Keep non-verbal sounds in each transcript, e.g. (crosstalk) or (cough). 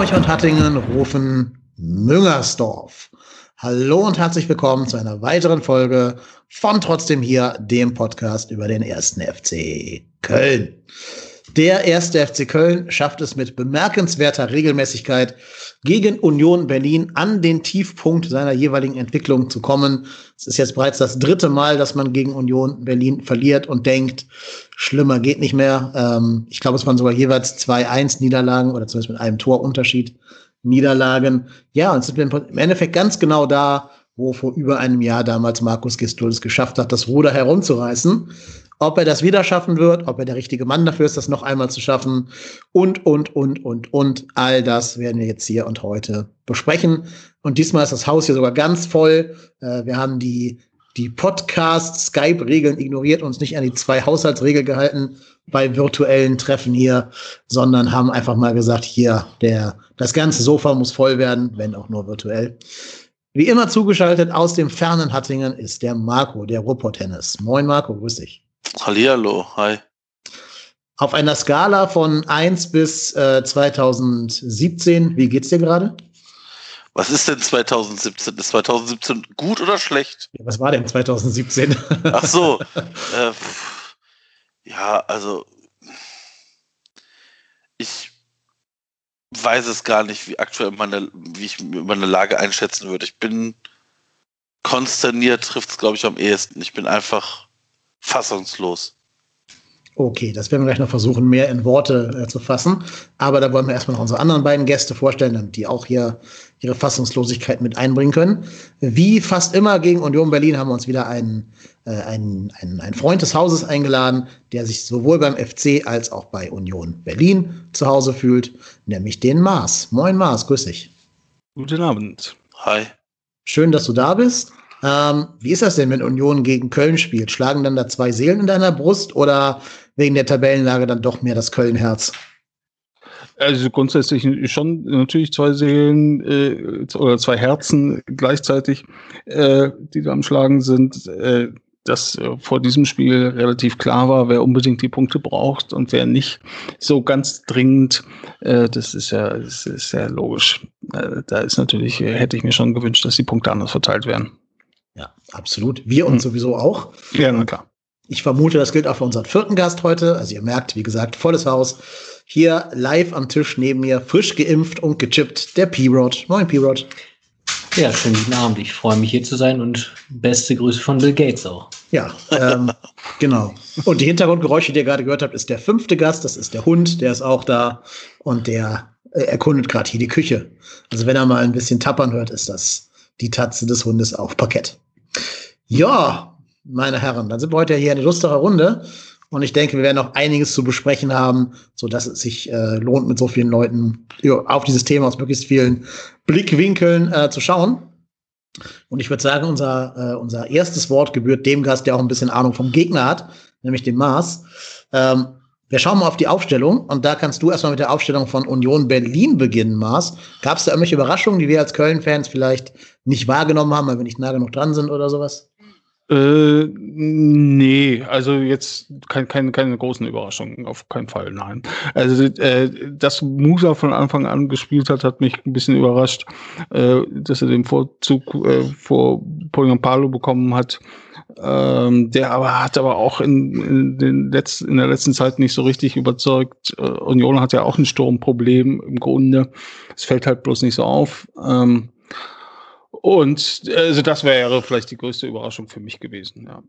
Hamburg und Hattingen rufen Müngersdorf. Hallo und herzlich willkommen zu einer weiteren Folge von Trotzdem hier, dem Podcast über den ersten FC Köln. Der erste FC Köln schafft es mit bemerkenswerter Regelmäßigkeit gegen Union Berlin an den Tiefpunkt seiner jeweiligen Entwicklung zu kommen. Es ist jetzt bereits das dritte Mal, dass man gegen Union Berlin verliert und denkt, schlimmer geht nicht mehr. Ähm, ich glaube, es waren sogar jeweils 2-1 Niederlagen oder zumindest mit einem Torunterschied Niederlagen. Ja, und sind wir im Endeffekt ganz genau da, wo vor über einem Jahr damals Markus Gisdol es geschafft hat, das Ruder herumzureißen. Ob er das wieder schaffen wird, ob er der richtige Mann dafür ist, das noch einmal zu schaffen und, und, und, und, und. All das werden wir jetzt hier und heute besprechen. Und diesmal ist das Haus hier sogar ganz voll. Äh, wir haben die, die Podcast-Skype-Regeln ignoriert, uns nicht an die zwei Haushaltsregeln gehalten bei virtuellen Treffen hier, sondern haben einfach mal gesagt, hier, der, das ganze Sofa muss voll werden, wenn auch nur virtuell. Wie immer zugeschaltet aus dem fernen Hattingen ist der Marco, der Ruhrpott-Tennis. Moin Marco, grüß dich. Hallihallo, hi. Auf einer Skala von 1 bis äh, 2017, wie geht's dir gerade? Was ist denn 2017? Ist 2017 gut oder schlecht? Ja, was war denn 2017? Ach so. (laughs) äh, ja, also ich weiß es gar nicht, wie aktuell meine, wie ich meine Lage einschätzen würde. Ich bin konsterniert, trifft es, glaube ich, am ehesten. Ich bin einfach fassungslos. Okay, das werden wir gleich noch versuchen, mehr in Worte äh, zu fassen. Aber da wollen wir erstmal noch unsere anderen beiden Gäste vorstellen, damit die auch hier ihre Fassungslosigkeit mit einbringen können. Wie fast immer gegen Union Berlin haben wir uns wieder einen, äh, einen, einen, einen Freund des Hauses eingeladen, der sich sowohl beim FC als auch bei Union Berlin zu Hause fühlt, nämlich den Mars. Moin Mars, grüß dich. Guten Abend. Hi. Schön, dass du da bist. Ähm, wie ist das denn, wenn Union gegen Köln spielt? Schlagen dann da zwei Seelen in deiner Brust oder wegen der Tabellenlage dann doch mehr das Köln-Herz? Also grundsätzlich schon natürlich zwei Seelen äh, oder zwei Herzen gleichzeitig, äh, die da am Schlagen sind. Äh, dass äh, vor diesem Spiel relativ klar war, wer unbedingt die Punkte braucht und wer nicht so ganz dringend. Äh, das ist ja, das ist logisch. Äh, da ist natürlich, hätte ich mir schon gewünscht, dass die Punkte anders verteilt werden. Absolut. Wir uns hm. sowieso auch. Ja, na klar. Ich vermute, das gilt auch für unseren vierten Gast heute. Also ihr merkt, wie gesagt, volles Haus. Hier live am Tisch neben mir, frisch geimpft und gechippt, der P-Rod. Moin, P-Rod. Ja, schönen guten Abend. Ich freue mich hier zu sein und beste Grüße von Bill Gates auch. Ja, ähm, (laughs) genau. Und die Hintergrundgeräusche, die ihr gerade gehört habt, ist der fünfte Gast. Das ist der Hund, der ist auch da und der äh, erkundet gerade hier die Küche. Also wenn er mal ein bisschen tappern hört, ist das die Tatze des Hundes auf Parkett. Ja, meine Herren, dann sind wir heute hier eine lustige Runde. Und ich denke, wir werden noch einiges zu besprechen haben, so dass es sich äh, lohnt, mit so vielen Leuten auf dieses Thema aus möglichst vielen Blickwinkeln äh, zu schauen. Und ich würde sagen, unser, äh, unser erstes Wort gebührt dem Gast, der auch ein bisschen Ahnung vom Gegner hat, nämlich dem Mars. Ähm, wir schauen mal auf die Aufstellung und da kannst du erstmal mit der Aufstellung von Union Berlin beginnen, Mars. Gab es da irgendwelche Überraschungen, die wir als Köln-Fans vielleicht nicht wahrgenommen haben, weil wir nicht nah genug dran sind oder sowas? Äh, nee, also jetzt kein, keine, keine großen Überraschungen, auf keinen Fall, nein. Also, äh, dass Musa von Anfang an gespielt hat, hat mich ein bisschen überrascht, äh, dass er den Vorzug äh, vor Palo bekommen hat. Ähm, der aber hat aber auch in, in, den letzten, in der letzten Zeit nicht so richtig überzeugt. Äh, Union hat ja auch ein Sturmproblem im Grunde. Es fällt halt bloß nicht so auf. Ähm, und also das wäre vielleicht die größte Überraschung für mich gewesen, ja.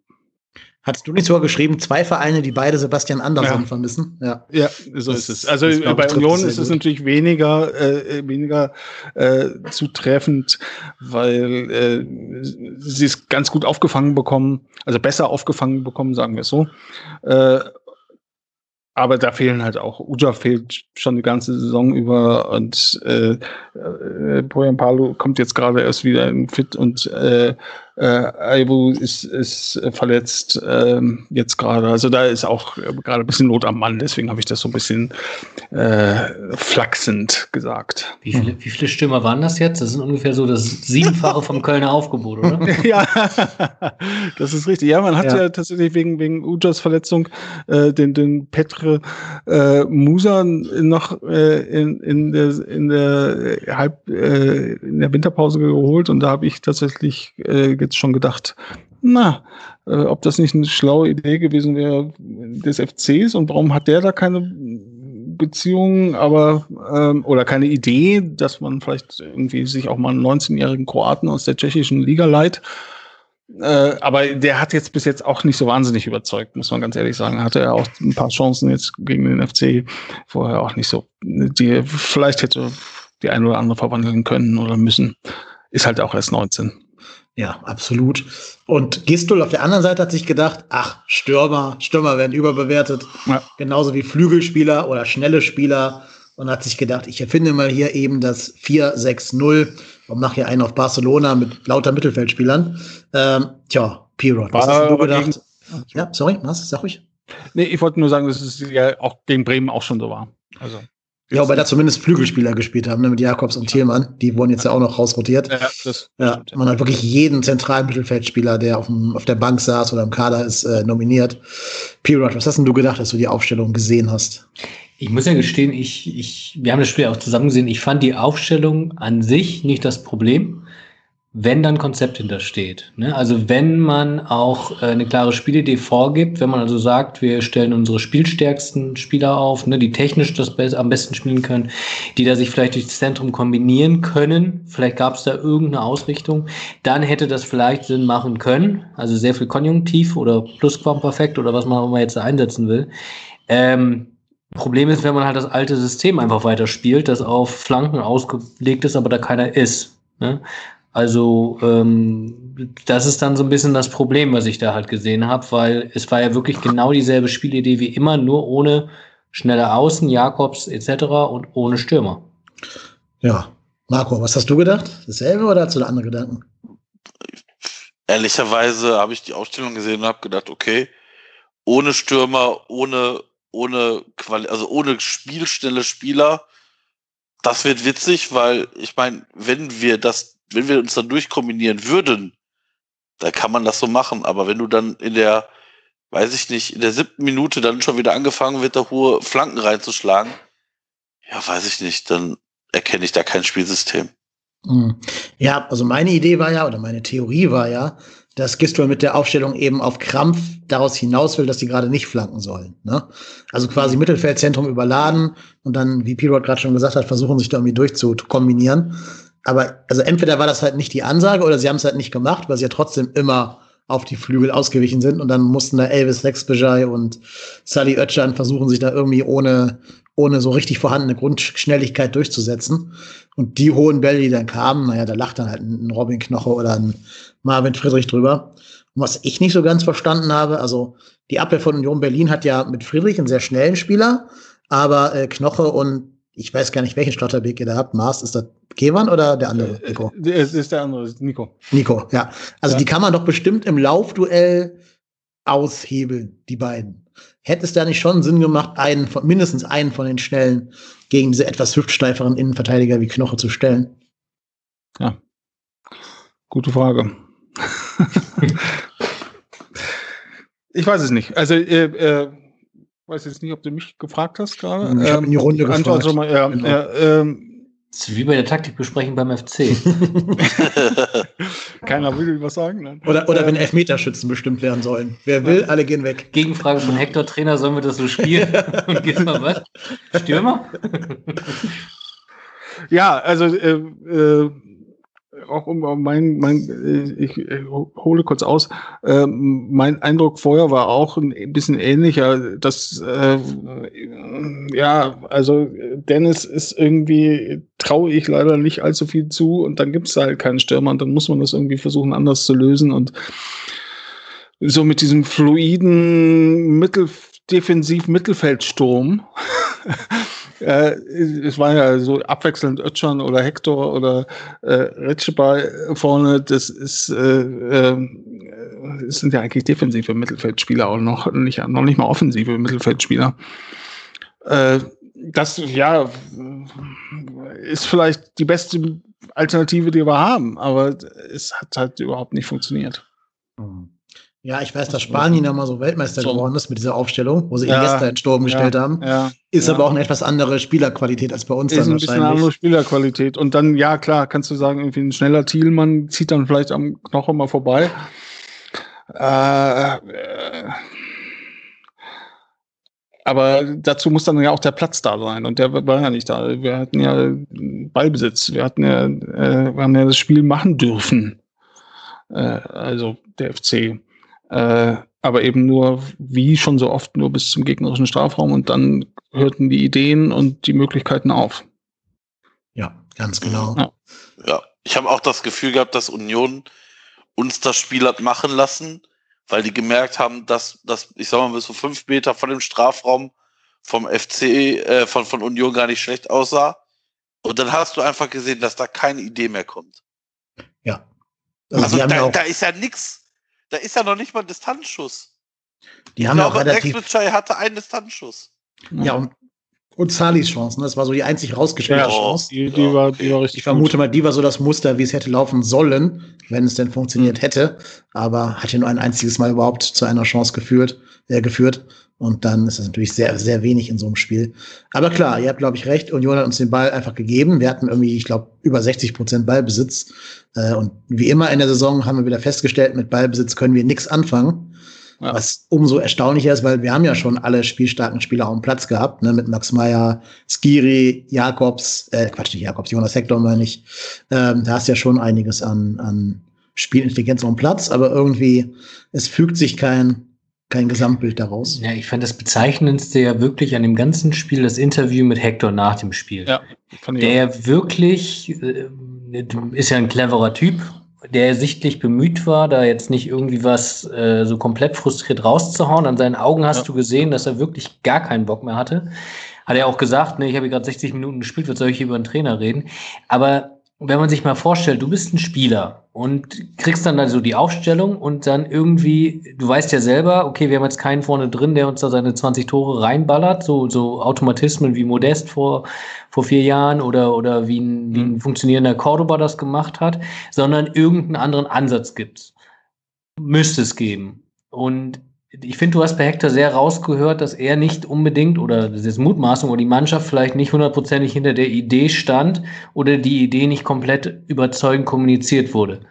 Hattest du nicht sogar geschrieben, zwei Vereine, die beide Sebastian Andersson ja. vermissen? Ja, ja so das, ist es. Also das, bei Union ist es natürlich weniger, äh, weniger äh, zutreffend, weil äh, sie es ganz gut aufgefangen bekommen, also besser aufgefangen bekommen, sagen wir es so. Aber da fehlen halt auch, Uja fehlt schon die ganze Saison über und äh, äh, Bojan Palo kommt jetzt gerade erst wieder in fit und äh, Äh, Aibu ist, ist verletzt ähm, jetzt gerade. Also da ist auch gerade ein bisschen Not am Mann, deswegen habe ich das so ein bisschen äh, flachsend gesagt. Wie viele, wie viele Stürmer waren das jetzt? Das sind ungefähr so das Siebenfache vom Kölner Aufgebot, oder? (laughs) ja, (laughs) das ist richtig. Ja, man hat ja, ja tatsächlich wegen, wegen Ujas Verletzung äh, den, den Petre äh, Musa noch äh, in, in, der, in, der Halb, äh, in der Winterpause geholt und da habe ich tatsächlich äh, jetzt schon gedacht, na, äh, ob das nicht eine schlaue Idee gewesen wäre des FCs und warum hat der da keine Beziehungen, aber ähm, oder keine Idee, dass man vielleicht irgendwie sich auch mal einen 19-jährigen Kroaten aus der tschechischen Liga leiht. Äh, aber der hat jetzt bis jetzt auch nicht so wahnsinnig überzeugt, muss man ganz ehrlich sagen. Hatte er auch ein paar Chancen jetzt gegen den FC vorher auch nicht so. Die vielleicht hätte die eine oder andere verwandeln können oder müssen. Ist halt auch erst 19. Ja, absolut. Und Gistul auf der anderen Seite hat sich gedacht, ach, Stürmer, Stürmer werden überbewertet. Ja. Genauso wie Flügelspieler oder schnelle Spieler. Und hat sich gedacht, ich erfinde mal hier eben das 4-6-0 und mache hier einen auf Barcelona mit lauter Mittelfeldspielern. Ähm, tja, Pirot, was hast du gedacht? Ja, sorry, was? Sag ich. Nee, ich wollte nur sagen, dass es ja auch gegen Bremen auch schon so war. Also. Ja, weil da zumindest Flügelspieler gespielt haben, ne, mit Jakobs und Thielmann. Die wurden jetzt ja auch noch rausrotiert. Ja, das ja, man hat wirklich jeden zentralen Mittelfeldspieler, der auf, dem, auf der Bank saß oder im Kader ist, äh, nominiert. Pirot, was hast denn du gedacht, als du die Aufstellung gesehen hast? Ich muss ja gestehen, ich, ich, wir haben das Spiel auch zusammen gesehen. Ich fand die Aufstellung an sich nicht das Problem wenn dann Konzept hintersteht. Ne? Also wenn man auch äh, eine klare Spielidee vorgibt, wenn man also sagt, wir stellen unsere spielstärksten Spieler auf, ne, die technisch das be am besten spielen können, die da sich vielleicht durchs Zentrum kombinieren können, vielleicht gab es da irgendeine Ausrichtung, dann hätte das vielleicht Sinn machen können. Also sehr viel Konjunktiv oder Plusquamperfekt oder was man auch immer jetzt einsetzen will. Ähm, Problem ist, wenn man halt das alte System einfach weiter spielt, das auf Flanken ausgelegt ist, aber da keiner ist. Ne? Also ähm, das ist dann so ein bisschen das Problem, was ich da halt gesehen habe, weil es war ja wirklich genau dieselbe Spielidee wie immer, nur ohne schnelle Außen, Jakobs etc. und ohne Stürmer. Ja, Marco, was hast du gedacht? Dasselbe oder hast du da andere Gedanken? Ehrlicherweise habe ich die Aufstellung gesehen und habe gedacht, okay, ohne Stürmer, ohne ohne Quali also ohne spielschnelle Spieler, das wird witzig, weil ich meine, wenn wir das wenn wir uns dann durchkombinieren würden, da kann man das so machen. Aber wenn du dann in der, weiß ich nicht, in der siebten Minute dann schon wieder angefangen wird, da hohe Flanken reinzuschlagen, ja, weiß ich nicht, dann erkenne ich da kein Spielsystem. Hm. Ja, also meine Idee war ja, oder meine Theorie war ja, dass Gistol mit der Aufstellung eben auf Krampf daraus hinaus will, dass sie gerade nicht flanken sollen. Ne? Also quasi Mittelfeldzentrum überladen und dann, wie Pirot gerade schon gesagt hat, versuchen sich da irgendwie durchzukombinieren aber also entweder war das halt nicht die Ansage oder sie haben es halt nicht gemacht, weil sie ja trotzdem immer auf die Flügel ausgewichen sind und dann mussten da Elvis Lexbejai und Sally Oetschan versuchen, sich da irgendwie ohne, ohne so richtig vorhandene Grundschnelligkeit durchzusetzen. Und die hohen Bälle, die dann kamen, naja, da lacht dann halt ein Robin Knoche oder ein Marvin Friedrich drüber. Und was ich nicht so ganz verstanden habe, also die Abwehr von Union Berlin hat ja mit Friedrich einen sehr schnellen Spieler, aber äh, Knoche und ich weiß gar nicht, welchen Schlotterbeck ihr da habt. Mars, ist das Kevan oder der andere, äh, Nico? Es ist der andere, Nico. Nico, ja. Also ja. die kann man doch bestimmt im Laufduell aushebeln, die beiden. Hätte es da nicht schon Sinn gemacht, einen von, mindestens einen von den Schnellen gegen diese etwas hüftsteiferen Innenverteidiger wie Knoche zu stellen? Ja. Gute Frage. (laughs) ich weiß es nicht. Also, äh, äh, weiß jetzt nicht, ob du mich gefragt hast gerade. Ich habe in die Runde ähm, gefragt. Also mal, ja, genau. ja, ähm, das ist wie bei der Taktikbesprechung beim FC. (laughs) Keiner will was sagen. Nein. Oder, oder wenn Elfmeterschützen bestimmt werden sollen. Wer will, alle gehen weg. Gegenfrage von Hector Trainer, sollen wir das so spielen? (laughs) Und geht's mal was? Stürmer? ja, also äh, äh, auch um mein, mein äh, ich äh, hole kurz aus, äh, mein Eindruck vorher war auch ein bisschen ähnlicher, dass äh, ja, also Dennis ist irgendwie, traue ich leider nicht allzu viel zu und dann gibt es halt keinen Stürmer und dann muss man das irgendwie versuchen anders zu lösen und so mit diesem fluiden Mittel, defensiv Mittelfeldsturm (laughs) Äh, es war ja so abwechselnd Ötchan oder Hector oder äh, Retschebay vorne. Das ist, äh, äh, es sind ja eigentlich defensive Mittelfeldspieler auch noch nicht, noch nicht mal offensive Mittelfeldspieler. Äh, das, ja, ist vielleicht die beste Alternative, die wir haben, aber es hat halt überhaupt nicht funktioniert. Hm. Ja, ich weiß, dass Spanien ja mal so Weltmeister geworden ist mit dieser Aufstellung, wo sie ja, Iniesta in Sturm ja, gestellt haben. Ja, ist ja. aber auch eine etwas andere Spielerqualität als bei uns. Ist dann ein bisschen eine andere Spielerqualität. Und dann, ja, klar, kannst du sagen, irgendwie ein schneller Thielmann zieht dann vielleicht am Knochen mal vorbei. Äh, äh, aber dazu muss dann ja auch der Platz da sein und der war ja nicht da. Wir hatten ja Ballbesitz, wir hatten ja, äh, wir haben ja das Spiel machen dürfen. Äh, also der FC. Äh, aber eben nur, wie schon so oft, nur bis zum gegnerischen Strafraum und dann hörten die Ideen und die Möglichkeiten auf. Ja, ganz genau. Ja, ja. ich habe auch das Gefühl gehabt, dass Union uns das Spiel hat machen lassen, weil die gemerkt haben, dass, dass ich sag mal, bis so fünf Meter von dem Strafraum vom FC, äh, von, von Union gar nicht schlecht aussah. Und dann hast du einfach gesehen, dass da keine Idee mehr kommt. Ja. Also, also da, da ist ja nichts da ist ja noch nicht mal ein Distanzschuss. Die haben glaube, ja auch relativ hatte einen Distanzschuss. Ja, und, und Salis Chancen. Das war so die einzig rausgespielte ja, Chance. Die, die, war, die war richtig ich vermute gut. mal, die war so das Muster, wie es hätte laufen sollen, wenn es denn funktioniert mhm. hätte. Aber hat ja nur ein einziges Mal überhaupt zu einer Chance geführt, äh, geführt. Und dann ist das natürlich sehr, sehr wenig in so einem Spiel. Aber klar, ihr habt, glaube ich, recht. Union hat uns den Ball einfach gegeben. Wir hatten irgendwie, ich glaube, über 60 Prozent Ballbesitz. Äh, und wie immer in der Saison haben wir wieder festgestellt, mit Ballbesitz können wir nichts anfangen. Ja. Was umso erstaunlicher ist, weil wir haben ja schon alle spielstarken Spieler auf dem Platz gehabt, ne, mit Max Meyer, Skiri, Jakobs, äh, Quatsch, nicht Jakobs, Jonas Hector meine ich. Ähm, da hast ja schon einiges an, an Spielintelligenz auf dem Platz, aber irgendwie, es fügt sich kein, kein Gesamtbild daraus. Ja, ich fand das bezeichnendste ja wirklich an dem ganzen Spiel das Interview mit Hector nach dem Spiel. Ja, der auch. wirklich äh, ist ja ein cleverer Typ, der sichtlich bemüht war, da jetzt nicht irgendwie was äh, so komplett frustriert rauszuhauen. An seinen Augen hast ja. du gesehen, dass er wirklich gar keinen Bock mehr hatte. Hat er auch gesagt, ne, ich habe gerade 60 Minuten gespielt, was soll ich hier über einen Trainer reden? Aber wenn man sich mal vorstellt, du bist ein Spieler und kriegst dann also die Aufstellung und dann irgendwie, du weißt ja selber, okay, wir haben jetzt keinen vorne drin, der uns da seine 20 Tore reinballert, so, so Automatismen wie Modest vor, vor vier Jahren oder, oder wie ein, wie ein mhm. funktionierender Cordoba das gemacht hat, sondern irgendeinen anderen Ansatz gibt's. Müsste es geben. Und ich finde, du hast bei Hector sehr rausgehört, dass er nicht unbedingt oder das ist Mutmaßung oder die Mannschaft vielleicht nicht hundertprozentig hinter der Idee stand oder die Idee nicht komplett überzeugend kommuniziert wurde.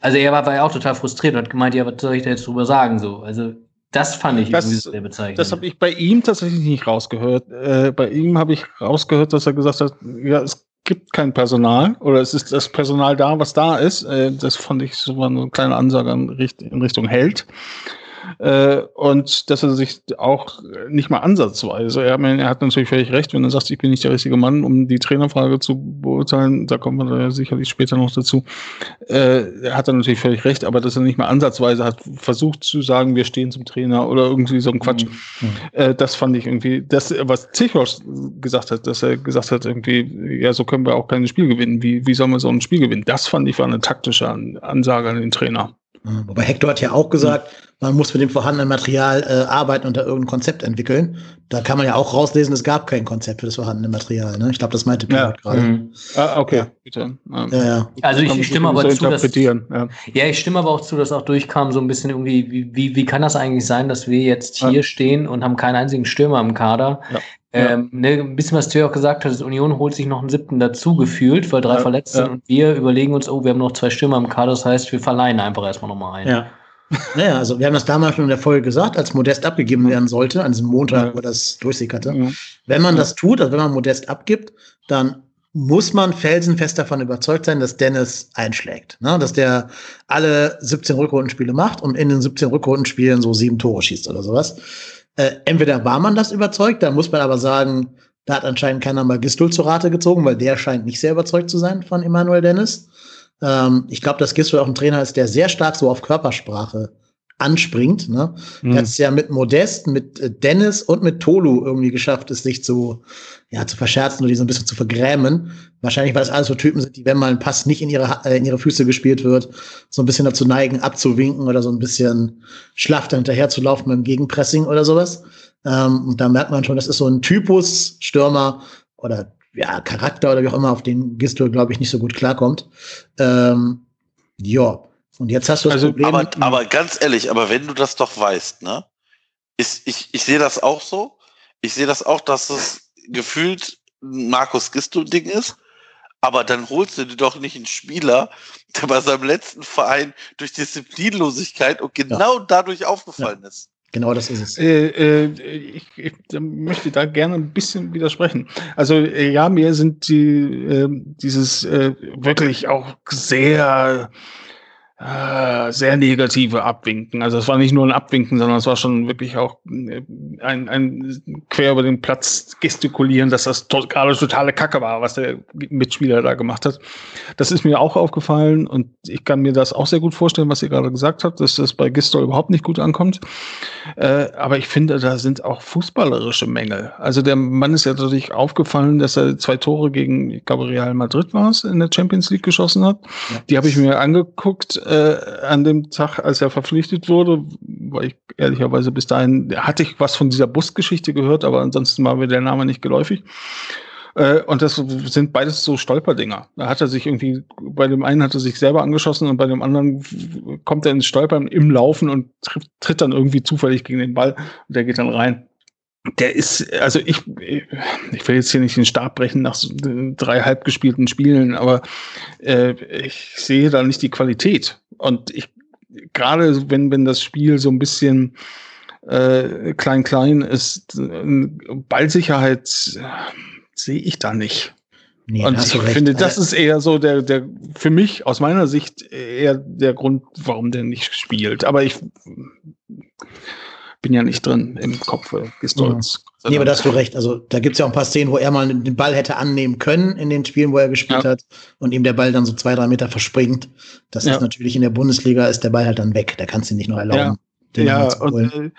Also er war, war ja auch total frustriert und hat gemeint, ja, was soll ich da jetzt drüber sagen? So, also das fand ich das, irgendwie sehr bezeichnend. Das habe ich bei ihm tatsächlich nicht rausgehört. Äh, bei ihm habe ich rausgehört, dass er gesagt hat, ja, es gibt kein Personal oder es ist das Personal da, was da ist. Äh, das fand ich so eine kleine Ansage in Richtung Held. Äh, und dass er sich auch nicht mal ansatzweise, er, er hat natürlich völlig recht, wenn er sagt, ich bin nicht der richtige Mann, um die Trainerfrage zu beurteilen, da kommen wir sicherlich später noch dazu, äh, hat er natürlich völlig recht, aber dass er nicht mal ansatzweise hat versucht zu sagen, wir stehen zum Trainer oder irgendwie so ein Quatsch, mhm. äh, das fand ich irgendwie, das, was Zichos gesagt hat, dass er gesagt hat, irgendwie, ja, so können wir auch kein Spiel gewinnen, wie, wie sollen wir so ein Spiel gewinnen? Das fand ich war eine taktische Ansage an den Trainer. Wobei Hector hat ja auch gesagt, man muss mit dem vorhandenen Material äh, arbeiten und da irgendein Konzept entwickeln. Da kann man ja auch rauslesen, es gab kein Konzept für das vorhandene Material. Ne? Ich glaube, das meinte Pierre ja. gerade. Mhm. Ah, okay, ja. bitte. Ja, ja. Also ich, ich stimme aber zu, dass, ja. ja, ich stimme aber auch zu, dass auch durchkam so ein bisschen irgendwie, wie, wie, wie kann das eigentlich sein, dass wir jetzt hier stehen und haben keinen einzigen Stürmer im Kader? Ähm, ne, ein bisschen, was du ja auch gesagt hast, Union holt sich noch einen siebten dazu gefühlt, weil drei verletzt sind und wir überlegen uns, oh, wir haben noch zwei Stürmer im Kader, das heißt, wir verleihen einfach erstmal nochmal einen. Ja. Naja, also wir haben das damals schon in der Folge gesagt, als Modest abgegeben werden sollte, an diesem Montag, ja. wo das durchsickerte. Ja. Wenn man das tut, also wenn man Modest abgibt, dann muss man felsenfest davon überzeugt sein, dass Dennis einschlägt. Ne? Dass der alle 17 Rückrundenspiele macht und in den 17 Rückrundenspielen so sieben Tore schießt oder sowas. Äh, entweder war man das überzeugt, da muss man aber sagen, da hat anscheinend keiner mal Gistul zur Rate gezogen, weil der scheint nicht sehr überzeugt zu sein von Emanuel Dennis. Ähm, ich glaube, dass Gisdol auch ein Trainer ist, der sehr stark so auf Körpersprache anspringt. Ne? Mhm. Er hat es ja mit Modest, mit äh, Dennis und mit Tolu irgendwie geschafft, es sich zu, ja, zu verscherzen oder die so ein bisschen zu vergrämen. Wahrscheinlich, weil es alles so Typen sind, die, wenn mal ein Pass nicht in ihre, äh, in ihre Füße gespielt wird, so ein bisschen dazu neigen, abzuwinken oder so ein bisschen schlaff hinterher zu laufen beim Gegenpressing oder sowas. Ähm, und da merkt man schon, das ist so ein Typus Stürmer oder ja, Charakter oder wie auch immer, auf den Gistol, glaube ich, nicht so gut klarkommt. Ähm, ja, und jetzt hast du das also, Problem. Aber, aber ganz ehrlich, aber wenn du das doch weißt, ne? Ist, ich, ich sehe das auch so. Ich sehe das auch, dass es gefühlt ein Markus Gisto-Ding ist. Aber dann holst du dir doch nicht einen Spieler, der bei seinem letzten Verein durch Disziplinlosigkeit und genau ja. dadurch aufgefallen ja. ist. Genau das ist es. Äh, äh, ich, ich, möchte da gerne ein bisschen widersprechen. Also äh, ja, mir sind die äh, dieses äh, wirklich auch sehr äh, sehr negative Abwinken. Also es war nicht nur ein Abwinken, sondern es war schon wirklich auch äh, ein, ein quer über den Platz gestikulieren, dass das to gerade totale Kacke war, was der Mitspieler da gemacht hat. Das ist mir auch aufgefallen und ich kann mir das auch sehr gut vorstellen, was ihr gerade gesagt habt, dass das bei Gistol überhaupt nicht gut ankommt. Äh, aber ich finde, da sind auch fußballerische Mängel. Also der Mann ist ja dadurch aufgefallen, dass er zwei Tore gegen, ich glaube, Real Madrid war es, in der Champions League geschossen hat. Ja. Die habe ich mir angeguckt äh, an dem Tag, als er verpflichtet wurde, weil ich ehrlicherweise bis dahin hatte ich was von dieser Busgeschichte gehört, aber ansonsten war mir der Name nicht geläufig. Äh, und das sind beides so Stolperdinger. Da hat er sich irgendwie, bei dem einen hat er sich selber angeschossen und bei dem anderen kommt er ins Stolpern im Laufen und tritt, tritt dann irgendwie zufällig gegen den Ball und der geht dann rein der ist, also ich, ich will jetzt hier nicht den Stab brechen nach so drei halb gespielten Spielen, aber äh, ich sehe da nicht die Qualität. Und ich, gerade wenn, wenn das Spiel so ein bisschen äh, klein klein ist, Ballsicherheit äh, sehe ich da nicht. Nee, und ich finde, das ist eher so der, der, für mich aus meiner Sicht eher der Grund, warum der nicht spielt. Aber ich bin ja nicht drin im Kopf Gistolz. Ja. Nee, aber da hast du recht. Also da gibt es ja auch ein paar Szenen, wo er mal den Ball hätte annehmen können in den Spielen, wo er gespielt ja. hat und ihm der Ball dann so zwei, drei Meter verspringt. Das ja. ist natürlich in der Bundesliga, ist der Ball halt dann weg. Da kannst du ihn nicht noch erlauben. Ja, ja und äh,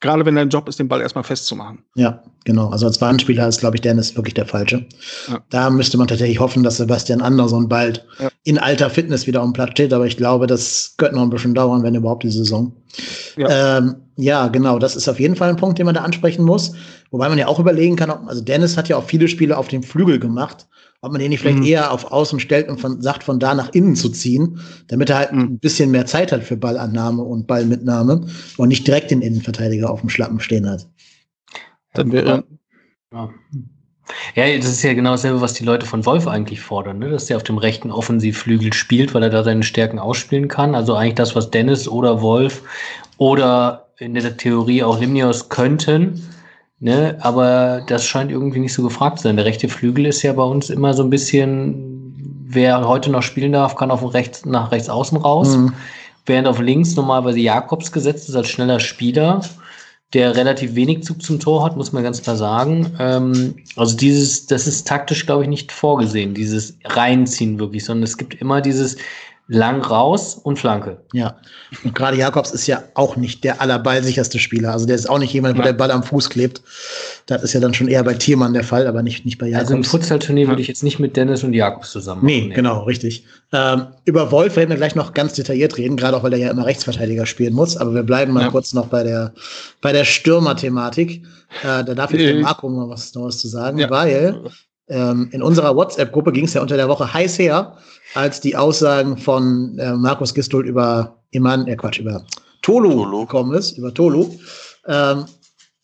gerade wenn dein Job ist, den Ball erstmal festzumachen. Ja, genau. Also als Warnspieler ist, glaube ich, Dennis wirklich der Falsche. Ja. Da müsste man tatsächlich hoffen, dass Sebastian Andersson bald ja. in alter Fitness wieder am Platz steht. Aber ich glaube, das könnte noch ein bisschen dauern, wenn überhaupt die Saison. Ja. Ähm, ja, genau. Das ist auf jeden Fall ein Punkt, den man da ansprechen muss. Wobei man ja auch überlegen kann, ob, also Dennis hat ja auch viele Spiele auf dem Flügel gemacht ob man den nicht vielleicht mhm. eher auf Außen stellt und von, sagt, von da nach innen zu ziehen, damit er halt mhm. ein bisschen mehr Zeit hat für Ballannahme und Ballmitnahme und nicht direkt den Innenverteidiger auf dem Schlappen stehen hat. Dann wäre. Ja. Ja, das ist ja genau dasselbe, was die Leute von Wolf eigentlich fordern, ne? dass der auf dem rechten Offensivflügel spielt, weil er da seine Stärken ausspielen kann. Also eigentlich das, was Dennis oder Wolf oder in der Theorie auch Limnios könnten. Ne? Aber das scheint irgendwie nicht so gefragt zu sein. Der rechte Flügel ist ja bei uns immer so ein bisschen, wer heute noch spielen darf, kann auf rechts, nach rechts außen raus. Mhm. Während auf links normalerweise Jakobs gesetzt ist als schneller Spieler, der relativ wenig Zug zum Tor hat, muss man ganz klar sagen. Ähm, also dieses, das ist taktisch, glaube ich, nicht vorgesehen, dieses Reinziehen wirklich, sondern es gibt immer dieses, lang raus und Flanke. Ja. Und gerade Jakobs ist ja auch nicht der allerballsicherste Spieler. Also der ist auch nicht jemand, wo ja. der Ball am Fuß klebt. Das ist ja dann schon eher bei Thiermann der Fall, aber nicht, nicht bei Jakobs. Also im Futsal-Turnier ja. würde ich jetzt nicht mit Dennis und Jakobs zusammen Nee, nehmen. genau, richtig. Ähm, über Wolf werden wir gleich noch ganz detailliert reden, gerade auch, weil er ja immer Rechtsverteidiger spielen muss. Aber wir bleiben mal ja. kurz noch bei der, bei der Stürmer-Thematik. Äh, da darf ich äh, Marco mal was Neues zu sagen, weil ähm, in unserer WhatsApp-Gruppe ging es ja unter der Woche heiß her, als die Aussagen von äh, Markus Gistol über Iman, äh Quatsch, über Tolu, Tolu. gekommen ist, über Tolu. Ähm,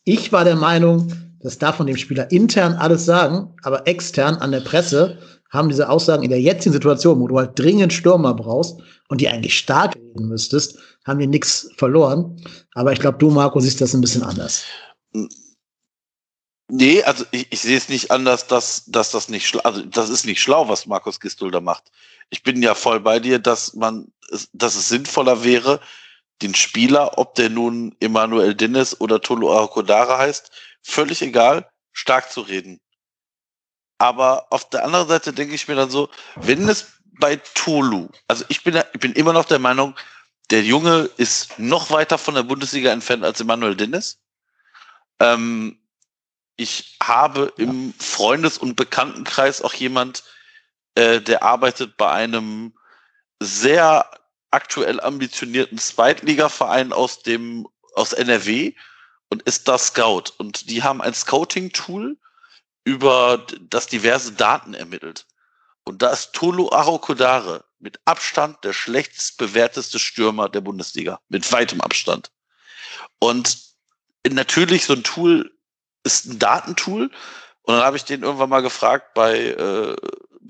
ich war der Meinung, das darf von dem Spieler intern alles sagen, aber extern an der Presse haben diese Aussagen in der jetzigen Situation, wo du halt dringend Stürmer brauchst und die eigentlich stark reden müsstest, haben die nichts verloren. Aber ich glaube, du, Marco, siehst das ein bisschen anders. Nee, also ich, ich sehe es nicht anders, dass, dass das nicht schlau, also das ist nicht schlau, was Markus Gistol da macht. Ich bin ja voll bei dir, dass man, dass es sinnvoller wäre, den Spieler, ob der nun Emanuel Dinnes oder Tolu Akodara heißt, völlig egal, stark zu reden. Aber auf der anderen Seite denke ich mir dann so, wenn es bei Tolu, also ich bin, ich bin immer noch der Meinung, der Junge ist noch weiter von der Bundesliga entfernt als Emanuel Dennis. Ähm, ich habe im Freundes- und Bekanntenkreis auch jemand, äh, der arbeitet bei einem sehr aktuell ambitionierten Zweitligaverein aus dem aus NRW und ist da Scout und die haben ein Scouting-Tool über das diverse Daten ermittelt. Und da ist Tolo Arokodare mit Abstand der schlechtest bewerteste Stürmer der Bundesliga. Mit weitem Abstand. Und natürlich so ein Tool ist ein Datentool. Und dann habe ich den irgendwann mal gefragt bei, äh,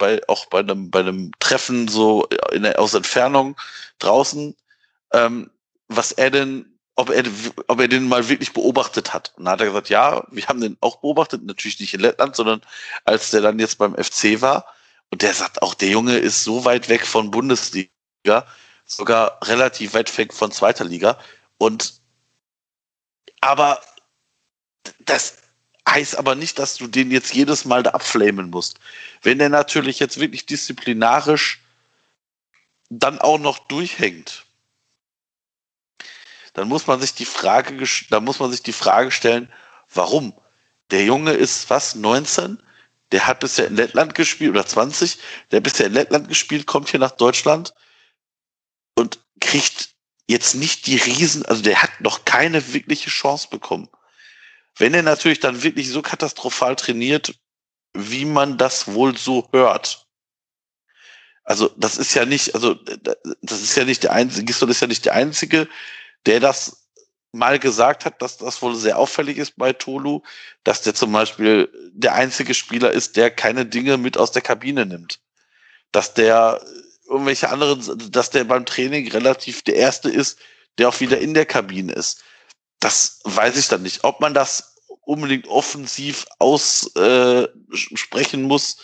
bei auch bei einem, bei einem Treffen so in aus Entfernung draußen, ähm, was er denn ob er, ob er den mal wirklich beobachtet hat. Und dann hat er gesagt, ja, wir haben den auch beobachtet, natürlich nicht in Lettland, sondern als der dann jetzt beim FC war. Und der sagt auch, der Junge ist so weit weg von Bundesliga, sogar relativ weit weg von zweiter Liga. Und aber das heißt aber nicht, dass du den jetzt jedes Mal da abflamen musst. Wenn der natürlich jetzt wirklich disziplinarisch dann auch noch durchhängt, dann muss man sich die Frage, dann muss man sich die Frage stellen, warum? Der Junge ist was, 19? Der hat bisher in Lettland gespielt oder 20, der hat bisher in Lettland gespielt, kommt hier nach Deutschland und kriegt jetzt nicht die Riesen, also der hat noch keine wirkliche Chance bekommen. Wenn er natürlich dann wirklich so katastrophal trainiert, wie man das wohl so hört. Also das ist ja nicht, also das ist ja nicht der einzige, Gistol ist ja nicht der einzige, der das mal gesagt hat, dass das wohl sehr auffällig ist bei Tolu, dass der zum Beispiel der einzige Spieler ist, der keine Dinge mit aus der Kabine nimmt. Dass der irgendwelche anderen, dass der beim Training relativ der erste ist, der auch wieder in der Kabine ist. Das weiß ich dann nicht. Ob man das unbedingt offensiv aussprechen äh, muss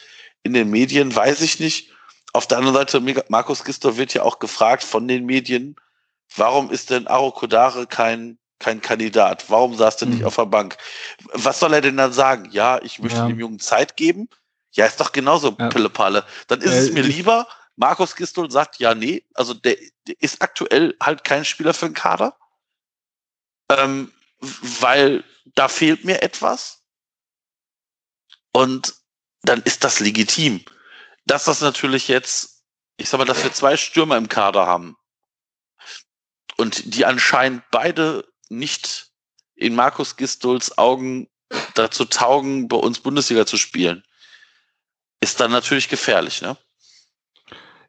in den Medien, weiß ich nicht. Auf der anderen Seite, Markus Gister wird ja auch gefragt von den Medien, Warum ist denn Aro Kodare kein, kein Kandidat? Warum saß der mhm. nicht auf der Bank? Was soll er denn dann sagen? Ja, ich möchte ja. dem Jungen Zeit geben. Ja, ist doch genauso ja. Pillepalle. Dann ist äh, es mir lieber, Markus Gistol sagt, ja, nee, also der, der ist aktuell halt kein Spieler für den Kader. Ähm, weil da fehlt mir etwas. Und dann ist das legitim. Dass das natürlich jetzt, ich sag mal, dass wir zwei Stürmer im Kader haben, und die anscheinend beide nicht in Markus Gistols Augen dazu taugen, bei uns Bundesliga zu spielen, ist dann natürlich gefährlich, ne?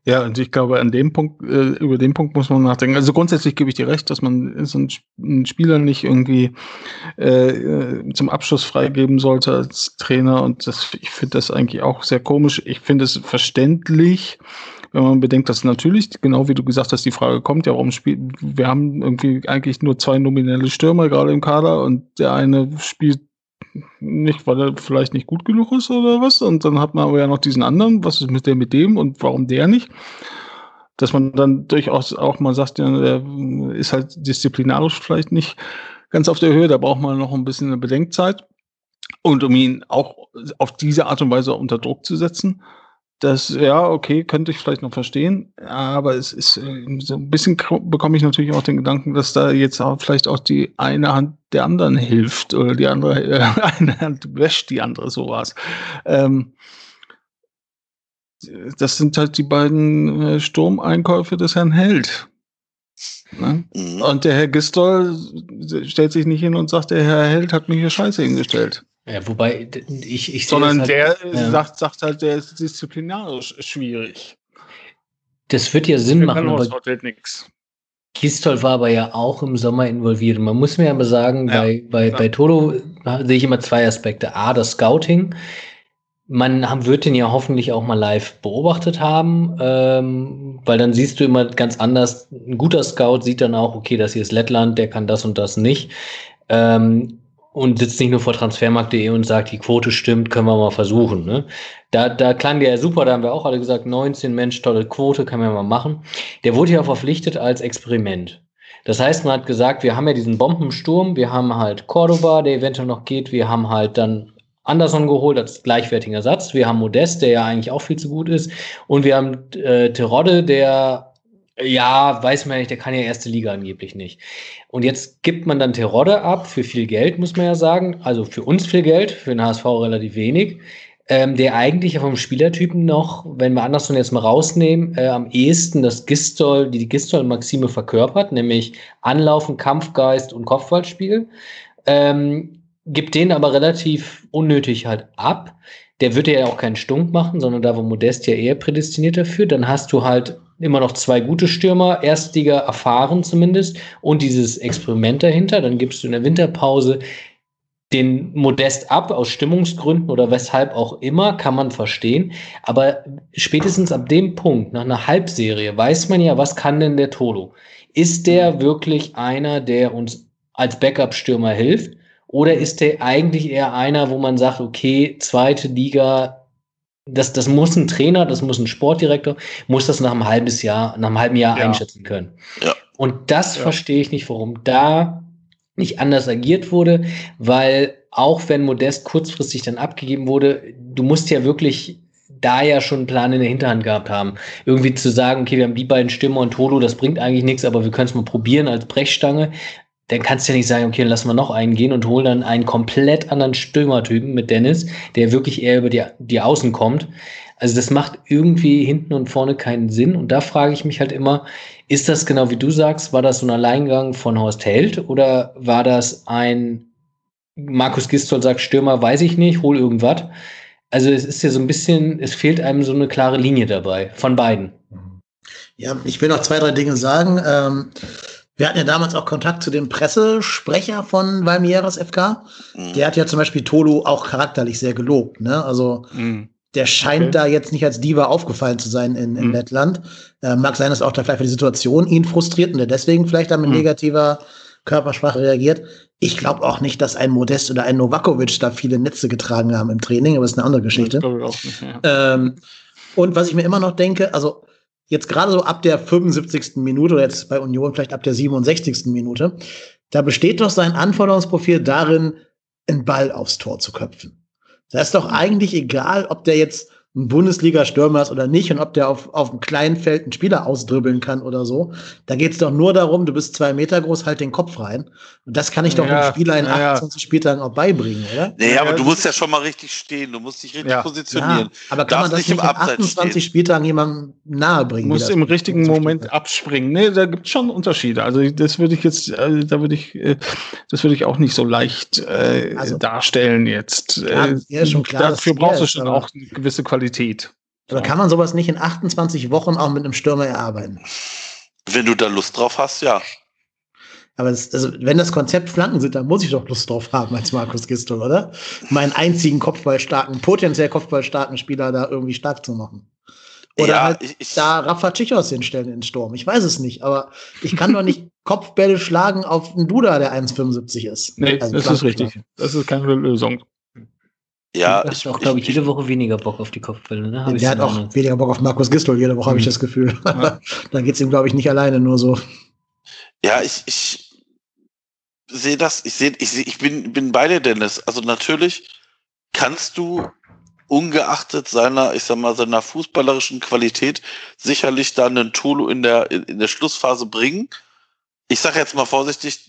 Ja, und ich glaube, an dem Punkt, äh, über den Punkt muss man nachdenken. Also grundsätzlich gebe ich dir recht, dass man so einen Spieler nicht irgendwie äh, äh, zum Abschluss freigeben sollte als Trainer. Und das, ich finde das eigentlich auch sehr komisch. Ich finde es verständlich, wenn man bedenkt, dass natürlich, genau wie du gesagt hast, die Frage kommt ja, warum spielt, wir haben irgendwie eigentlich nur zwei nominelle Stürmer gerade im Kader und der eine spielt nicht, weil er vielleicht nicht gut genug ist oder was. Und dann hat man aber ja noch diesen anderen, was ist mit der mit dem und warum der nicht? Dass man dann durchaus auch mal sagt, ja, der ist halt disziplinarisch vielleicht nicht ganz auf der Höhe, da braucht man noch ein bisschen eine Bedenkzeit. Und um ihn auch auf diese Art und Weise unter Druck zu setzen. Das, ja, okay, könnte ich vielleicht noch verstehen, aber es ist äh, so ein bisschen bekomme ich natürlich auch den Gedanken, dass da jetzt auch vielleicht auch die eine Hand der anderen hilft oder die andere, äh, (laughs) eine Hand wäscht die andere sowas. Ähm, das sind halt die beiden äh, Sturmeinkäufe des Herrn Held. Ne? Mhm. Und der Herr Gistol stellt sich nicht hin und sagt, der Herr Held hat mir hier Scheiße hingestellt. Ja, wobei ich, ich Sondern halt, der ja. sagt, sagt halt, der ist disziplinarisch schwierig. Das wird ja Sinn machen. Aber Gistol war aber ja auch im Sommer involviert. Man muss mir aber sagen, ja, bei, bei, bei Toto sehe ich immer zwei Aspekte. A, das Scouting. Man haben, wird den ja hoffentlich auch mal live beobachtet haben, ähm, weil dann siehst du immer ganz anders. Ein guter Scout sieht dann auch, okay, das hier ist Lettland, der kann das und das nicht. Ähm, und sitzt nicht nur vor transfermarkt.de und sagt, die Quote stimmt, können wir mal versuchen. Ne? Da, da klang der ja super, da haben wir auch alle gesagt, 19 Mensch, tolle Quote, können wir mal machen. Der wurde ja verpflichtet als Experiment. Das heißt, man hat gesagt, wir haben ja diesen Bombensturm, wir haben halt Cordoba, der eventuell noch geht, wir haben halt dann Anderson geholt als gleichwertiger Satz, wir haben Modest, der ja eigentlich auch viel zu gut ist, und wir haben äh, Terodde, der Ja, weiß man nicht, der kann ja erste Liga angeblich nicht. Und jetzt gibt man dann Terodde ab für viel Geld, muss man ja sagen. Also für uns viel Geld, für den HSV relativ wenig. Ähm, der eigentlich vom Spielertypen noch, wenn wir Anderson jetzt mal rausnehmen, äh, am ehesten das Gistol, die Gistol-Maxime verkörpert, nämlich Anlaufen, Kampfgeist und Kopfballspiel. Ähm, gibt den aber relativ unnötig halt ab. Der wird ja auch keinen Stunk machen, sondern da war Modest ja eher prädestiniert dafür. Dann hast du halt immer noch zwei gute Stürmer, Erstliga erfahren zumindest, und dieses Experiment dahinter. Dann gibst du in der Winterpause den Modest ab, aus Stimmungsgründen oder weshalb auch immer, kann man verstehen. Aber spätestens ab dem Punkt, nach einer Halbserie, weiß man ja, was kann denn der Tolo? Ist der wirklich einer, der uns als Backup-Stürmer hilft? Oder ist der eigentlich eher einer, wo man sagt, okay, zweite Liga, das, das muss ein Trainer, das muss ein Sportdirektor, muss das nach einem halben Jahr, nach einem halben Jahr ja. einschätzen können. Ja. Und das ja. verstehe ich nicht, warum da nicht anders agiert wurde, weil auch wenn Modest kurzfristig dann abgegeben wurde, du musst ja wirklich da ja schon einen Plan in der Hinterhand gehabt haben. Irgendwie zu sagen, okay, wir haben die beiden Stürmer und Tolo, das bringt eigentlich nichts, aber wir können es mal probieren als Brechstange. Dann kannst du ja nicht sagen, okay, dann lassen wir noch einen gehen und holen dann einen komplett anderen Stürmertypen mit Dennis, der wirklich eher über die, die Außen kommt. Also das macht irgendwie hinten und vorne keinen Sinn. Und da frage ich mich halt immer, ist das genau wie du sagst, war das so ein Alleingang von Horst Held oder war das ein Markus Gistol sagt Stürmer, weiß ich nicht, hol irgendwas. Also es ist ja so ein bisschen, es fehlt einem so eine klare Linie dabei, von beiden. Ja, ich will noch zwei, drei Dinge sagen. Ähm, wir hatten ja damals auch Kontakt zu dem Pressesprecher von Valmieras FK. Mhm. Der hat ja zum Beispiel Tolu auch charakterlich sehr gelobt. Ne? Also mhm. Der scheint okay. da jetzt nicht als Diva aufgefallen zu sein in, in mhm. Lettland. Äh, mag sein, dass auch da vielleicht die Situation ihn frustriert und er deswegen vielleicht dann mit mhm. negativer Körpersprache reagiert. Ich glaube auch nicht, dass ein Modest oder ein Novakovic da viele Netze getragen haben im Training, aber das ist eine andere Geschichte. Nicht, ja. ähm, und was ich mir immer noch denke, also jetzt gerade so ab der 75. Minute oder jetzt bei Union vielleicht ab der 67. Minute, da besteht doch sein Anforderungsprofil darin, einen Ball aufs Tor zu köpfen. Da ist doch eigentlich egal, ob der jetzt ein Bundesliga-Stürmer ist oder nicht und ob der auf, auf einem kleinen Feld einen Spieler ausdribbeln kann oder so. Da geht es doch nur darum, du bist zwei Meter groß, halt den Kopf rein. Und das kann ich doch ja, einem Spieler in ja, 28 Spieltagen auch beibringen, oder? Nee, aber du musst ja schon mal richtig stehen, du musst dich richtig ja. positionieren. aber kann man das nicht, nicht in 28 stehen. Spieltagen jemandem nahebringen? Du musst im richtigen Moment abspringen. Nee, da gibt es schon Unterschiede. Also das würde ich jetzt, äh, da würde ich, äh, das würde ich auch nicht so leicht äh, also, darstellen jetzt. ja, schon klar. Dafür brauchst du schon auch eine gewisse Qualität Qualität. Oder kann man sowas nicht in 28 Wochen auch mit einem Stürmer erarbeiten? Wenn du da Lust drauf hast, ja. Aber das, also, wenn das Konzept Flanken sind, dann muss ich doch Lust drauf haben als Markus Gistel, oder? Meinen einzigen Kopfballstarken, potenziell Kopfballstarken Spieler da irgendwie stark zu machen. Oder ja, halt ich, da Rafa Tschichos hinstellen in Sturm. Ich weiß es nicht, aber ich kann doch nicht (laughs) Kopfbälle schlagen auf einen Duda, der 1,75 ist. Nee, also das ist richtig. Das ist keine Lösung. Ja, du hast auch, glaube ich, jede Woche weniger Bock auf die Kopfbälle. Ne? der hat auch Ahnung. weniger Bock auf Markus Gistol. Jede Woche mhm. habe ich das Gefühl. Ja. (laughs) da geht es ihm, glaube ich, nicht alleine nur so. Ja, ich, ich sehe das, ich sehe, ich, seh, ich bin, bin bei dir, Dennis. Also natürlich kannst du ungeachtet seiner, ich sag mal, seiner fußballerischen Qualität sicherlich dann einen Tolo in der, in der Schlussphase bringen ich sage jetzt mal vorsichtig,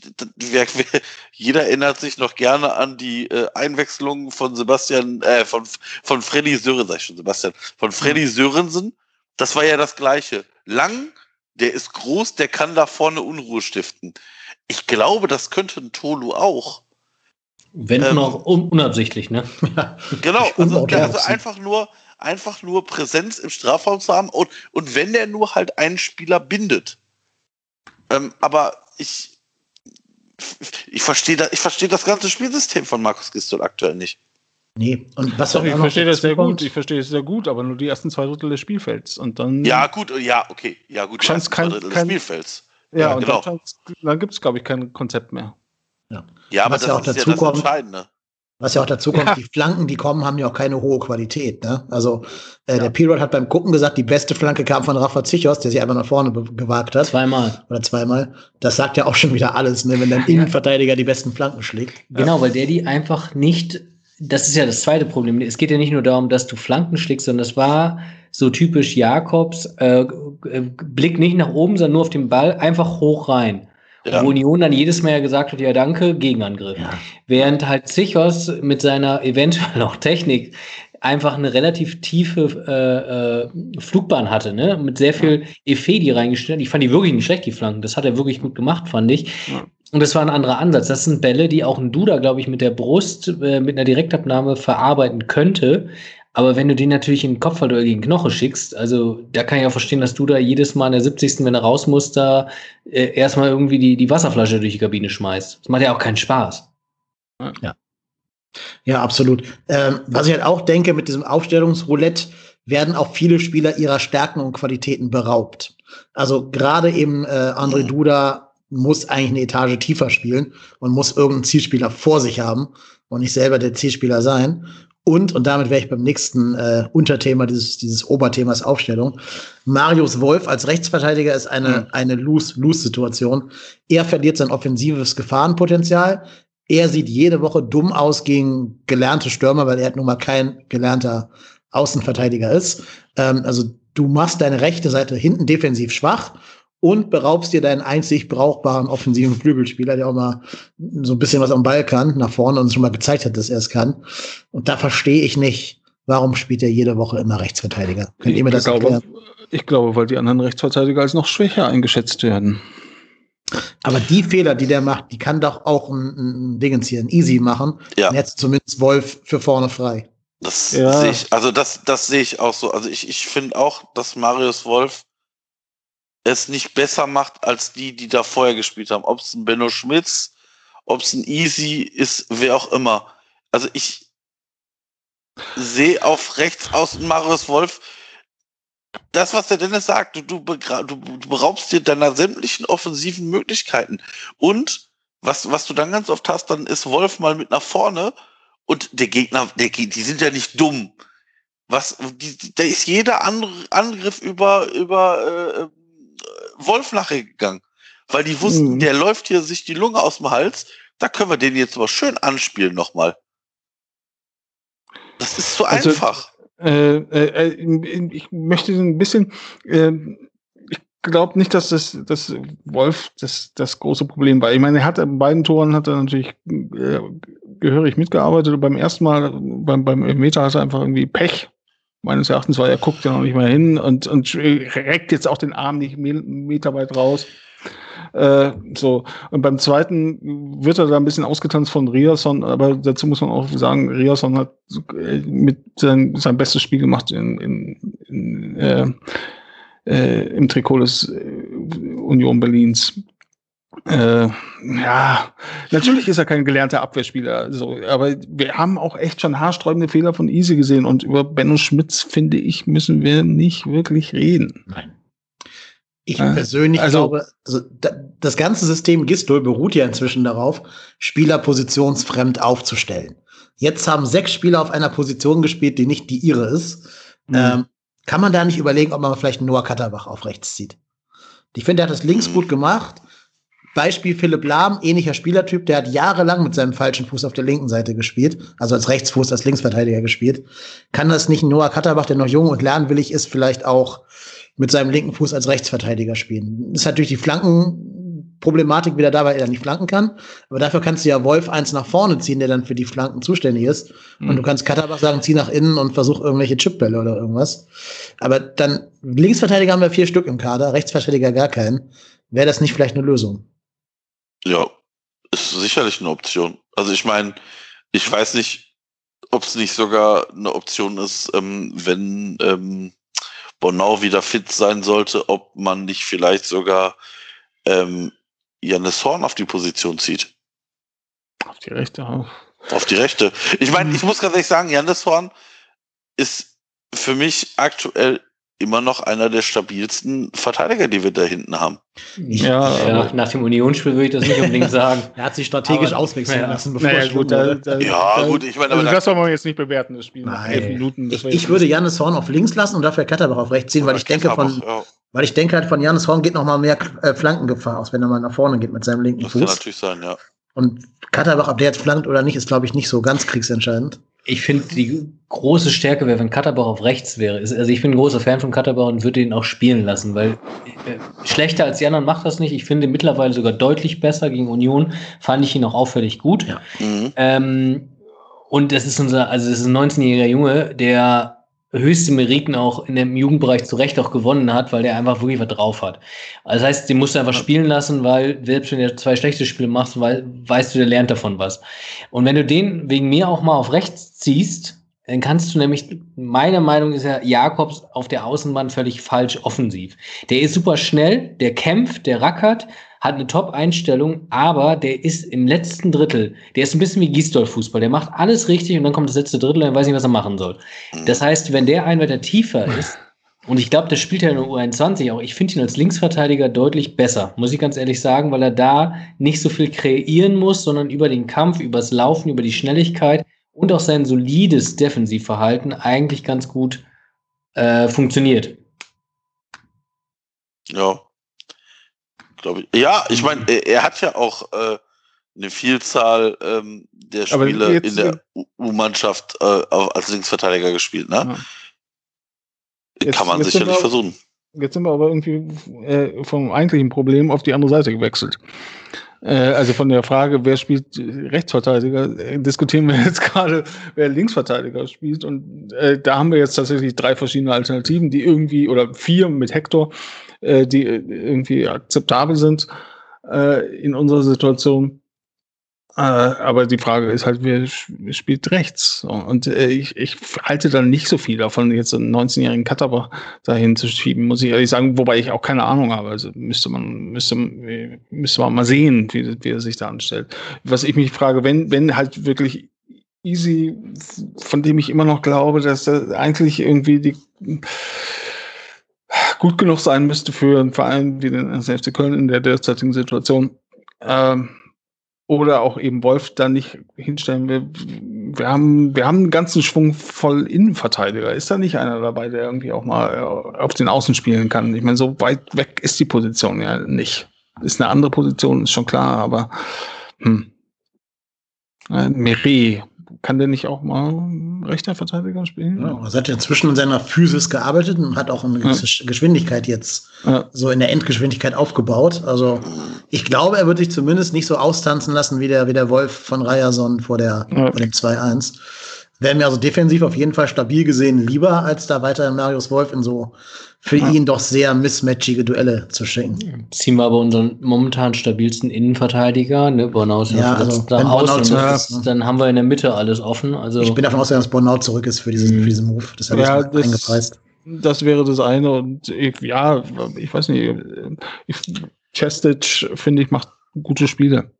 jeder erinnert sich noch gerne an die äh, Einwechslung von Sebastian, äh, von, von Freddy Sörensen, sag ich schon Sebastian, von Freddy mhm. Sörensen. Das war ja das Gleiche. Lang, der ist groß, der kann da vorne Unruhe stiften. Ich glaube, das könnte ein Tolu auch. Wenn ähm, noch un unabsichtlich, ne? (laughs) genau, also, also einfach nur, einfach nur Präsenz im Strafraum zu haben und, und wenn der nur halt einen Spieler bindet ähm, aber ich, ich verstehe da, ich verstehe das ganze Spielsystem von Markus Gistol aktuell nicht. Nee, und was Doch, ich verstehe das sehr gut, ich verstehe es sehr gut, aber nur die ersten zwei Drittel des Spielfelds und dann. Ja, gut, ja, okay, ja, gut, die ersten kein, zwei Drittel kein, des Spielfelds. Ja, ja und genau. dann, dann gibt es, glaube ich, kein Konzept mehr. Ja, ja aber das ja auch ist dazu ja das kommt, Entscheidende. Was ja auch dazu kommt, ja. die Flanken, die kommen, haben ja auch keine hohe Qualität. Ne? Also äh, ja. der Pirot hat beim Gucken gesagt, die beste Flanke kam von Rafa Zichos, der sich einfach nach vorne gewagt hat. Zweimal. Oder zweimal. Das sagt ja auch schon wieder alles, ne? wenn dein Innenverteidiger die besten Flanken schlägt. Genau, weil der die einfach nicht das ist ja das zweite Problem. Es geht ja nicht nur darum, dass du Flanken schlägst, sondern das war so typisch Jakobs, äh, Blick nicht nach oben, sondern nur auf den Ball, einfach hoch rein. Ja. Wo Union dann jedes Mal ja gesagt hat, ja danke, Gegenangriff. Ja. Während halt Zichos mit seiner (laughs) eventuell auch Technik einfach eine relativ tiefe äh, äh, Flugbahn hatte, ne? Mit sehr viel Effet, reingestellt. Ich fand die wirklich nicht schlecht, die Flanken. Das hat er wirklich gut gemacht, fand ich. Ja. Und das war ein anderer Ansatz. Das sind Bälle, die auch ein Duda, glaube ich, mit der Brust, äh, mit einer Direktabnahme verarbeiten könnte. Aber wenn du den natürlich in den Kopfball gegen Knoche schickst, also da kann ich auch verstehen, dass du da jedes Mal in der 70. wenn er raus muss, da äh, erstmal irgendwie die, die Wasserflasche durch die Kabine schmeißt. Das macht ja auch keinen Spaß. Ja. Ja, absolut. Ähm, was ich halt auch denke, mit diesem Aufstellungsroulette werden auch viele Spieler ihrer Stärken und Qualitäten beraubt. Also gerade eben äh, André Duda muss eigentlich eine Etage tiefer spielen und muss irgendeinen Zielspieler vor sich haben und nicht selber der Zielspieler sein. Und, und damit wäre ich beim nächsten äh, Unterthema dieses, dieses Oberthemas Aufstellung. Marius Wolf als Rechtsverteidiger ist eine, mhm. eine Lose-Lose-Situation. Er verliert sein offensives Gefahrenpotenzial. Er sieht jede Woche dumm aus gegen gelernte Stürmer, weil er halt nun mal kein gelernter Außenverteidiger ist. Ähm, also du machst deine rechte Seite hinten defensiv schwach und beraubst dir deinen einzig brauchbaren offensiven Flügelspieler, der auch mal so ein bisschen was am Ball kann, nach vorne und schon mal gezeigt hat, dass er es kann. Und da verstehe ich nicht, warum spielt er jede Woche immer Rechtsverteidiger? Könnt ihr mir das glaube, erklären? Ich glaube, weil die anderen Rechtsverteidiger als noch schwächer eingeschätzt werden. Aber die Fehler, die der macht, die kann doch auch ein, ein Dingens hier, ein Easy machen. Ja. Und jetzt zumindest Wolf für vorne frei. Das ja. sehe ich, also das, das sehe ich auch so. Also ich, ich finde auch, dass Marius Wolf es nicht besser macht als die, die da vorher gespielt haben. Ob es ein Benno Schmitz, ob es ein Easy ist, wer auch immer. Also ich sehe auf rechts außen Marius Wolf das, was der Dennis sagt, du, du, du, beraubst dir deiner sämtlichen offensiven Möglichkeiten. Und was, was du dann ganz oft hast, dann ist Wolf mal mit nach vorne und der Gegner, der, die sind ja nicht dumm. Was, die, da ist jeder Angriff über, über Wolf nachgegangen. Weil die wussten, mhm. der läuft hier sich die Lunge aus dem Hals, da können wir den jetzt mal schön anspielen nochmal. Das ist so also, einfach. Äh, äh, äh ich möchte ein bisschen, äh, ich glaube nicht, dass das, das Wolf das, das große Problem war. Ich meine, er hat bei beiden Toren hat er natürlich äh, gehörig mitgearbeitet. Beim ersten Mal, beim, beim Meter hat er einfach irgendwie Pech meines Erachtens, weil er guckt ja noch nicht mal hin und, und reckt jetzt auch den Arm nicht Meter weit raus. Äh, so. Und beim zweiten wird er da ein bisschen ausgetanzt von Riason, aber dazu muss man auch sagen, Riason hat mit sein, sein bestes Spiel gemacht in, in, in äh, äh, im Trikot des äh, Union Berlins. Äh, ja, natürlich ist er kein gelernter Abwehrspieler, so, aber wir haben auch echt schon haarsträubende Fehler von Easy gesehen und über Benno Schmitz, finde ich, müssen wir nicht wirklich reden. Nein. Ich persönlich also, glaube, also das ganze System Gistol beruht ja inzwischen darauf, Spieler positionsfremd aufzustellen. Jetzt haben sechs Spieler auf einer Position gespielt, die nicht die ihre ist. Mhm. Ähm, kann man da nicht überlegen, ob man vielleicht Noah Katterbach auf rechts zieht? Ich finde, er hat das links gut gemacht. Beispiel Philipp Lahm, ähnlicher Spielertyp, der hat jahrelang mit seinem falschen Fuß auf der linken Seite gespielt, also als Rechtsfuß, als Linksverteidiger gespielt. Kann das nicht Noah Katterbach, der noch jung und lernwillig ist, vielleicht auch mit seinem linken Fuß als Rechtsverteidiger spielen? Ist natürlich die Flankenproblematik wieder da, weil er nicht flanken kann. Aber dafür kannst du ja Wolf eins nach vorne ziehen, der dann für die Flanken zuständig ist. Mhm. Und du kannst Katterbach sagen, zieh nach innen und versuch irgendwelche Chipbälle oder irgendwas. Aber dann, Linksverteidiger haben wir vier Stück im Kader, Rechtsverteidiger gar keinen. Wäre das nicht vielleicht eine Lösung? Ja, ist sicherlich eine Option. Also ich meine, ich weiß nicht, ob es nicht sogar eine Option ist, ähm, wenn ähm, Bonau wieder fit sein sollte, ob man nicht vielleicht sogar ähm, Janis Horn auf die Position zieht. Auf die rechte auch. Auf die rechte. Ich meine, ich muss ganz ehrlich sagen, Janis Horn ist für mich aktuell immer noch einer der stabilsten Verteidiger, die wir da hinten haben. Ja, ja nach dem Unionsspiel würde ich das nicht unbedingt sagen. (laughs) er hat sich strategisch aber, auswechseln ja. lassen, bevor naja, gut, da, da, Ja, da, gut, ich meine, also das soll man jetzt nicht bewerten, das Spiel. Nein. Minuten, ich, ich würde Janis Horn auf links lassen und dafür Katterbach auf rechts ziehen, weil ich denke von, ja. weil ich denke halt von Janis Horn geht noch mal mehr äh, Flankengefahr aus, wenn er mal nach vorne geht mit seinem linken das Fuß. Das kann natürlich sein, ja. Und Katterbach, ob der jetzt flankt oder nicht, ist glaube ich nicht so ganz kriegsentscheidend. Ich finde, die große Stärke wäre, wenn Katterbach auf rechts wäre. Also ich bin ein großer Fan von Katterbach und würde ihn auch spielen lassen, weil äh, schlechter als die anderen macht das nicht. Ich finde mittlerweile sogar deutlich besser gegen Union. Fand ich ihn auch auffällig gut. Ja. Mhm. Ähm, und das ist unser, also das ist ein 19-jähriger Junge, der höchste Meriten auch in dem Jugendbereich zu Recht auch gewonnen hat, weil der einfach wirklich was drauf hat. Also das heißt, den musst du einfach spielen lassen, weil selbst wenn du zwei schlechte Spiele machst, weil, weißt du, der lernt davon was. Und wenn du den wegen mir auch mal auf rechts ziehst, dann kannst du nämlich, meine Meinung ist ja, Jakobs auf der Außenbahn völlig falsch offensiv. Der ist super schnell, der kämpft, der rackert, hat eine Top-Einstellung, aber der ist im letzten Drittel, der ist ein bisschen wie Gisdol-Fußball, der macht alles richtig und dann kommt das letzte Drittel und er weiß nicht, was er machen soll. Das heißt, wenn der ein weiter tiefer ist, und ich glaube, der spielt ja in der U21 auch. Ich finde ihn als Linksverteidiger deutlich besser, muss ich ganz ehrlich sagen, weil er da nicht so viel kreieren muss, sondern über den Kampf, übers Laufen, über die Schnelligkeit und auch sein solides Defensivverhalten eigentlich ganz gut äh, funktioniert. Ja, glaube ich. Ja, ich meine, er, er, hat ja auch äh, eine Vielzahl ähm, der Spiele in der U-Mannschaft äh, als Linksverteidiger gespielt, ne? Ja. Jetzt, Kann man sicherlich wir, versuchen. Jetzt sind wir aber irgendwie äh, vom eigentlichen Problem auf die andere Seite gewechselt. Äh, also von der Frage, wer spielt Rechtsverteidiger, äh, diskutieren wir (laughs) jetzt gerade, wer Linksverteidiger spielt. Und äh, da haben wir jetzt tatsächlich drei verschiedene Alternativen, die irgendwie, oder vier mit Hector, äh, die äh, irgendwie akzeptabel sind äh, in unserer Situation. Äh, aber die Frage ist halt, wer spielt rechts? Und äh, ich, ich halte dann nicht so viel davon, jetzt einen 19-jährigen Katterbach dahin zu schieben, muss ich ehrlich sagen, wobei ich auch keine Ahnung habe. Also müsste man, müsste, müsste man mal sehen, wie, wie er sich da anstellt. Was ich mich frage, wenn, wenn halt wirklich Easy, von dem ich immer noch glaube, dass er eigentlich irgendwie die gut genug sein müsste für einen Verein wie den FC Köln in der derzeitigen Situation. Ähm, oder auch eben Wolf da nicht hinstellen. Wir, wir, haben, wir haben einen ganzen Schwung voll Innenverteidiger. Ist da nicht einer dabei, der irgendwie auch mal äh, auf den Außen spielen kann? Ich meine, so weit weg ist die Position ja nicht. Ist eine andere Position, ist schon klar, aber hm. Äh, Meret kann der nicht auch mal rechter Verteidiger spielen? Ja, er hat ja inzwischen in seiner Physis gearbeitet und hat auch eine gewisse ja. Geschwindigkeit jetzt ja. so in der Endgeschwindigkeit aufgebaut. Also ich glaube, er wird sich zumindest nicht so austanzen lassen wie der, wie der Wolf von Ryerson vor, der, vor dem 2-1. Wäre mir also defensiv auf jeden Fall stabil gesehen lieber, als da weiter Marius Wolf in so für ja. ihn doch sehr mismatchige Duelle zu schicken. Ziehen wir aber unseren momentan stabilsten Innenverteidiger, ne, Bornau ist ja, also, da aus, und ist, ne? dann haben wir in der Mitte alles offen. Also ich bin davon ausgegangen, dass Bornau zurück ist für diesen, für diesen Move. Das habe ja, ich das, eingepreist. Das wäre das eine und ich, ja, ich weiß nicht, ich, Chestic, finde ich, macht gute Spiele.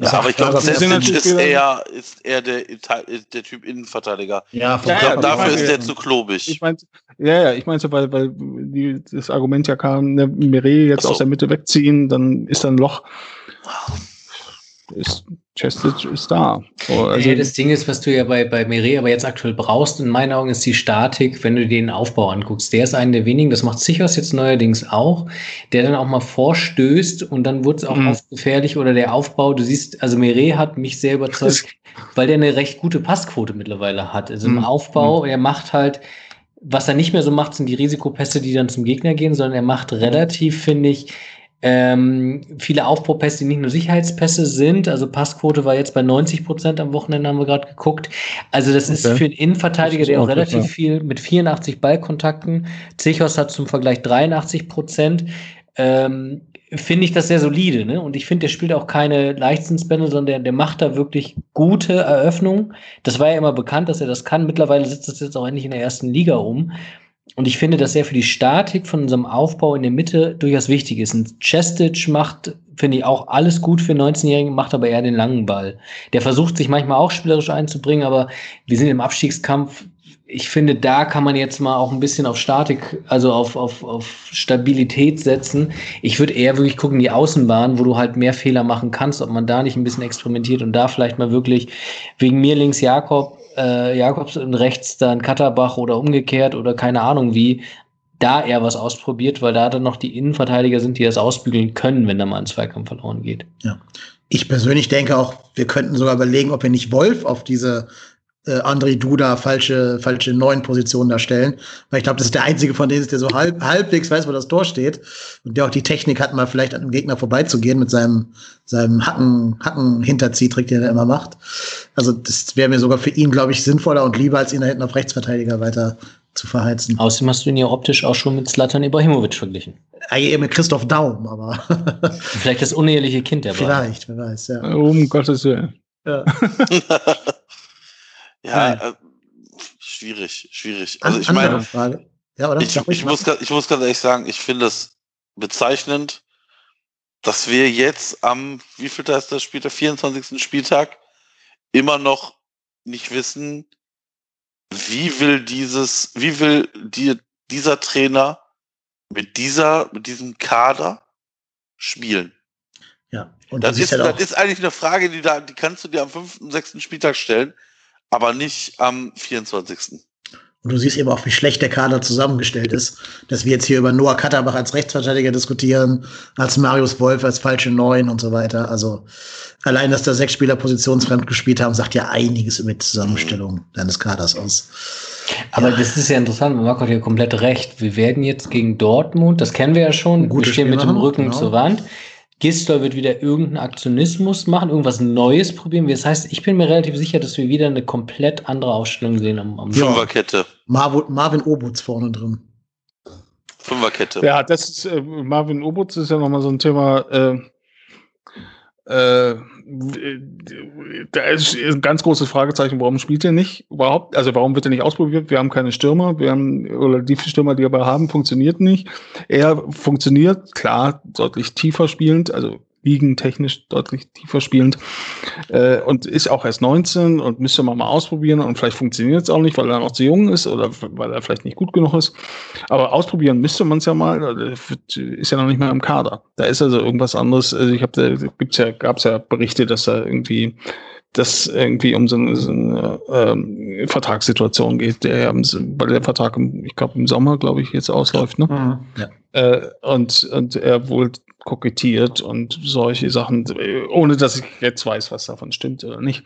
Ja, aber ich glaube, Sestic ist eher, ist eher der, der Typ Innenverteidiger. Ja, vom ja, dafür ist der zu klobig. Ich meinte, ja, ja, ich meinte, weil, weil die, das Argument ja kam, ne, Mireille jetzt so. aus der Mitte wegziehen, dann ist da ein Loch. Ist, Chestic ist da. So, also ja, das Ding ist, was du ja bei, bei Mire aber jetzt aktuell brauchst, in meinen Augen, ist die Statik, wenn du den Aufbau anguckst. Der ist einer der wenigen, das macht Sichers jetzt neuerdings auch, der dann auch mal vorstößt und dann wird es auch mhm. oft gefährlich oder der Aufbau, du siehst, also Mire hat mich sehr überzeugt, (laughs) weil der eine recht gute Passquote mittlerweile hat. Also im mhm. Aufbau, mhm. er macht halt, was er nicht mehr so macht, sind die Risikopässe, die dann zum Gegner gehen, sondern er macht relativ, finde ich, ähm, viele Aufbaupässe, die nicht nur Sicherheitspässe sind. Also Passquote war jetzt bei 90 Prozent am Wochenende, haben wir gerade geguckt. Also das okay. ist für einen Innenverteidiger, der auch relativ ja. viel mit 84 Ballkontakten. Zichos hat zum Vergleich 83 Prozent. Ähm, finde ich das sehr solide, ne? Und ich finde, der spielt auch keine Leichtsinnsbände, sondern der, der macht da wirklich gute Eröffnungen. Das war ja immer bekannt, dass er das kann. Mittlerweile sitzt das jetzt auch endlich in der ersten Liga um. Und ich finde, dass er für die Statik von unserem Aufbau in der Mitte durchaus wichtig ist. Und Chestic macht, finde ich, auch alles gut für 19-Jährigen, macht aber eher den langen Ball. Der versucht sich manchmal auch spielerisch einzubringen, aber wir sind im Abstiegskampf. Ich finde, da kann man jetzt mal auch ein bisschen auf Statik, also auf, auf, auf Stabilität setzen. Ich würde eher wirklich gucken, die Außenbahn, wo du halt mehr Fehler machen kannst, ob man da nicht ein bisschen experimentiert und da vielleicht mal wirklich wegen mir links Jakob äh, Jakobs und rechts dann Katterbach oder umgekehrt oder keine Ahnung wie, da er was ausprobiert, weil da dann noch die Innenverteidiger sind, die das ausbügeln können, wenn da mal ein Zweikampf verloren geht. Ja. Ich persönlich denke auch, wir könnten sogar überlegen, ob wir nicht Wolf auf diese äh, André Duda falsche, falsche neuen Positionen darstellen. Weil ich glaube, das ist der einzige von denen, der so halb, halbwegs weiß, wo das Tor steht. Und der auch die Technik hat, mal vielleicht an dem Gegner vorbeizugehen mit seinem, seinem Hacken, Hacken-Hinterziehtrick, den er immer macht. Also, das wäre mir sogar für ihn, glaube ich, sinnvoller und lieber, als ihn da hinten auf Rechtsverteidiger weiter zu verheizen. Außerdem hast du ihn ja optisch auch schon mit Zlatan Ibrahimovic verglichen. Eigentlich eher mit Christoph Daum, aber. (laughs) Vielleicht das uneheliche Kind der (laughs) beiden. Vielleicht, wer weiß, ja. Um Gottes Willen. ja. (laughs) ja, äh, schwierig, schwierig. Also ich meine, Frage. Ja, oder? ich, ich, muss, ich muss ganz ehrlich sagen, ich finde es bezeichnend, dass wir jetzt am, wie viel ist das Spiel, der 24. Spieltag, immer noch nicht wissen, wie will dieses, wie will die, dieser Trainer mit dieser, mit diesem Kader spielen? ja. Und Das das ist ist, halt das ist eigentlich eine Frage, die, da, die kannst du dir am fünften, sechsten Spieltag stellen, aber nicht am 24. und du siehst eben auch, wie schlecht der Kader zusammengestellt ist, dass wir jetzt hier über Noah Katterbach als Rechtsverteidiger diskutieren, als Marius Wolf als falsche Neun und so weiter. Also allein, dass da sechs Spieler positionsfremd gespielt haben, sagt ja einiges über die Zusammenstellung deines Kaders aus. Aber Ja. das ist ja interessant, Marco hat ja komplett recht. Wir werden jetzt gegen Dortmund, das kennen wir ja schon, wir stehen mit dem Rücken genau. zur Wand. Gisdol wird wieder irgendeinen Aktionismus machen, irgendwas Neues probieren. Das heißt, ich bin mir relativ sicher, dass wir wieder eine komplett andere Aufstellung sehen am, am. Fünferkette. Marvo, Marvin Obutz vorne drin. Fünferkette. Ja, das ist äh, Marvin Obutz ist ja nochmal so ein Thema. Äh, äh, da ist ein ganz großes Fragezeichen, warum spielt er nicht überhaupt? Also warum wird er nicht ausprobiert? Wir haben keine Stürmer, wir haben, oder die Stürmer, die wir haben, funktioniert nicht. Er funktioniert, klar, deutlich tiefer spielend, also liegentechnisch deutlich tiefer spielend äh, und ist auch erst 19 und müsste man mal ausprobieren und vielleicht funktioniert es auch nicht, weil er noch zu jung ist oder weil er vielleicht nicht gut genug ist. Aber ausprobieren müsste man es ja mal. Er wird- Ist ja noch nicht mehr im Kader. Da ist also irgendwas anderes. Also ich habe, da gibt's ja, gab's ja Berichte, dass da irgendwie das irgendwie um so eine, so eine ähm, Vertragssituation geht, der weil der Vertrag, im, ich glaube im Sommer, glaube ich, jetzt ausläuft. Ne? Ja. Äh, und, und er wohl kokettiert und solche Sachen, äh, ohne dass ich jetzt weiß, was davon stimmt oder nicht.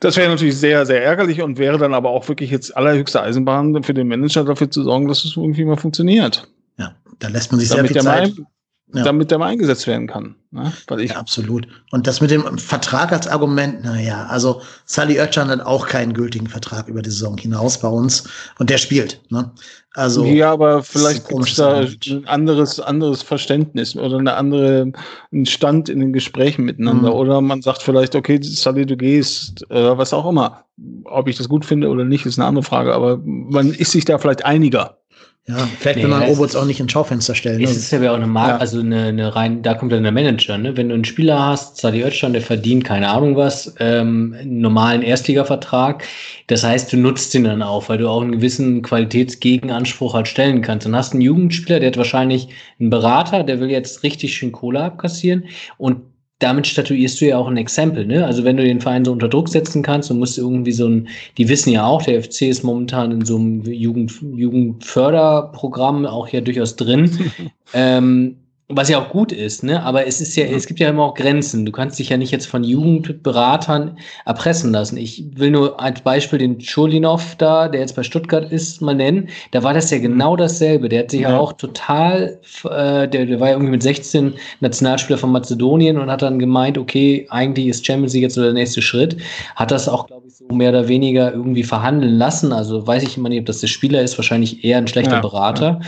Das wäre natürlich sehr, sehr ärgerlich und wäre dann aber auch wirklich jetzt allerhöchste Eisenbahn für den Manager dafür zu sorgen, dass es irgendwie mal funktioniert. Ja, da lässt man sich sehr Damit viel der, mal, Zeit. Ja. damit der mal eingesetzt werden kann. Ne? Weil ich, Ja, absolut. Und das mit dem Vertrag als Argument, naja, also Sally Oetschan hat auch keinen gültigen Vertrag über die Saison hinaus bei uns und der spielt. Ne? Also ja, aber vielleicht gibt es da ein anderes, anderes Verständnis oder eine andere einen Stand in den Gesprächen miteinander. Mhm. Oder man sagt vielleicht, okay, Sally, du gehst, äh, was auch immer. Ob ich das gut finde oder nicht, ist eine andere Frage, aber man ist sich da vielleicht einiger. Ja, vielleicht Nee, will man Robots auch nicht ins Schaufenster stellen. Es Ne? ist ja auch eine Marke, Ja. also eine, eine rein, da kommt dann der Manager, ne? Wenn du einen Spieler hast, Sadi Özcan, der verdient keine Ahnung was, ähm, einen normalen Erstligavertrag. Das heißt, du nutzt ihn dann auch, weil du auch einen gewissen Qualitätsgegenanspruch halt stellen kannst. Dann hast du einen Jugendspieler, der hat wahrscheinlich einen Berater, der will jetzt richtig schön Kohle abkassieren und damit statuierst du ja auch ein Exempel, ne? Also wenn du den Verein so unter Druck setzen kannst, du musst irgendwie so ein, die wissen ja auch, der FC ist momentan in so einem Jugend, Jugendförderprogramm auch ja durchaus drin. (laughs) ähm, was ja auch gut ist, ne? Aber es ist ja, es gibt ja immer auch Grenzen. Du kannst dich ja nicht jetzt von Jugendberatern erpressen lassen. Ich will nur als Beispiel den Schulinov da, der jetzt bei Stuttgart ist, mal nennen. Da war das ja genau dasselbe. Der hat sich ja, Ja. auch total, äh, der, der war ja irgendwie mit 16 Nationalspieler von Mazedonien und hat dann gemeint, okay, eigentlich ist Champions League jetzt so der nächste Schritt. Hat das auch, glaube ich, so mehr oder weniger irgendwie verhandeln lassen. Also weiß ich immer nicht, ob das der Spieler ist, wahrscheinlich eher ein schlechter Ja, Berater.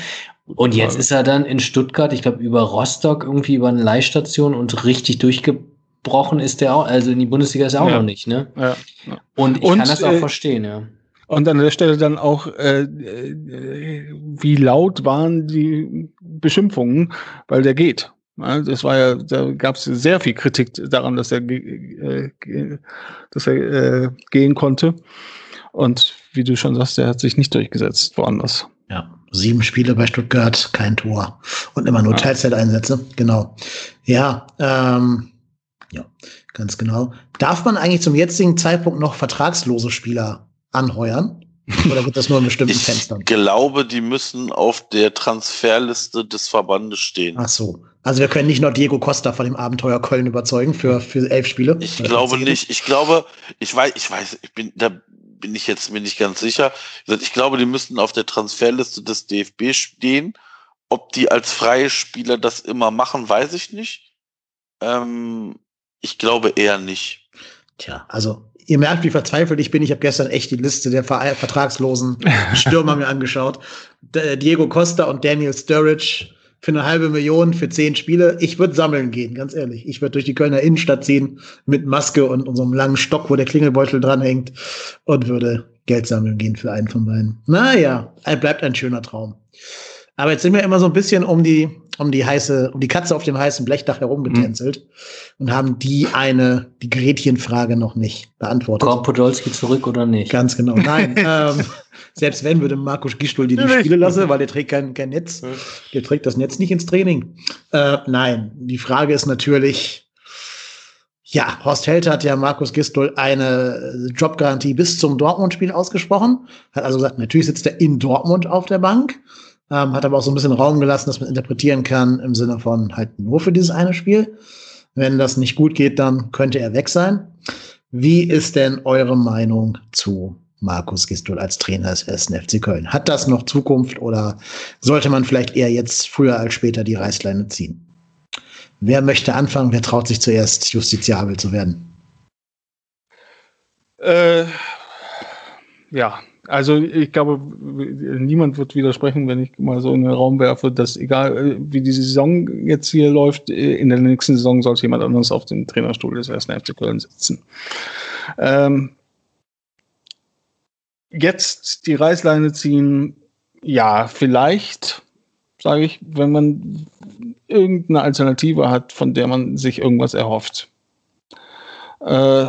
Und jetzt ist er dann in Stuttgart, ich glaube, über Rostock irgendwie über eine Leihstation und richtig durchgebrochen ist der auch. Also in die Bundesliga ist er auch Ja. noch nicht, ne? Ja. Und ich Und, kann das auch äh, verstehen, ja. Und an der Stelle dann auch, äh, äh, wie laut waren die Beschimpfungen, weil der geht. Ja, das war ja, da gab es sehr viel Kritik daran, dass er, äh, dass er äh, gehen konnte. Und wie du schon sagst, der hat sich nicht durchgesetzt woanders. Ja, sieben Spiele bei Stuttgart, kein Tor und immer nur Ja. Teilzeiteinsätze. Genau. Ja, ähm, ja, ganz genau. Darf man eigentlich zum jetzigen Zeitpunkt noch vertragslose Spieler anheuern? Oder wird das nur in bestimmten (laughs) Ich Fenstern? glaube, die müssen auf der Transferliste des Verbandes stehen. Ach so. Also wir können nicht nur Diego Costa von dem Abenteuer Köln überzeugen für, für elf Spiele. Ich glaube 10. nicht. Ich glaube, ich weiß, ich weiß, ich bin, da bin ich jetzt mir nicht ganz sicher. Ich glaube, die müssten auf der Transferliste des DFB stehen. Ob die als freie Spieler das immer machen, weiß ich nicht. Ähm, ich glaube eher nicht. Tja, also ihr merkt, wie verzweifelt ich bin. Ich habe gestern echt die Liste der ver vertragslosen (laughs) Stürmer mir angeschaut. Diego Costa und Daniel Sturridge für eine halbe Million für zehn Spiele. Ich würde sammeln gehen, ganz ehrlich. Ich würde durch die Kölner Innenstadt ziehen mit Maske und unserem langen Stock, wo der Klingelbeutel dranhängt und würde Geld sammeln gehen für einen von beiden. Naja, bleibt ein schöner Traum. Aber jetzt sind wir immer so ein bisschen um die, um die heiße, um die Katze auf dem heißen Blechdach herumgetänzelt mhm. und haben die eine, die Gretchenfrage noch nicht beantwortet. Kommt Podolski zurück oder nicht? Ganz genau. Nein, (laughs) ähm, selbst wenn, würde Markus Gistul die, die Spiele lassen, weil der trägt kein, kein Netz. Der trägt das Netz nicht ins Training. Äh, nein, die Frage ist natürlich, ja, Horst Held hat ja Markus Gistul eine Jobgarantie bis zum Dortmund-Spiel ausgesprochen. Hat also gesagt, natürlich sitzt er in Dortmund auf der Bank. Ähm, hat aber auch so ein bisschen Raum gelassen, dass man interpretieren kann im Sinne von halt nur für dieses eine Spiel. Wenn das nicht gut geht, dann könnte er weg sein. Wie ist denn eure Meinung zu Markus Gistol als Trainer des 1. FC Köln. Hat das noch Zukunft oder sollte man vielleicht eher jetzt früher als später die Reißleine ziehen? Wer möchte anfangen? Wer traut sich zuerst, justiziabel zu werden? Äh, ja, also ich glaube, niemand wird widersprechen, wenn ich mal so in den Raum werfe, dass egal wie die Saison jetzt hier läuft, in der nächsten Saison sollte jemand anderes auf dem Trainerstuhl des 1. FC Köln sitzen. Ähm, jetzt die Reißleine ziehen, ja, vielleicht, sage ich, wenn man irgendeine Alternative hat, von der man sich irgendwas erhofft. Äh,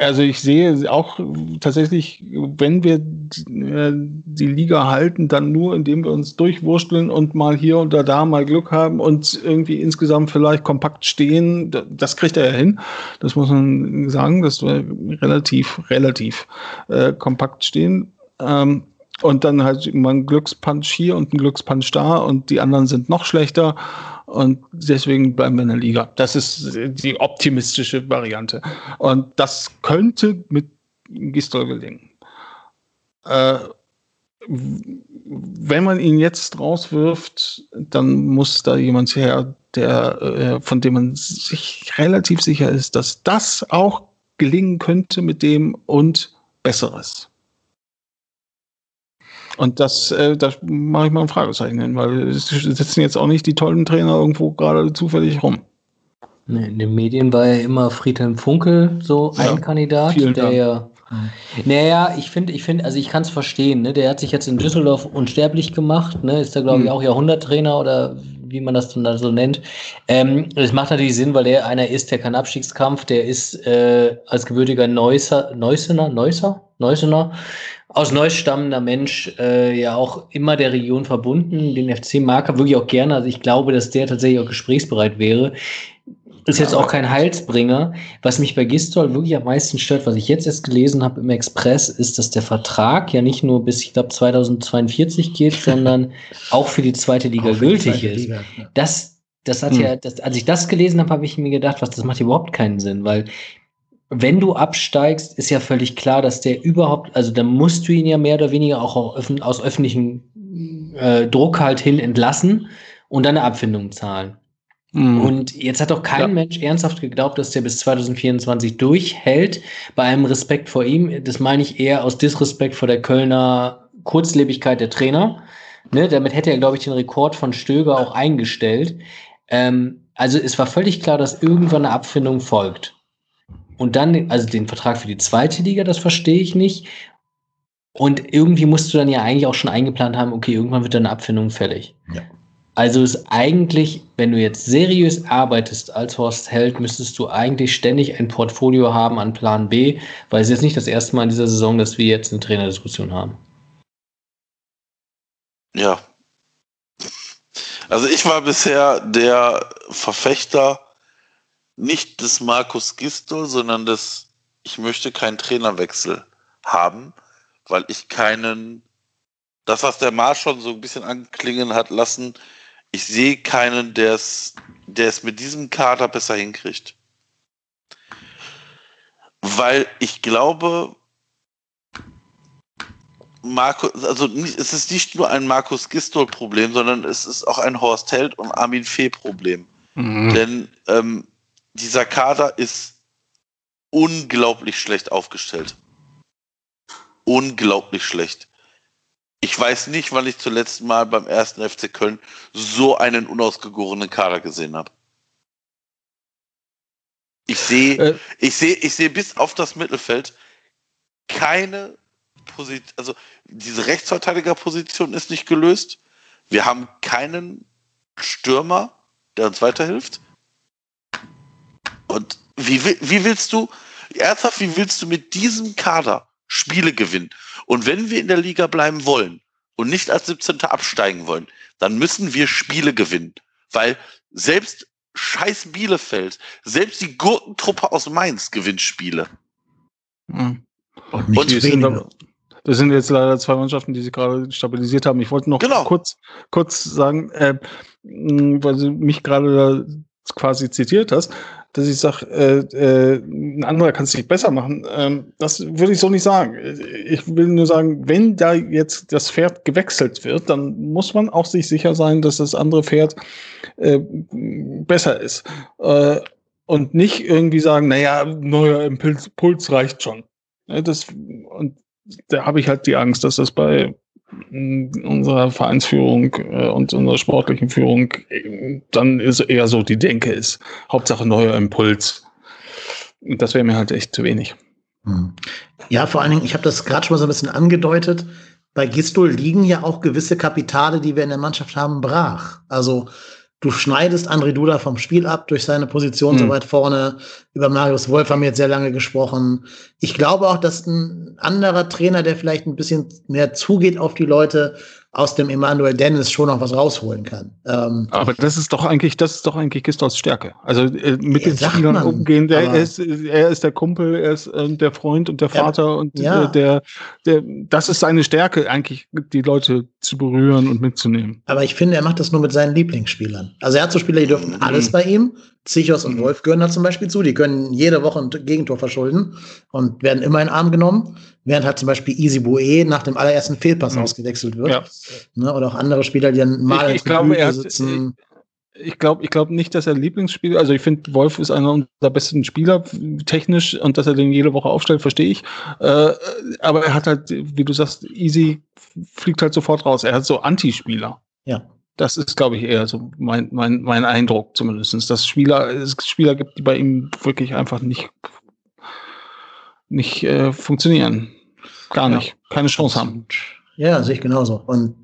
also ich sehe auch tatsächlich, wenn wir äh, die Liga halten, dann nur, indem wir uns durchwursteln und mal hier oder da mal Glück haben und irgendwie insgesamt vielleicht kompakt stehen. Das kriegt er ja hin. Das muss man sagen, dass wir relativ, relativ äh, kompakt stehen. Ähm, und dann halt mal ein Glückspunch hier und ein Glückspunch da und die anderen sind noch schlechter und deswegen bleiben wir in der Liga. Das ist die optimistische Variante. Und das könnte mit Gistol gelingen. Äh, wenn man ihn jetzt rauswirft, dann muss da jemand her, der, äh, von dem man sich relativ sicher ist, dass das auch gelingen könnte mit dem und Besseres. Und das, äh, da mache ich mal ein Fragezeichen hin, weil es sitzen jetzt auch nicht die tollen Trainer irgendwo gerade zufällig rum. In den Medien war ja immer Friedhelm Funkel so ja, ein Kandidat, der Dank. ja. Naja, ich finde, ich finde, also ich kann es verstehen, ne? Der hat sich jetzt in Düsseldorf unsterblich gemacht, ne? Ist da, glaube ich, hm. auch Jahrhunderttrainer oder wie man das dann so nennt. Ähm, das macht natürlich Sinn, weil der einer ist, der kein Abstiegskampf, der ist äh, als gebürtiger Neusser, Neussener, Neusser, Neussener, aus Neuss stammender Mensch äh, ja auch immer der Region verbunden. Den FC mag er wirklich auch gerne. Also ich glaube, dass der tatsächlich auch gesprächsbereit wäre. Ist jetzt auch kein Heilsbringer. Was mich bei Gistol wirklich am meisten stört, was ich jetzt erst gelesen habe im Express, ist, dass der Vertrag ja nicht nur bis, ich glaube, 2042 geht, (laughs) sondern auch für die zweite Liga gültig zweite ist. Liga, ja. Das, das hat hm. ja, das, als ich das gelesen habe, habe ich mir gedacht, was, das macht überhaupt keinen Sinn, weil wenn du absteigst, ist ja völlig klar, dass der überhaupt, also da musst du ihn ja mehr oder weniger auch aus öffentlichen äh, Druck halt hin entlassen und dann eine Abfindung zahlen. Mhm. Und jetzt hat doch kein ja. Mensch ernsthaft geglaubt, dass der bis 2024 durchhält. Bei einem Respekt vor ihm, das meine ich eher aus Disrespekt vor der Kölner Kurzlebigkeit der Trainer. Ne, damit hätte er, glaube ich, den Rekord von Stöger auch eingestellt. Ähm, also es war völlig klar, dass irgendwann eine Abfindung folgt. Und dann, also den Vertrag für die zweite Liga, das verstehe ich nicht. Und irgendwie musst du dann ja eigentlich auch schon eingeplant haben, okay, irgendwann wird eine Abfindung fällig. Ja. Also ist eigentlich, wenn du jetzt seriös arbeitest als Horst Held, müsstest du eigentlich ständig ein Portfolio haben an Plan B, weil es ist jetzt nicht das erste Mal in dieser Saison, dass wir jetzt eine Trainerdiskussion haben. Ja. Also ich war bisher der Verfechter nicht des Markus Gistol, sondern des, ich möchte keinen Trainerwechsel haben, weil ich keinen, das, was der Mars schon so ein bisschen anklingen hat lassen, ich sehe keinen, der es, der es mit diesem Kader besser hinkriegt. Weil ich glaube, Markus, also es ist nicht nur ein Markus Gistol-Problem, sondern es ist auch ein Horst Held und Armin Fee-Problem. Mhm. Denn ähm, dieser Kader ist unglaublich schlecht aufgestellt. Unglaublich schlecht. Ich weiß nicht, wann ich zuletzt mal beim ersten FC Köln so einen unausgegorenen Kader gesehen habe. Ich sehe, äh. ich sehe, ich sehe bis auf das Mittelfeld keine Position, also diese Rechtsverteidigerposition ist nicht gelöst. Wir haben keinen Stürmer, der uns weiterhilft. Und wie, wie willst du, ernsthaft, wie willst du mit diesem Kader Spiele gewinnen? Und wenn wir in der Liga bleiben wollen und nicht als 17. absteigen wollen, dann müssen wir Spiele gewinnen. Weil selbst scheiß Bielefeld, selbst die Gurkentruppe aus Mainz gewinnt Spiele. Mhm. Und, nicht und sind, das sind jetzt leider zwei Mannschaften, die sich gerade stabilisiert haben. Ich wollte noch genau. kurz, kurz sagen, äh, weil du mich gerade quasi zitiert hast, dass ich sage, äh, äh, ein anderer kann es nicht besser machen. Ähm, das würde ich so nicht sagen. Ich will nur sagen, wenn da jetzt das Pferd gewechselt wird, dann muss man auch sich sicher sein, dass das andere Pferd äh, besser ist. Äh, und nicht irgendwie sagen, naja, neuer Impuls, Puls reicht schon. Ja, das, und da habe ich halt die Angst, dass das bei unserer Vereinsführung äh, und unserer sportlichen Führung dann ist eher so die Denke ist. Hauptsache neuer Impuls. Das wäre mir halt echt zu wenig. Hm. Ja, vor allen Dingen, ich habe das gerade schon mal so ein bisschen angedeutet. Bei Gistol liegen ja auch gewisse Kapitale, die wir in der Mannschaft haben, brach. Also du schneidest André Duda vom Spiel ab durch seine Position mhm. so weit vorne. Über Marius Wolf haben wir jetzt sehr lange gesprochen. Ich glaube auch, dass ein anderer Trainer, der vielleicht ein bisschen mehr zugeht auf die Leute, aus dem Emanuel Dennis schon noch was rausholen kann. Ähm, aber das ist doch eigentlich, das ist doch eigentlich Gistols Stärke. Also äh, mit den Spielern man, umgehen. Der, er, ist, er ist der Kumpel, er ist äh, der Freund und der Vater ja, und ja. Äh, der, der, das ist seine Stärke, eigentlich die Leute zu berühren und mitzunehmen. Aber ich finde, er macht das nur mit seinen Lieblingsspielern. Also er hat so Spieler, die dürfen mhm. alles bei ihm. Zichos und mhm. Wolf gehören da zum Beispiel zu. Die können jede Woche ein Gegentor verschulden und werden immer in den Arm genommen. Während halt zum Beispiel Easy Bue nach dem allerersten Fehlpass mhm. ausgewechselt wird. Ja. Ne, oder auch andere Spieler, die dann mal ich, ich glaube, er sitzen. Ich glaube ich glaube nicht, dass er Lieblingsspieler, also ich finde, Wolf ist einer unserer besten Spieler technisch und dass er den jede Woche aufstellt, verstehe ich. Äh, aber er hat halt, wie du sagst, Easy fliegt halt sofort raus. Er hat so Anti-Spieler. Ja. Das ist, glaube ich, eher so mein, mein, mein Eindruck zumindest, dass Spieler, es Spieler gibt, die bei ihm wirklich einfach nicht, nicht äh, funktionieren. Gar nicht. Ja, Keine Chance haben. Ja, sehe ich genauso. Und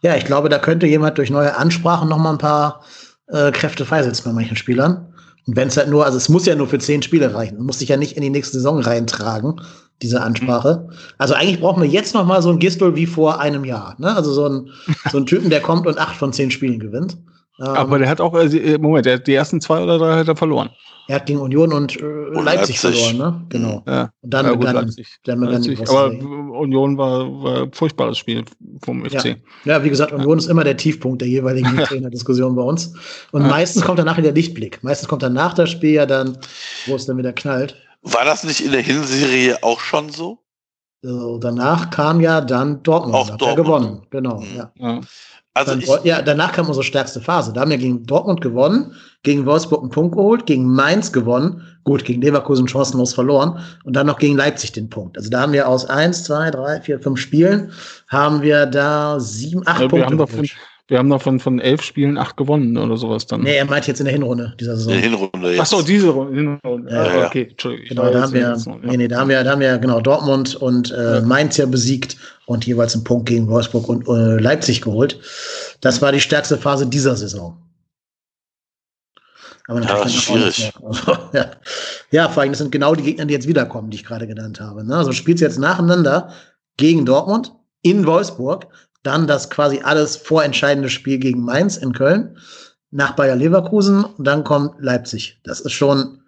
ja, ich glaube, da könnte jemand durch neue Ansprachen noch mal ein paar äh, Kräfte freisetzen bei manchen Spielern. Und wenn es halt nur, also es muss ja nur für zehn Spiele reichen. Muss sich ja nicht in die nächste Saison reintragen diese Ansprache. Mhm. Also eigentlich brauchen wir jetzt noch mal so ein Gistol wie vor einem Jahr. Ne? Also so ein, so ein Typen, der kommt und acht von zehn Spielen gewinnt. Ähm, Aber der hat auch, äh, Moment, der hat die ersten zwei oder drei hat er verloren. Er hat gegen Union und, äh, und Leipzig, Leipzig, verloren, ne? Genau. Ja. Und dann ja, gut, begann, Leipzig. dann begann Leipzig. Aber Union war, war ein furchtbares Spiel vom FC. Ja, ja wie gesagt, Union ja. ist immer der Tiefpunkt der jeweiligen (laughs) Trainerdiskussion bei uns. Und meistens kommt danach der Lichtblick. Meistens kommt danach das Spiel ja dann, wo es dann wieder knallt. War das nicht in der Hinserie auch schon so? So, danach kam ja dann Dortmund. Auch Dortmund. gewonnen, genau. Mhm. Ja. ja. Also dann, ja, danach kam unsere stärkste Phase. Da haben wir gegen Dortmund gewonnen, gegen Wolfsburg einen Punkt geholt, gegen Mainz gewonnen, gut, gegen Leverkusen chancenlos verloren und dann noch gegen Leipzig den Punkt. Also da haben wir aus eins, zwei, drei, vier, fünf Spielen haben wir da sieben, acht ja, Punkte. Wir haben noch von, von elf Spielen acht gewonnen oder sowas dann. Nee, er meint jetzt in der Hinrunde dieser Saison. In der Hinrunde jetzt. Ach so, diese Hinrunde. Ja, ah, okay, Entschuldigung. Genau, da haben wir, noch, ja. nee, nee, da haben wir, da haben wir genau Dortmund und äh, ja. Mainz ja besiegt und jeweils einen Punkt gegen Wolfsburg und äh, Leipzig geholt. Das war die stärkste Phase dieser Saison. Aber natürlich ja, das ist schwierig. Also, (laughs) ja. ja, vor allem, das sind genau die Gegner, die jetzt wiederkommen, die ich gerade genannt habe. Ne? Also spielt jetzt nacheinander gegen Dortmund in Wolfsburg, dann das quasi alles vorentscheidende Spiel gegen Mainz in Köln, nach Bayer Leverkusen und dann kommt Leipzig. Das ist schon,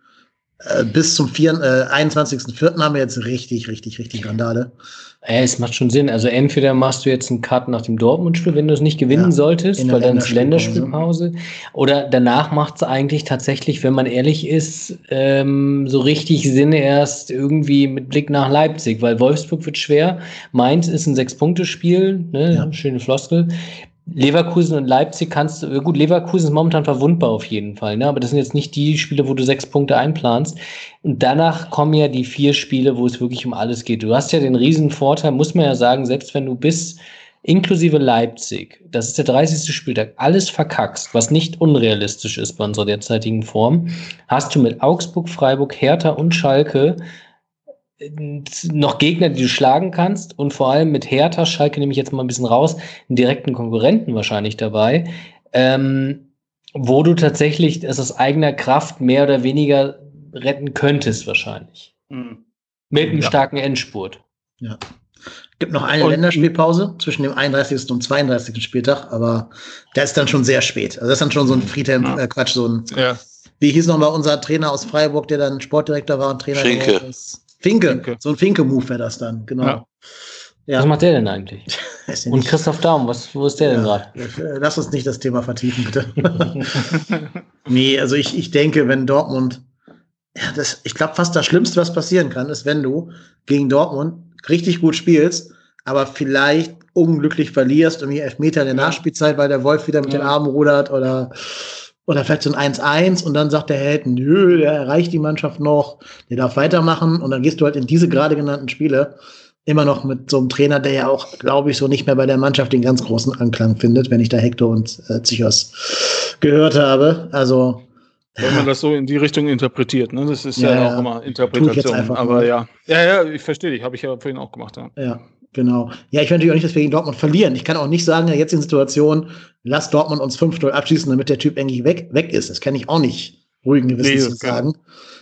äh, bis zum vier- äh, 21.04. haben wir jetzt richtig, richtig, richtig Randale. Äh, es macht schon Sinn. Also entweder machst du jetzt einen Cut nach dem Dortmund-Spiel, wenn du es nicht gewinnen Ja, solltest, weil dann ist. Länderspielpause. Oder danach macht es eigentlich tatsächlich, wenn man ehrlich ist, ähm, so richtig Sinn erst irgendwie mit Blick nach Leipzig, weil Wolfsburg wird schwer. Mainz ist ein Sechs-Punkte-Spiel, ne? Ja. schöne Floskel. Leverkusen und Leipzig kannst du, gut, Leverkusen ist momentan verwundbar auf jeden Fall, ne? aber das sind jetzt nicht die Spiele, wo du sechs Punkte einplanst. Und danach kommen ja die vier Spiele, wo es wirklich um alles geht. Du hast ja den riesen Vorteil, muss man ja sagen, selbst wenn du bis inklusive Leipzig, das ist der 30. Spieltag, alles verkackst, was nicht unrealistisch ist bei unserer derzeitigen Form, hast du mit Augsburg, Freiburg, Hertha und Schalke noch Gegner, die du schlagen kannst und vor allem mit Hertha, Schalke nehme ich jetzt mal ein bisschen raus, einen direkten Konkurrenten wahrscheinlich dabei, ähm, wo du tatsächlich es aus eigener Kraft mehr oder weniger retten könntest wahrscheinlich. Mit einem Ja. starken Endspurt. Gibt noch eine Und- Länderspielpause zwischen dem 31. und 32. Spieltag, aber der ist dann schon sehr spät. Also das ist dann schon so ein Friedhelm, Ja. äh, Quatsch, so ein, Ja. wie hieß nochmal unser Trainer aus Freiburg, der dann Sportdirektor war und Trainer geworden ist? Finke. Finke. So ein Finke-Move wäre das dann, genau. Ja. Ja. Was macht der denn eigentlich? (laughs) Und Christoph Daum, was, wo ist der denn Ja, gerade? äh, Lass uns nicht das Thema vertiefen, bitte. (laughs) nee, also ich, ich denke, wenn Dortmund, ja, das, ich glaube, fast das Schlimmste, was passieren kann, ist, wenn du gegen Dortmund richtig gut spielst, aber vielleicht unglücklich verlierst, irgendwie Elfmeter in der Ja. Nachspielzeit, weil der Wolf wieder mit den Ja. Armen rudert oder, oder vielleicht so ein 1-1 und dann sagt der Held, nö, der erreicht die Mannschaft noch, der darf weitermachen und dann gehst du halt in diese gerade genannten Spiele immer noch mit so einem Trainer, der ja auch, glaube ich, so nicht mehr bei der Mannschaft den ganz großen Anklang findet, wenn ich da Hector und äh, Zichos gehört habe. Also, Wenn man das so in die Richtung interpretiert, ne? Das ist ja, Ja, auch ja. immer Interpretation. Aber ja. Ja, ja, ich verstehe dich. Habe ich ja vorhin auch gemacht. Ja. ja, genau. Ja, ich will natürlich auch nicht, dass wir gegen Dortmund verlieren. Ich kann auch nicht sagen, in der jetzigen Situation, lass Dortmund uns 5-0 abschießen, damit der Typ eigentlich weg, weg ist. Das kann ich auch nicht ruhigen Gewissens Nee, sagen.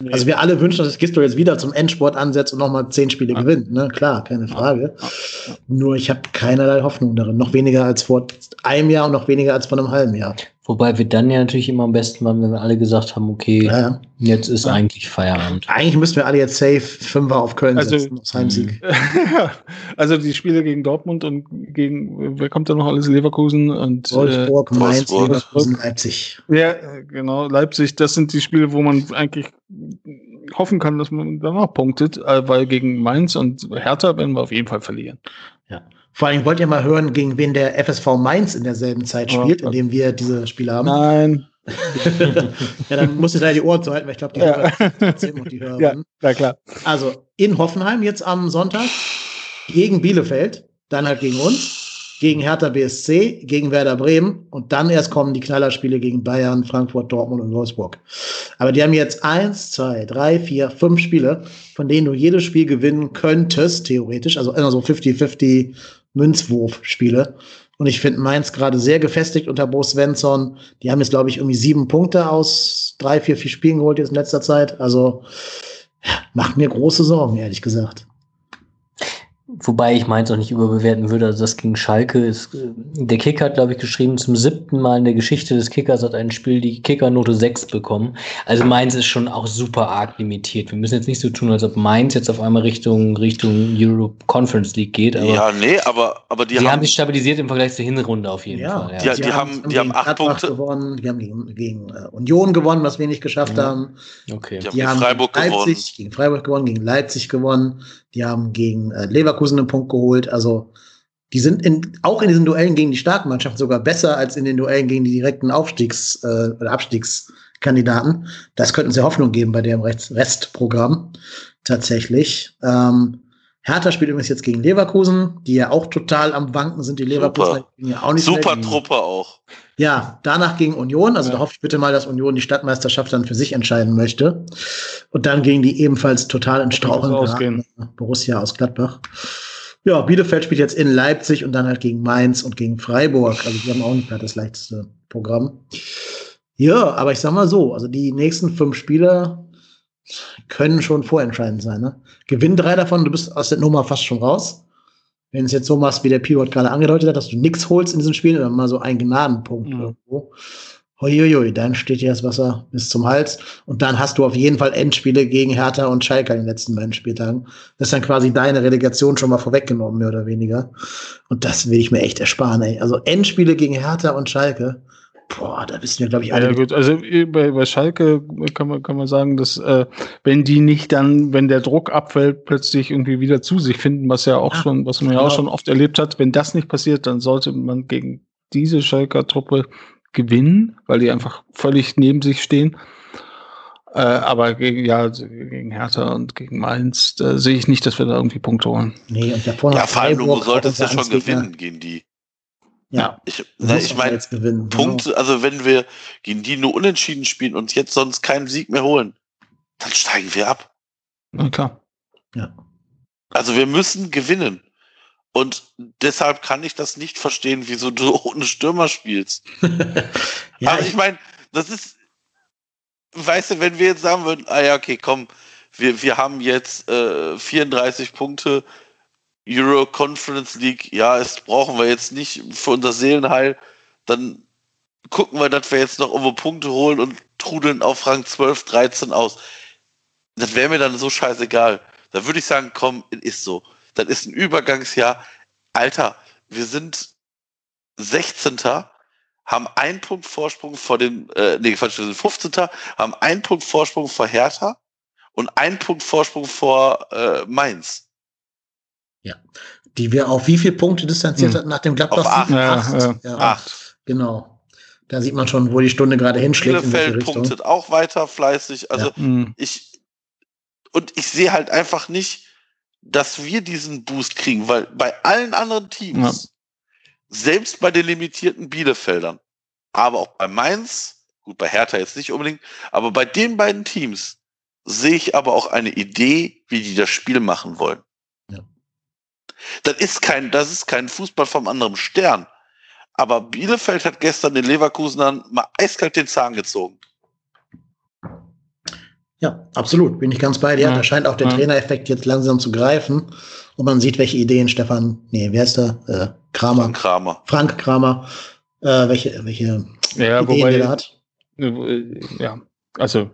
Nee. Also wir alle wünschen, dass das Gisto jetzt wieder zum Endsport ansetzt und nochmal zehn Spiele Ja. gewinnt. Ne? Klar, keine Frage. Ja, ja. Nur ich habe keinerlei Hoffnung darin. Noch weniger als vor einem Jahr und noch weniger als vor einem halben Jahr. Wobei wir dann ja natürlich immer am besten waren, wenn wir alle gesagt haben, okay, Ja, ja. jetzt ist Ja. eigentlich Feierabend. Eigentlich müssten wir alle jetzt safe Fünfer auf Köln Also- setzen, aufs Heimsieg. (laughs) also die Spiele gegen Dortmund und gegen, wer kommt da noch alles? Leverkusen und äh, Wolfsburg, Mainz, Wolfsburg. Leverkusen, Leipzig. ja, äh, genau, Leipzig, das sind die Spiele, wo man eigentlich hoffen kann, dass man danach punktet, äh, weil gegen Mainz und Hertha werden wir auf jeden Fall verlieren. Vor allem wollt ihr mal hören, gegen wen der FSV Mainz in derselben Zeit Ja. spielt, in dem wir diese Spiele haben. Nein. (laughs) ja, dann musst du da die Ohren zu halten, weil ich glaube, die Ja. Hörer die (laughs) Hörer. Ja, na klar. Also in Hoffenheim jetzt am Sonntag gegen Bielefeld, dann halt gegen uns, gegen Hertha BSC, gegen Werder Bremen und dann erst kommen die Knallerspiele gegen Bayern, Frankfurt, Dortmund und Wolfsburg. Aber die haben jetzt eins, zwei, drei, vier, fünf Spiele, von denen du jedes Spiel gewinnen könntest, theoretisch, also immer so 50-50 Münzwurf-Spiele. Und ich finde Mainz gerade sehr gefestigt unter Bo Svensson. Die haben jetzt, glaube ich, irgendwie sieben Punkte aus drei, vier, vier Spielen geholt jetzt in letzter Zeit. Also macht mir große Sorgen, ehrlich gesagt. Wobei ich meins auch nicht überbewerten würde. Also das gegen Schalke ist, äh, der Kicker hat, glaube ich, geschrieben, zum siebten Mal in der Geschichte des Kickers hat ein Spiel die Kickernote 6 bekommen. Also Mainz ist schon auch super arg limitiert. Wir müssen jetzt nicht so tun, als ob Mainz jetzt auf einmal Richtung, Richtung Europe Conference League geht, aber ja, nee, aber, aber die, die, haben, haben, sich stabilisiert im Vergleich zur Hinrunde auf jeden Fall. Ja, die haben- die haben gegen acht Gladbach Punkte. gewonnen, die haben gegen, gegen äh, Union gewonnen, was wir nicht geschafft Ja. haben. Okay. die haben Die gegen haben Freiburg gegen gewonnen. Leipzig, gegen Freiburg gewonnen, gegen Leipzig gewonnen. Die haben gegen äh, Leverkusen einen Punkt geholt. Also die sind in, auch in diesen Duellen gegen die starken Mannschaften sogar besser als in den Duellen gegen die direkten Aufstiegs- äh, oder Abstiegskandidaten. Das könnten sie Hoffnung geben bei dem Rest Restprogramm tatsächlich. Ähm, Hertha spielt übrigens jetzt gegen Leverkusen, die ja auch total am Wanken sind. Die Leverkusen ja auch nicht Super schlecht. Truppe auch. Ja, danach gegen Union. Also Ja. da hoffe ich bitte mal, dass Union die Stadtmeisterschaft dann für sich entscheiden möchte. Und dann gegen die ebenfalls total in Straucheln Borussia aus Gladbach. Ja, Bielefeld spielt jetzt in Leipzig und dann halt gegen Mainz und gegen Freiburg. Also die haben auch nicht gerade das leichteste Programm. Ja, aber ich sag mal so, also die nächsten fünf Spiele können schon vorentscheidend sein. Ne? Gewinn drei davon, du bist aus der Nummer fast schon raus. Wenn du es jetzt so machst, wie der Pivot gerade angedeutet hat, dass du nichts holst in diesen Spielen, oder mal so einen Gnadenpunkt Mhm. irgendwo. Huiuiui, dann steht dir das Wasser bis zum Hals. Und dann hast du auf jeden Fall Endspiele gegen Hertha und Schalke in den letzten beiden Spieltagen. Das ist dann quasi deine Relegation schon mal vorweggenommen, mehr oder weniger. Und das will ich mir echt ersparen, ey. Also Endspiele gegen Hertha und Schalke. Boah, da wissen wir, glaube ich, alle. Ja, gut, also äh, bei, bei Schalke kann man, kann man sagen, dass äh, wenn die nicht dann, wenn der Druck abfällt, plötzlich irgendwie wieder zu sich finden, was ja auch ja, schon, was man ja auch genau. schon oft erlebt hat, wenn das nicht passiert, dann sollte man gegen diese Schalker Truppe gewinnen, weil die einfach völlig neben sich stehen. Äh, aber gegen, ja, also gegen Hertha und gegen Mainz, da sehe ich nicht, dass wir da irgendwie Punkte holen. Nee, und davor ja, vor allem, du solltest ja schon gewinnen gegen die. Ja, ich, ne, ich meine, genau. Punkte, also wenn wir gegen die nur unentschieden spielen und jetzt sonst keinen Sieg mehr holen, dann steigen wir ab. Na klar. Ja. Also wir müssen gewinnen. Und deshalb kann ich das nicht verstehen, wieso du (laughs) ohne Stürmer spielst. (laughs) ja, Aber ich meine, das ist, weißt du, wenn wir jetzt sagen würden, ah ja, okay, komm, wir, wir haben jetzt äh, 34 Punkte, Euro Conference League, ja, das brauchen wir jetzt nicht für unser Seelenheil, dann gucken wir, dass wir jetzt noch irgendwo Punkte holen und trudeln auf Rang 12, 13 aus. Das wäre mir dann so scheißegal. Da würde ich sagen, komm, ist so dann ist ein Übergangsjahr. Alter, wir sind 16. haben einen Punkt Vorsprung vor den, äh, nee, wir sind 15. haben einen Punkt Vorsprung vor Hertha und einen Punkt Vorsprung vor äh, Mainz. Ja. Die wir auf wie viele Punkte distanziert hm. hatten nach dem Gladbach? Auf acht. acht. Ja, ja, acht. Genau. Da sieht man schon, wo die Stunde gerade hinschlägt. Bielefeld punktet auch weiter fleißig. Also ja. Hm. ich und ich sehe halt einfach nicht, dass wir diesen Boost kriegen, weil bei allen anderen Teams, ja. selbst bei den limitierten Bielefeldern, aber auch bei Mainz, gut, bei Hertha jetzt nicht unbedingt, aber bei den beiden Teams sehe ich aber auch eine Idee, wie die das Spiel machen wollen. Das ist kein, das ist kein Fußball vom anderen Stern. Aber Bielefeld hat gestern den Leverkusenern mal eiskalt den Zahn gezogen. Ja, absolut. Bin ich ganz bei dir. Ja, da scheint auch der ja. Trainereffekt jetzt langsam zu greifen. Und man sieht, welche Ideen Stefan, nee, wer ist der? Äh, Kramer. Frank Kramer. Frank Kramer, äh, welche, welche ja, Ideen wobei, der hat. Äh, ja, also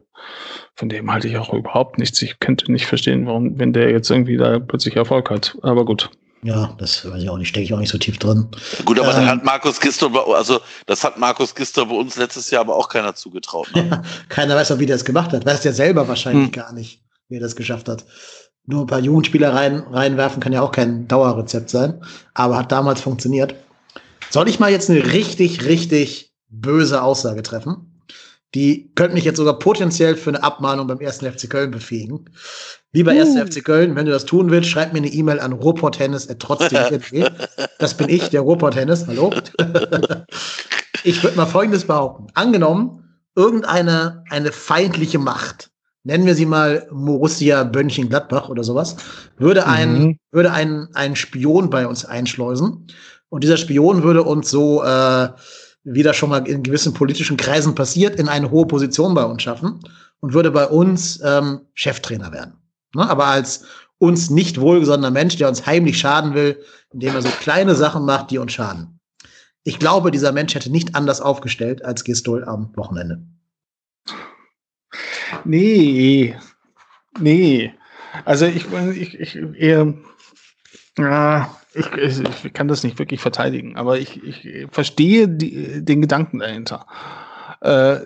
von dem halte ich auch überhaupt nichts. Ich könnte nicht verstehen, warum, wenn der jetzt irgendwie da plötzlich Erfolg hat. Aber gut. Ja, das weiß ich auch nicht, stecke ich auch nicht so tief drin. Gut, aber ähm, dann hat Markus Gister, also das hat Markus Gister bei uns letztes Jahr aber auch keiner zugetraut. Ne? Ja, keiner weiß auch, wie der es gemacht hat. Weiß der selber wahrscheinlich hm. gar nicht, wie er das geschafft hat. Nur ein paar Jugendspieler rein, reinwerfen kann ja auch kein Dauerrezept sein, aber hat damals funktioniert. Soll ich mal jetzt eine richtig, richtig böse Aussage treffen? Die könnte mich jetzt sogar potenziell für eine Abmahnung beim ersten FC Köln befähigen. Lieber uh. 1. FC Köln, wenn du das tun willst, schreib mir eine E-Mail an roportennis.trotzdem.de. (laughs) Das bin ich, der Roportennis. Hallo. (laughs) ich würde mal Folgendes behaupten. Angenommen, irgendeine eine feindliche Macht, nennen wir sie mal Borussia Bönnchen-Gladbach oder sowas, würde ein, mhm. würde ein, ein Spion bei uns einschleusen. Und dieser Spion würde uns so, äh, wie das schon mal in gewissen politischen Kreisen passiert, in eine hohe Position bei uns schaffen und würde bei uns ähm, Cheftrainer werden. Ne? Aber als uns nicht wohlgesonnener Mensch, der uns heimlich schaden will, indem er so kleine Sachen macht, die uns schaden. Ich glaube, dieser Mensch hätte nicht anders aufgestellt als Gistol am Wochenende. Nee, nee. Also ich, ich, ich eher, ja, ich, ich, kann das nicht wirklich verteidigen, aber ich, ich verstehe die, den Gedanken dahinter. Äh,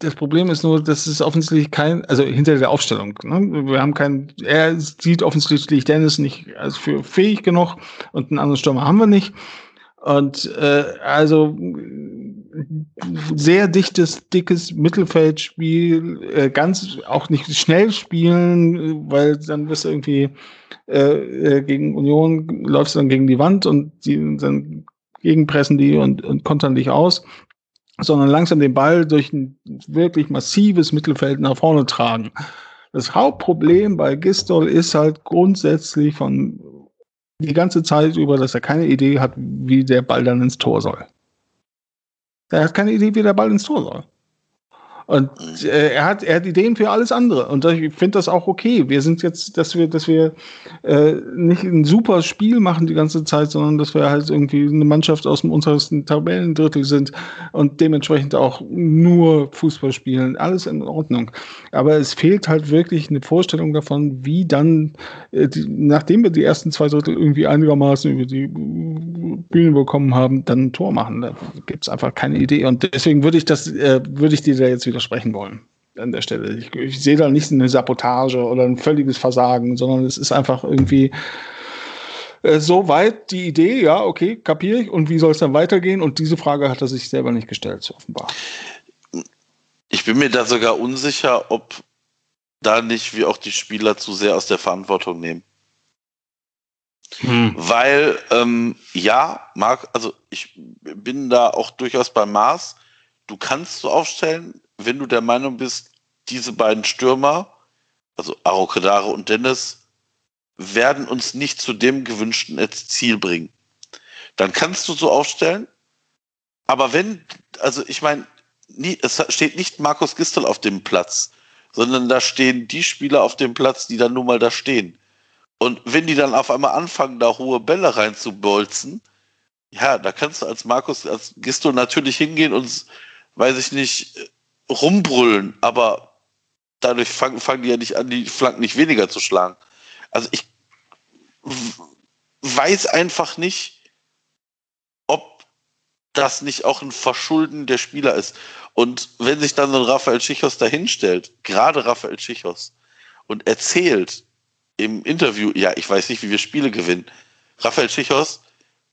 das Problem ist nur, dass es offensichtlich kein, also hinter der Aufstellung, ne? wir haben kein, er sieht offensichtlich Dennis nicht als für fähig genug und einen anderen Stürmer haben wir nicht. Und äh, also sehr dichtes, dickes Mittelfeldspiel, äh, ganz auch nicht schnell spielen, weil dann wirst du irgendwie äh, äh gegen Union läufst du dann gegen die Wand und die dann gegenpressen die und, und kontern dich aus sondern langsam den Ball durch ein wirklich massives Mittelfeld nach vorne tragen. Das Hauptproblem bei Gistol ist halt grundsätzlich von die ganze Zeit über, dass er keine Idee hat, wie der Ball dann ins Tor soll. Er hat keine Idee, wie der Ball ins Tor soll. Und äh, er hat, er hat Ideen für alles andere. Und ich finde das auch okay. Wir sind jetzt, dass wir, dass wir äh, nicht ein super Spiel machen die ganze Zeit, sondern dass wir halt irgendwie eine Mannschaft aus dem untersten Tabellendrittel sind und dementsprechend auch nur Fußball spielen. Alles in Ordnung. Aber es fehlt halt wirklich eine Vorstellung davon, wie dann, äh, die, nachdem wir die ersten zwei Drittel irgendwie einigermaßen über die Bühne bekommen haben, dann ein Tor machen. Da gibt es einfach keine Idee. Und deswegen würde ich das, äh, würde ich dir da jetzt widersprechen wollen an der Stelle. Ich, ich sehe da nicht eine Sabotage oder ein völliges Versagen, sondern es ist einfach irgendwie äh, so weit die Idee, ja, okay, kapiere ich. Und wie soll es dann weitergehen? Und diese Frage hat er sich selber nicht gestellt, so offenbar. Ich bin mir da sogar unsicher, ob da nicht wie auch die Spieler zu sehr aus der Verantwortung nehmen. Hm. Weil, ähm, ja, Marc, also ich bin da auch durchaus beim Maß. Du kannst so aufstellen, wenn du der Meinung bist, diese beiden Stürmer, also Arokedare und Dennis, werden uns nicht zu dem gewünschten Ziel bringen. Dann kannst du so aufstellen. Aber wenn, also ich meine, es steht nicht Markus Gistel auf dem Platz, sondern da stehen die Spieler auf dem Platz, die dann nun mal da stehen. Und wenn die dann auf einmal anfangen, da hohe Bälle reinzubolzen, ja, da kannst du als Markus, als Gisto natürlich hingehen und, weiß ich nicht, rumbrüllen, aber dadurch fangen, fangen die ja nicht an, die Flanken nicht weniger zu schlagen. Also ich weiß einfach nicht, ob das nicht auch ein Verschulden der Spieler ist. Und wenn sich dann so ein Raphael Schichos dahinstellt, gerade Raphael Schichos, und erzählt, im Interview, ja, ich weiß nicht, wie wir Spiele gewinnen. Raphael Schichos,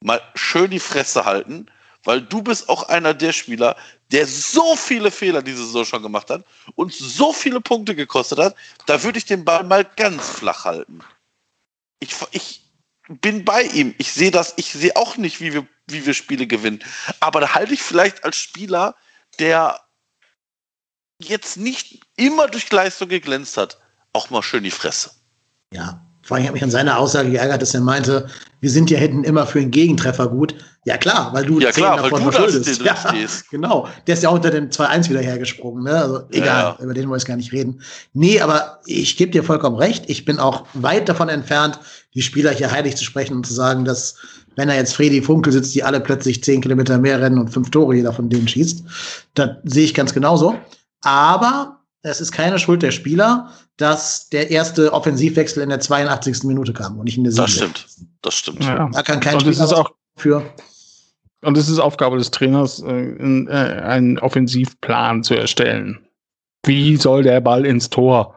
mal schön die Fresse halten, weil du bist auch einer der Spieler, der so viele Fehler diese Saison schon gemacht hat und so viele Punkte gekostet hat, da würde ich den Ball mal ganz flach halten. Ich, ich bin bei ihm. Ich sehe das, ich sehe auch nicht, wie wir, wie wir Spiele gewinnen. Aber da halte ich vielleicht als Spieler, der jetzt nicht immer durch Leistung geglänzt hat, auch mal schön die Fresse. Ja, vor allem hat mich an seiner Aussage geärgert, dass er meinte, wir sind ja hinten immer für einen Gegentreffer gut. Ja klar, weil du ja, klar, davon weil du verschuldest. (laughs) Ja, genau. Der ist ja auch unter dem 2-1 wieder hergesprungen. Ne? Also egal, ja. über den wollen wir gar nicht reden. Nee, aber ich gebe dir vollkommen recht. Ich bin auch weit davon entfernt, die Spieler hier heilig zu sprechen und zu sagen, dass wenn er jetzt Freddy Funkel sitzt, die alle plötzlich zehn Kilometer mehr rennen und fünf Tore jeder von denen schießt. Das sehe ich ganz genauso. Aber es ist keine Schuld der Spieler, dass der erste Offensivwechsel in der 82. Minute kam und nicht in der 7. Das stimmt. Das stimmt. Ja. Da kann kein und Spieler auch für. Und es ist Aufgabe des Trainers, äh, äh, einen Offensivplan zu erstellen. Wie soll der Ball ins Tor?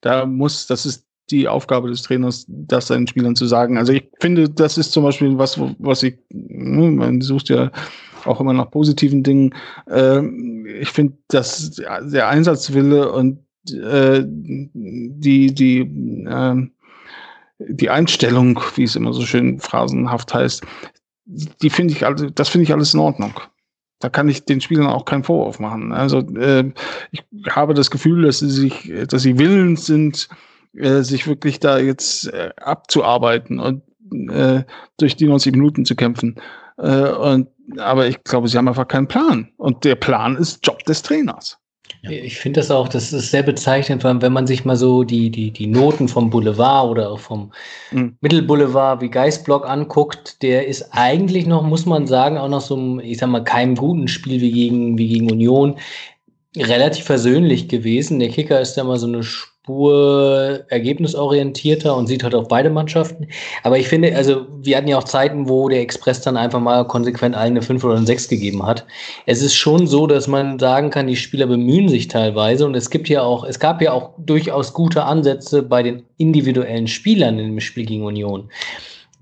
Da muss, das ist die Aufgabe des Trainers, das seinen Spielern zu sagen. Also ich finde, das ist zum Beispiel was, was ich, ne, man sucht ja auch immer nach positiven Dingen. Ähm, ich finde, dass der Einsatzwille und äh, die, die, äh, die Einstellung, wie es immer so schön phrasenhaft heißt, die finde ich, also, das finde ich alles in Ordnung. Da kann ich den Spielern auch keinen Vorwurf machen. Also äh, ich habe das Gefühl, dass sie sich, dass sie willens sind, äh, sich wirklich da jetzt äh, abzuarbeiten und äh, durch die 90 Minuten zu kämpfen. Äh, und, aber ich glaube, sie haben einfach keinen Plan. Und der Plan ist Job des Trainers. Ja. Ich finde das auch, das ist sehr bezeichnend, wenn man sich mal so die, die, die Noten vom Boulevard oder auch vom mhm. Mittelboulevard wie Geistblock anguckt, der ist eigentlich noch, muss man sagen, auch noch so einem, ich sag mal, keinem guten Spiel wie gegen, wie gegen Union relativ versöhnlich gewesen. Der Kicker ist ja mal so eine Spur ergebnisorientierter und sieht halt auf beide Mannschaften. Aber ich finde, also wir hatten ja auch Zeiten, wo der Express dann einfach mal konsequent allen eine 5 oder eine 6 gegeben hat. Es ist schon so, dass man sagen kann, die Spieler bemühen sich teilweise und es gibt ja auch, es gab ja auch durchaus gute Ansätze bei den individuellen Spielern im Spiel gegen Union.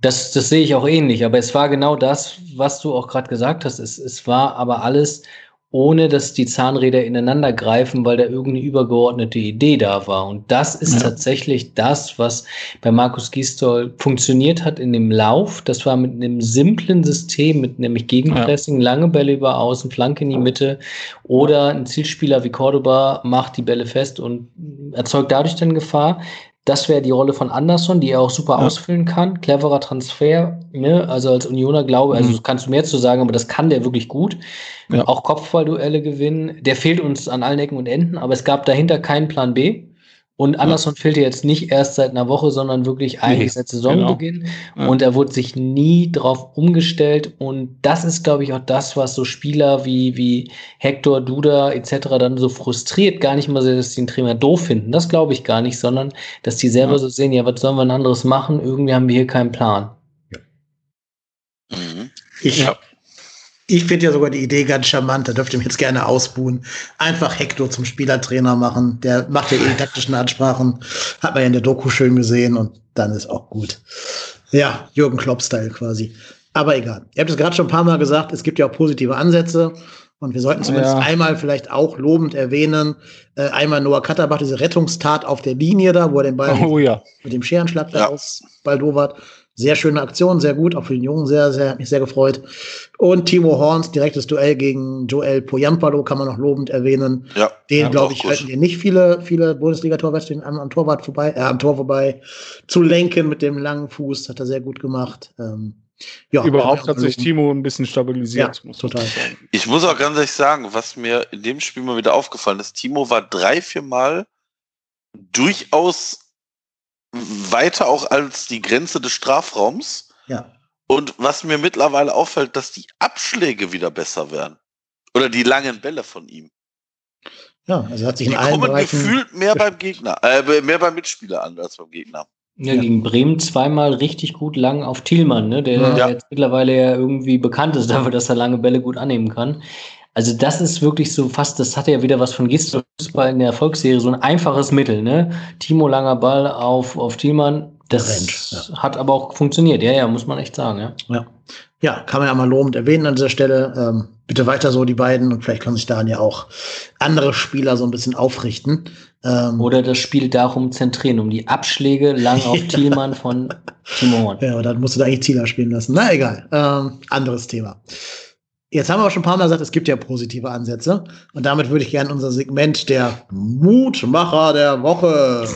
Das, das sehe ich auch ähnlich, aber es war genau das, was du auch gerade gesagt hast. Es, es war aber alles ohne dass die Zahnräder ineinander greifen, weil da irgendeine übergeordnete Idee da war. Und das ist ja. tatsächlich das, was bei Markus Gisdol funktioniert hat in dem Lauf. Das war mit einem simplen System, mit nämlich Gegenpressing, ja. lange Bälle über Außen, Flanke in die Mitte oder ein Zielspieler wie Cordoba macht die Bälle fest und erzeugt dadurch dann Gefahr. Das wäre die Rolle von Anderson, die er auch super Ja. ausfüllen kann. Cleverer Transfer, ne? Also als Unioner glaube, also Mhm. kannst du mehr zu sagen, aber das kann der wirklich gut. Ja. Auch Kopfballduelle gewinnen. Der fehlt uns an allen Ecken und Enden, aber es gab dahinter keinen Plan B. Und Anderson fehlte jetzt nicht erst seit einer Woche, sondern wirklich eigentlich seit Saisonbeginn. Ja. Und er wurde sich nie drauf umgestellt. Und das ist, glaube ich, auch das, was so Spieler wie, wie Hector, Duda etc. dann so frustriert. Gar nicht mal so, dass die den Trainer doof finden. Das glaube ich gar nicht, sondern dass die selber Ja. so sehen, ja, was sollen wir ein anderes machen? Irgendwie haben wir hier keinen Plan. Mhm. Ich, Ja. Ich finde ja sogar die Idee ganz charmant, da dürft ihr mich jetzt gerne ausbuhen. Einfach Hector zum Spielertrainer machen. Der macht ja eh die taktischen Ansprachen. Hat man ja in der Doku schön gesehen und dann ist auch gut. Ja, Jürgen Klopp-Style quasi. Aber egal. Ihr habt es gerade schon ein paar Mal gesagt, es gibt ja auch positive Ansätze. Und wir sollten zumindest Ja. einmal vielleicht auch lobend erwähnen, äh, einmal Noah Katterbach, diese Rettungstat auf der Linie da, wo er den Ball Oh ja. mit dem Scherenschlag da Ja. aus Baldowat. Sehr schöne Aktion, sehr gut, auch für den Jungen sehr, sehr, hat mich sehr gefreut. Und Timo Horns, direktes Duell gegen Joel Poyampalo, kann man noch lobend erwähnen. Ja, Den, Ja, glaube ich, halten dir nicht viele, viele Bundesliga-Torwärter am, am Torwart vorbei, äh, am Tor vorbei zu lenken mit dem langen Fuß, hat er sehr gut gemacht. Ähm, ja, Überhaupt hat sich. Timo ein bisschen stabilisiert. Ja, muss total. Ich muss auch ganz ehrlich sagen, was mir in dem Spiel mal wieder aufgefallen ist, Timo war drei, vier Mal durchaus weiter auch als die Grenze des Strafraums. Ja. Und was mir mittlerweile auffällt, dass die Abschläge wieder besser werden. Oder die langen Bälle von ihm. ja, also hat sich in Die allen kommen Bereichen. gefühlt mehr beim Gegner, äh, mehr beim Mitspieler an als beim Gegner. Ja, Ja. gegen Bremen zweimal richtig gut lang auf Thielmann, ne? der Ja. jetzt mittlerweile ja irgendwie bekannt ist dafür, dass er lange Bälle gut annehmen kann. Also das ist wirklich so fast, das hat ja wieder was von Gist Fußball in der Erfolgsserie, so ein einfaches Mittel, ne? Timo langer Ball auf, auf Thielmann, das Rennt, hat aber auch funktioniert, ja, ja, muss man echt sagen, ja. Ja. ja, kann man ja mal lobend erwähnen an dieser Stelle. Ähm, bitte weiter so, die beiden. Und vielleicht können sich daran ja auch andere Spieler so ein bisschen aufrichten. Ähm, Oder das Spiel darum zentrieren, um die Abschläge lang auf (laughs) Ja. Thielmann von Timo Horn. Ja, aber dann musst du da eigentlich Zieler spielen lassen. Na egal, ähm, anderes Thema. Jetzt haben wir auch schon ein paar Mal gesagt, es gibt ja positive Ansätze. Und damit würde ich gerne unser Segment der Mutmacher der Woche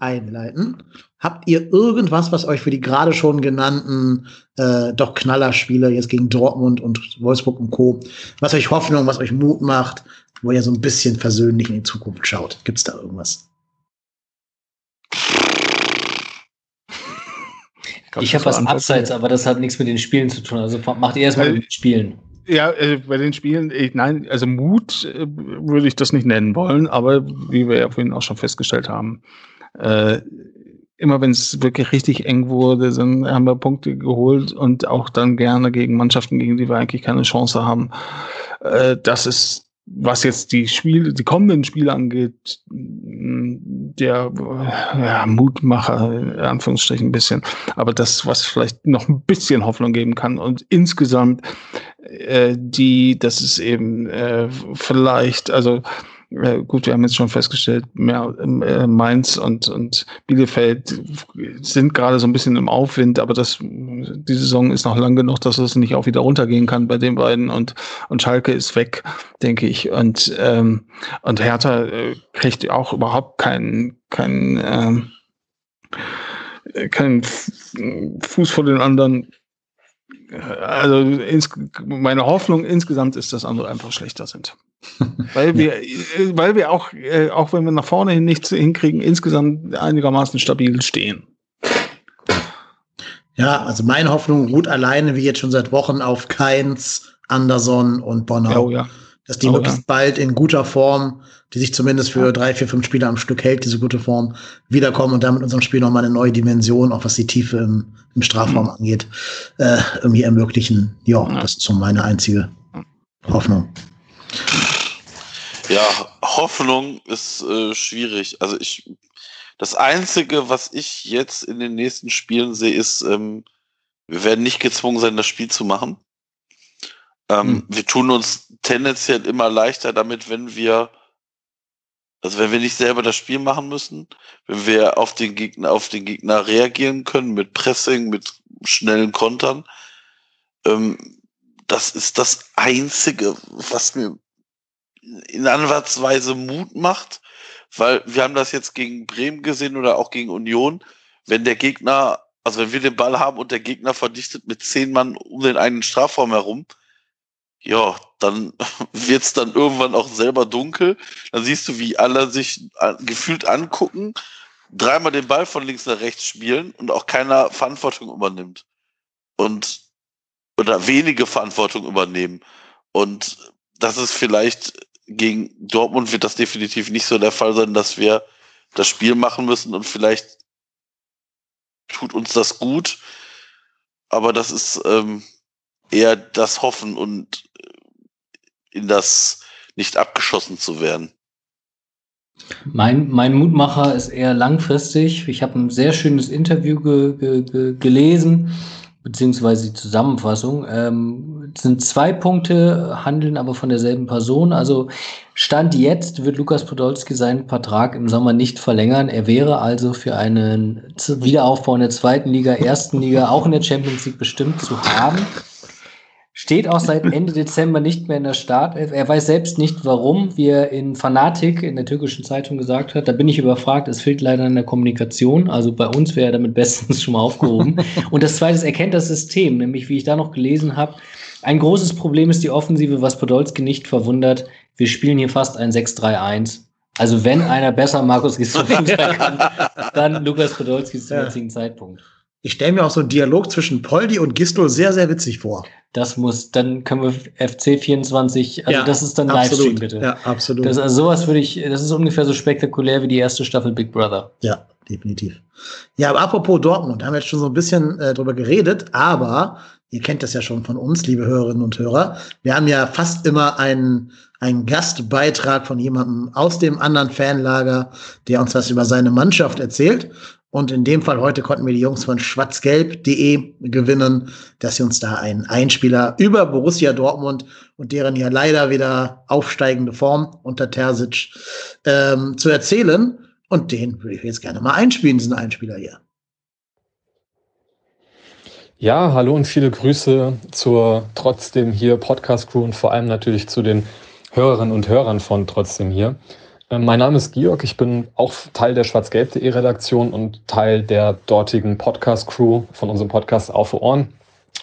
einleiten. Habt ihr irgendwas, was euch für die gerade schon genannten äh, doch Knallerspiele jetzt gegen Dortmund und Wolfsburg und Co., was euch Hoffnung, was euch Mut macht, wo ihr so ein bisschen versöhnlich in die Zukunft schaut? Gibt's da irgendwas? Ich das habe was abseits, aber das hat nichts mit den Spielen zu tun. Also macht ihr erstmal mit den Spielen. Ja, äh, bei den Spielen, ich, nein, also Mut äh, würde ich das nicht nennen wollen, aber wie wir ja vorhin auch schon festgestellt haben, äh, immer wenn es wirklich richtig eng wurde, dann haben wir Punkte geholt und auch dann gerne gegen Mannschaften, gegen die wir eigentlich keine Chance haben. Äh, das ist, was jetzt die Spiele, die kommenden Spiele angeht, mh, der äh, ja, Mutmacher, in Anführungsstrichen ein bisschen, aber das, was vielleicht noch ein bisschen Hoffnung geben kann und insgesamt äh, die, das ist eben äh, vielleicht, also äh, gut, wir haben jetzt schon festgestellt, mehr, äh, Mainz und, und Bielefeld sind gerade so ein bisschen im Aufwind, aber das, die Saison ist noch lang genug, dass es nicht auch wieder runtergehen kann bei den beiden und, und Schalke ist weg, denke ich. Und, ähm, und Hertha äh, kriegt auch überhaupt keinen, keinen, äh, keinen Fuß vor den anderen. Also ins, meine Hoffnung insgesamt ist, dass andere einfach schlechter sind. (laughs) weil wir, äh, weil wir auch, äh, auch wenn wir nach vorne hin nichts hinkriegen, insgesamt einigermaßen stabil stehen. Ja, also meine Hoffnung ruht alleine, wie jetzt schon seit Wochen, auf Keins, Anderson und Bonner. Oh ja. Dass die Oh, möglichst ja. bald in guter Form, die sich zumindest für drei, vier, fünf Spieler am Stück hält, diese gute Form, wiederkommen und damit unserem Spiel nochmal eine neue Dimension, auch was die Tiefe im, im Strafraum angeht, äh, irgendwie ermöglichen. Ja, Ja. das ist so meine einzige Hoffnung. Ja, Hoffnung ist äh, schwierig. Also ich, das Einzige, was ich jetzt in den nächsten Spielen sehe, ist, ähm, wir werden nicht gezwungen sein, das Spiel zu machen. Ähm, Hm. Wir tun uns tendenziell immer leichter damit, wenn wir, also wenn wir nicht selber das Spiel machen müssen, wenn wir auf den Gegner, auf den Gegner reagieren können mit Pressing, mit schnellen Kontern. Ähm, das ist das Einzige, was mir in Ansatzweise Mut macht, weil wir haben das jetzt gegen Bremen gesehen oder auch gegen Union. Wenn der Gegner, also wenn wir den Ball haben und der Gegner verdichtet mit zehn Mann um den einen Strafraum herum, ja, dann (laughs) wird's dann irgendwann auch selber dunkel. Dann siehst du, wie alle sich gefühlt angucken, dreimal den Ball von links nach rechts spielen und auch keiner Verantwortung übernimmt. Und oder wenige Verantwortung übernehmen. Und das ist vielleicht gegen Dortmund wird das definitiv nicht so der Fall sein, dass wir das Spiel machen müssen und vielleicht tut uns das gut. Aber das ist ähm, eher das Hoffen und in das nicht abgeschossen zu werden. Mein, mein Mutmacher ist eher langfristig. Ich habe ein sehr schönes Interview ge, ge, ge, gelesen, beziehungsweise die Zusammenfassung. Ähm, sind zwei Punkte, handeln aber von derselben Person. Also Stand jetzt wird Lukas Podolski seinen Vertrag im Sommer nicht verlängern. Er wäre also für einen Wiederaufbau in der zweiten Liga, ersten Liga, auch in der Champions League bestimmt zu haben. Steht auch seit Ende Dezember nicht mehr in der Startelf. Er weiß selbst nicht, warum, wie er in Fanatik in der türkischen Zeitung gesagt hat. Da bin ich überfragt, es fehlt leider an der Kommunikation. Also bei uns wäre er damit bestens schon mal aufgehoben. (laughs) Und das Zweite ist, er kennt das System, nämlich wie ich da noch gelesen habe. Ein großes Problem ist die Offensive, was Podolski nicht verwundert. Wir spielen hier fast ein 6-3-1. Also wenn einer besser Markus Gisdol (laughs) kann, dann Lukas Podolski zum ja. jetzigen Zeitpunkt. Ich stelle mir auch so einen Dialog zwischen Poldi und Gistol sehr, sehr witzig vor. Das muss, dann können wir FC 24, also ja, das ist dann Livestream bitte. Ja, absolut. Das, also sowas würde ich, das ist ungefähr so spektakulär wie die erste Staffel Big Brother. Ja, definitiv. Ja, aber apropos Dortmund, haben wir jetzt schon so ein bisschen äh, drüber geredet, aber ihr kennt das ja schon von uns, liebe Hörerinnen und Hörer. Wir haben ja fast immer einen, einen Gastbeitrag von jemandem aus dem anderen Fanlager, der uns was über seine Mannschaft erzählt. Und in dem Fall heute konnten wir die Jungs von schwarzgelb.de gewinnen, dass sie uns da einen Einspieler über Borussia Dortmund und deren ja leider wieder aufsteigende Form unter Terzic ähm, zu erzählen. Und den würde ich jetzt gerne mal einspielen, diesen Einspieler hier. Ja, hallo und viele Grüße zur trotzdem hier Podcast Crew und vor allem natürlich zu den Hörerinnen und Hörern von trotzdem hier. Äh, mein Name ist Georg, ich bin auch Teil der schwarzgelb.de Redaktion und Teil der dortigen Podcast-Crew von unserem Podcast Auf Ohren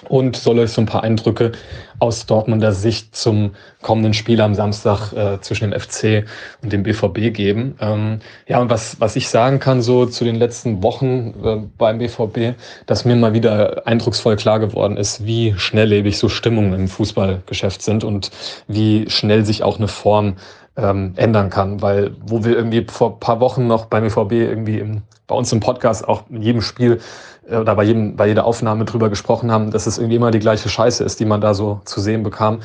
und soll euch so ein paar Eindrücke aus Dortmunder Sicht zum kommenden Spiel am Samstag äh, zwischen dem FC und dem BVB geben. Ähm, ja, und was, was ich sagen kann so zu den letzten Wochen äh, beim BVB, dass mir mal wieder eindrucksvoll klar geworden ist, wie schnelllebig so Stimmungen im Fußballgeschäft sind und wie schnell sich auch eine Form ähm, ändern kann. Weil wo wir irgendwie vor paar Wochen noch beim BVB irgendwie im, bei uns im Podcast auch in jedem Spiel äh, oder bei, jedem, bei jeder Aufnahme drüber gesprochen haben, dass es irgendwie immer die gleiche Scheiße ist, die man da so zu sehen bekam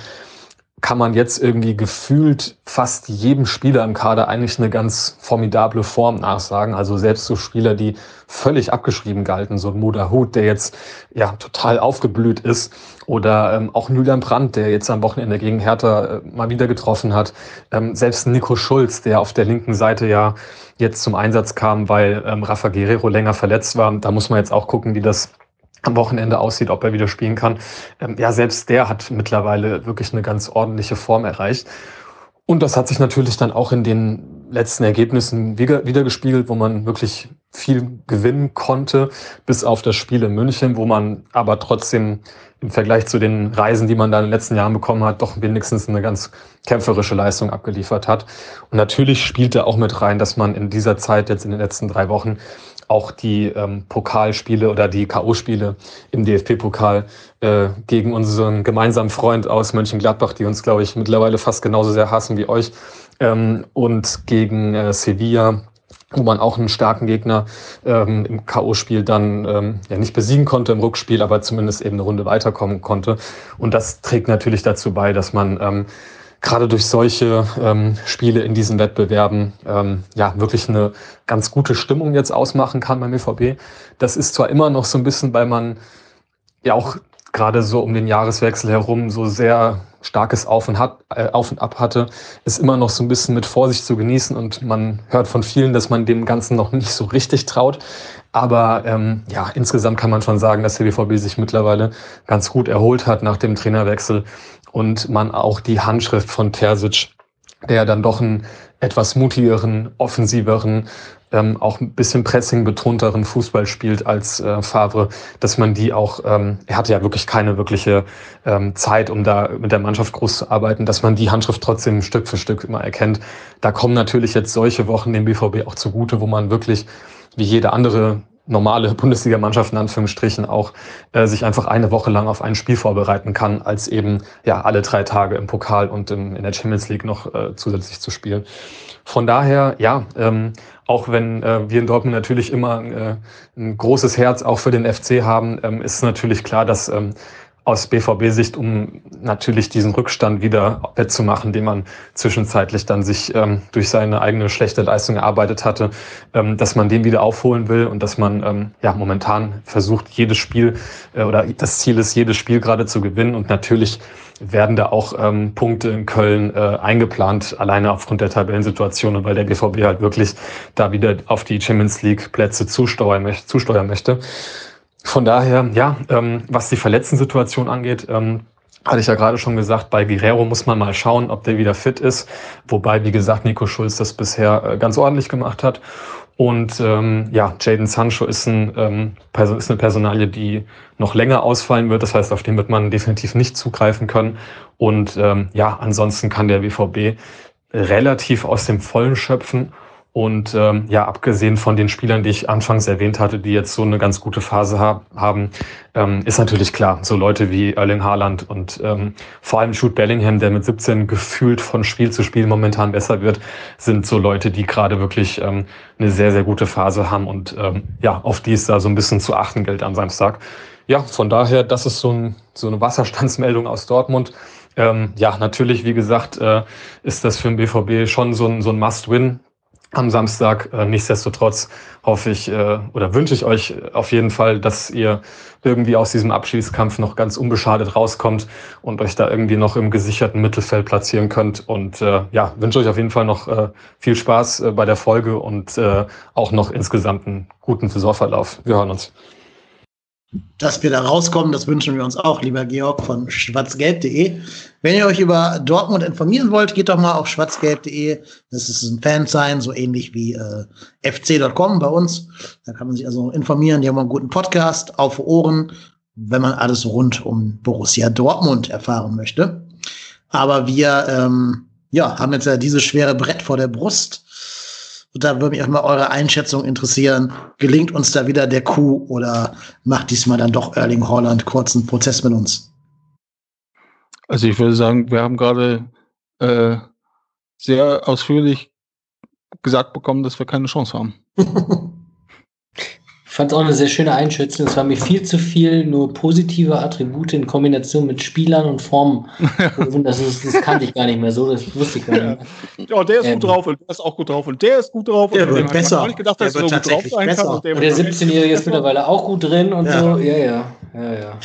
kann man jetzt irgendwie gefühlt fast jedem Spieler im Kader eigentlich eine ganz formidable Form nachsagen. Also selbst so Spieler, die völlig abgeschrieben galten, so ein Muda Hut, der jetzt ja total aufgeblüht ist, oder ähm, auch Julian Brandt, der jetzt am Wochenende gegen Hertha äh, mal wieder getroffen hat. Ähm, selbst Nico Schulz, der auf der linken Seite ja jetzt zum Einsatz kam, weil ähm, Rafa Guerrero länger verletzt war. Da muss man jetzt auch gucken, wie das am Wochenende aussieht, ob er wieder spielen kann. Ähm, ja, selbst der hat mittlerweile wirklich eine ganz ordentliche Form erreicht. Und das hat sich natürlich dann auch in den letzten Ergebnissen wieder, wieder gespiegelt, wo man wirklich viel gewinnen konnte, bis auf das Spiel in München, wo man aber trotzdem im Vergleich zu den Reisen, die man da in den letzten Jahren bekommen hat, doch wenigstens eine ganz kämpferische Leistung abgeliefert hat. Und natürlich spielte auch mit rein, dass man in dieser Zeit jetzt in den letzten drei Wochen auch die ähm, Pokalspiele oder die K.O.-Spiele im DFB-Pokal äh, gegen unseren gemeinsamen Freund aus Mönchengladbach, die uns, glaube ich, mittlerweile fast genauso sehr hassen wie euch, ähm, und gegen äh, Sevilla, wo man auch einen starken Gegner ähm, im K.O.-Spiel dann ähm, ja nicht besiegen konnte im Rückspiel, aber zumindest eben eine Runde weiterkommen konnte. Und das trägt natürlich dazu bei, dass man ähm, gerade durch solche ähm, Spiele in diesen Wettbewerben ähm, ja wirklich eine ganz gute Stimmung jetzt ausmachen kann beim BVB. Das ist zwar immer noch so ein bisschen, weil man ja auch gerade so um den Jahreswechsel herum so sehr starkes Auf und, hat, äh, Auf und Ab hatte, ist immer noch so ein bisschen mit Vorsicht zu genießen und man hört von vielen, dass man dem Ganzen noch nicht so richtig traut. Aber ähm, ja, insgesamt kann man schon sagen, dass der BVB sich mittlerweile ganz gut erholt hat nach dem Trainerwechsel und man auch die Handschrift von Terzic der dann doch einen etwas mutigeren, offensiveren, ähm, auch ein bisschen Pressing-betonteren Fußball spielt als äh, Favre, dass man die auch, ähm, er hatte ja wirklich keine wirkliche ähm, Zeit, um da mit der Mannschaft groß zu arbeiten, dass man die Handschrift trotzdem Stück für Stück immer erkennt. Da kommen natürlich jetzt solche Wochen dem BVB auch zugute, wo man wirklich wie jede andere normale (laughs) Bundesligamannschaft in Anführungsstrichen auch äh, sich einfach eine Woche lang auf ein Spiel vorbereiten kann, als eben ja alle drei Tage im Pokal und im, in der Champions League noch äh, zusätzlich zu spielen. Von daher, ja, ähm, auch wenn äh, wir in Dortmund natürlich immer äh, ein großes Herz auch für den FC haben, ähm, ist natürlich klar, dass ähm, aus BVB-Sicht, um natürlich diesen Rückstand wieder wettzumachen, den man zwischenzeitlich dann sich ähm, durch seine eigene schlechte Leistung erarbeitet hatte, ähm, dass man den wieder aufholen will und dass man ähm, ja momentan versucht, jedes Spiel äh, oder das Ziel ist, jedes Spiel gerade zu gewinnen und natürlich werden da auch ähm, Punkte in Köln äh, eingeplant, alleine aufgrund der Tabellensituation und weil der BVB halt wirklich da wieder auf die Champions League Plätze zusteuern möchte. Zusteuern möchte. Von daher, ja, ähm, was die Verletzten-Situation angeht, ähm, hatte ich ja gerade schon gesagt, bei Guerrero muss man mal schauen, ob der wieder fit ist. Wobei, wie gesagt, Nico Schulz das bisher äh, ganz ordentlich gemacht hat. Und ähm, ja, Jaden Sancho ist, ein, ähm, ist eine Personalie, die noch länger ausfallen wird. Das heißt, auf den wird man definitiv nicht zugreifen können. Und ähm, ja, ansonsten kann der BVB relativ aus dem Vollen schöpfen. Und ähm, ja, abgesehen von den Spielern, die ich anfangs erwähnt hatte, die jetzt so eine ganz gute Phase hab, haben, ähm, ist natürlich klar, so Leute wie Erling Haaland und ähm, vor allem Jude Bellingham, der mit 17 gefühlt von Spiel zu Spiel momentan besser wird, sind so Leute, die gerade wirklich ähm, eine sehr, sehr gute Phase haben und ähm, ja, auf die ist da so ein bisschen zu achten gilt am Samstag. Ja, von daher, das ist so, ein, so eine Wasserstandsmeldung aus Dortmund. Ähm, ja, natürlich, wie gesagt, äh, ist das für den BVB schon so ein, so ein Must-Win am Samstag. Äh, nichtsdestotrotz hoffe ich äh, oder wünsche ich euch auf jeden Fall, dass ihr irgendwie aus diesem Abschießkampf noch ganz unbeschadet rauskommt und euch da irgendwie noch im gesicherten Mittelfeld platzieren könnt. Und äh, ja, wünsche euch auf jeden Fall noch viel Spaß bei der Folge und auch noch insgesamt einen guten Saisonverlauf. Wir hören uns. Dass wir da rauskommen, das wünschen wir uns auch, lieber Georg von schwarzgelb.de. Wenn ihr euch über Dortmund informieren wollt, geht doch mal auf schwarzgelb.de. Das ist ein Fansign, so ähnlich wie äh, fc.com bei uns. Da kann man sich also informieren. Die haben einen guten Podcast auf Ohren, wenn man alles rund um Borussia Dortmund erfahren möchte. Aber wir ähm, ja, haben jetzt ja dieses schwere Brett vor der Brust und da würde mich auch mal eure Einschätzung interessieren. Gelingt uns da wieder der Coup oder macht diesmal dann doch Erling Holland kurzen Prozess mit uns? Also ich würde sagen, wir haben gerade äh, sehr ausführlich gesagt bekommen, dass wir keine Chance haben. (laughs) Ich fand es auch eine sehr schöne Einschätzung. Es war mir viel zu viel nur positive Attribute in Kombination mit Spielern und Formen. (laughs) das, ist, das kannte ich gar nicht mehr so, das wusste ich gar nicht mehr. Ja, der ist ähm, gut drauf und der ist auch gut drauf und der ist gut drauf. Der wird besser. Ich nicht gedacht, dass er so gut drauf sein besser. kann. Und der, und der 17-Jährige ist mittlerweile auch gut drin und ja. so. Ja, ja, ja, ja.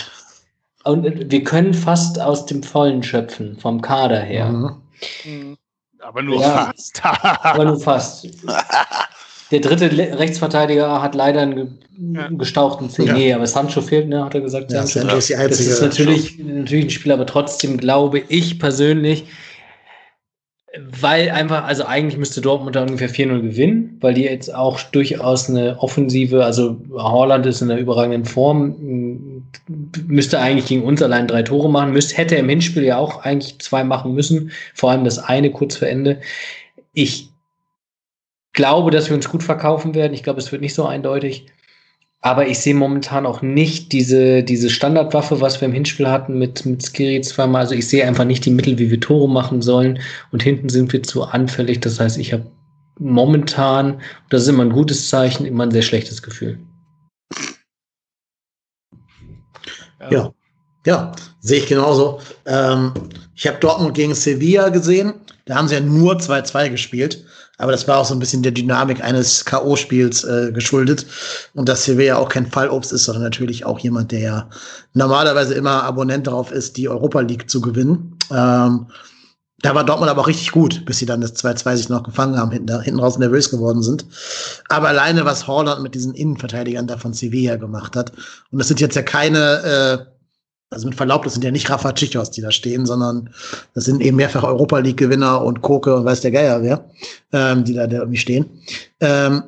Und wir können fast aus dem Vollen schöpfen, vom Kader her. Mhm. Aber nur ja, fast. aber nur fast. (laughs) Der dritte Rechtsverteidiger hat leider einen ja. gestauchten C. Ja. Nee, aber Sancho fehlt, ne, hat er gesagt. Ja, Sancho. Ist die einzige das ist natürlich, natürlich ein Spiel, aber trotzdem glaube ich persönlich, weil einfach, also eigentlich müsste Dortmund da ungefähr 4-0 gewinnen, weil die jetzt auch durchaus eine Offensive, also Holland ist in einer überragenden Form, müsste eigentlich gegen uns allein drei Tore machen, müsste, hätte im Hinspiel ja auch eigentlich zwei machen müssen, vor allem das eine kurz vor Ende. Ich glaube, dass wir uns gut verkaufen werden. Ich glaube, es wird nicht so eindeutig. Aber ich sehe momentan auch nicht diese, diese Standardwaffe, was wir im Hinspiel hatten mit, mit Skiri zweimal. Also ich sehe einfach nicht die Mittel, wie wir Tore machen sollen. Und hinten sind wir zu anfällig. Das heißt, ich habe momentan, das ist immer ein gutes Zeichen, immer ein sehr schlechtes Gefühl. Ja, ja, sehe ich genauso. Ähm, ich habe Dortmund gegen Sevilla gesehen. Da haben sie ja nur 2-2 gespielt. Aber das war auch so ein bisschen der Dynamik eines K.O.-Spiels äh, geschuldet. Und dass Sevilla auch kein Fallobst ist, sondern natürlich auch jemand, der ja normalerweise immer Abonnent darauf ist, die Europa League zu gewinnen. Ähm, da war Dortmund aber auch richtig gut, bis sie dann das 2-2 sich noch gefangen haben, hinten, hinten raus nervös geworden sind. Aber alleine, was Holland mit diesen Innenverteidigern da von Sevilla gemacht hat, und das sind jetzt ja keine äh, Also mit Verlaub, das sind ja nicht Rafa Tschichos, die da stehen, sondern das sind eben mehrfach Europa League-Gewinner und Koke und weiß der Geier wer, ähm, die da, da irgendwie stehen. Ähm,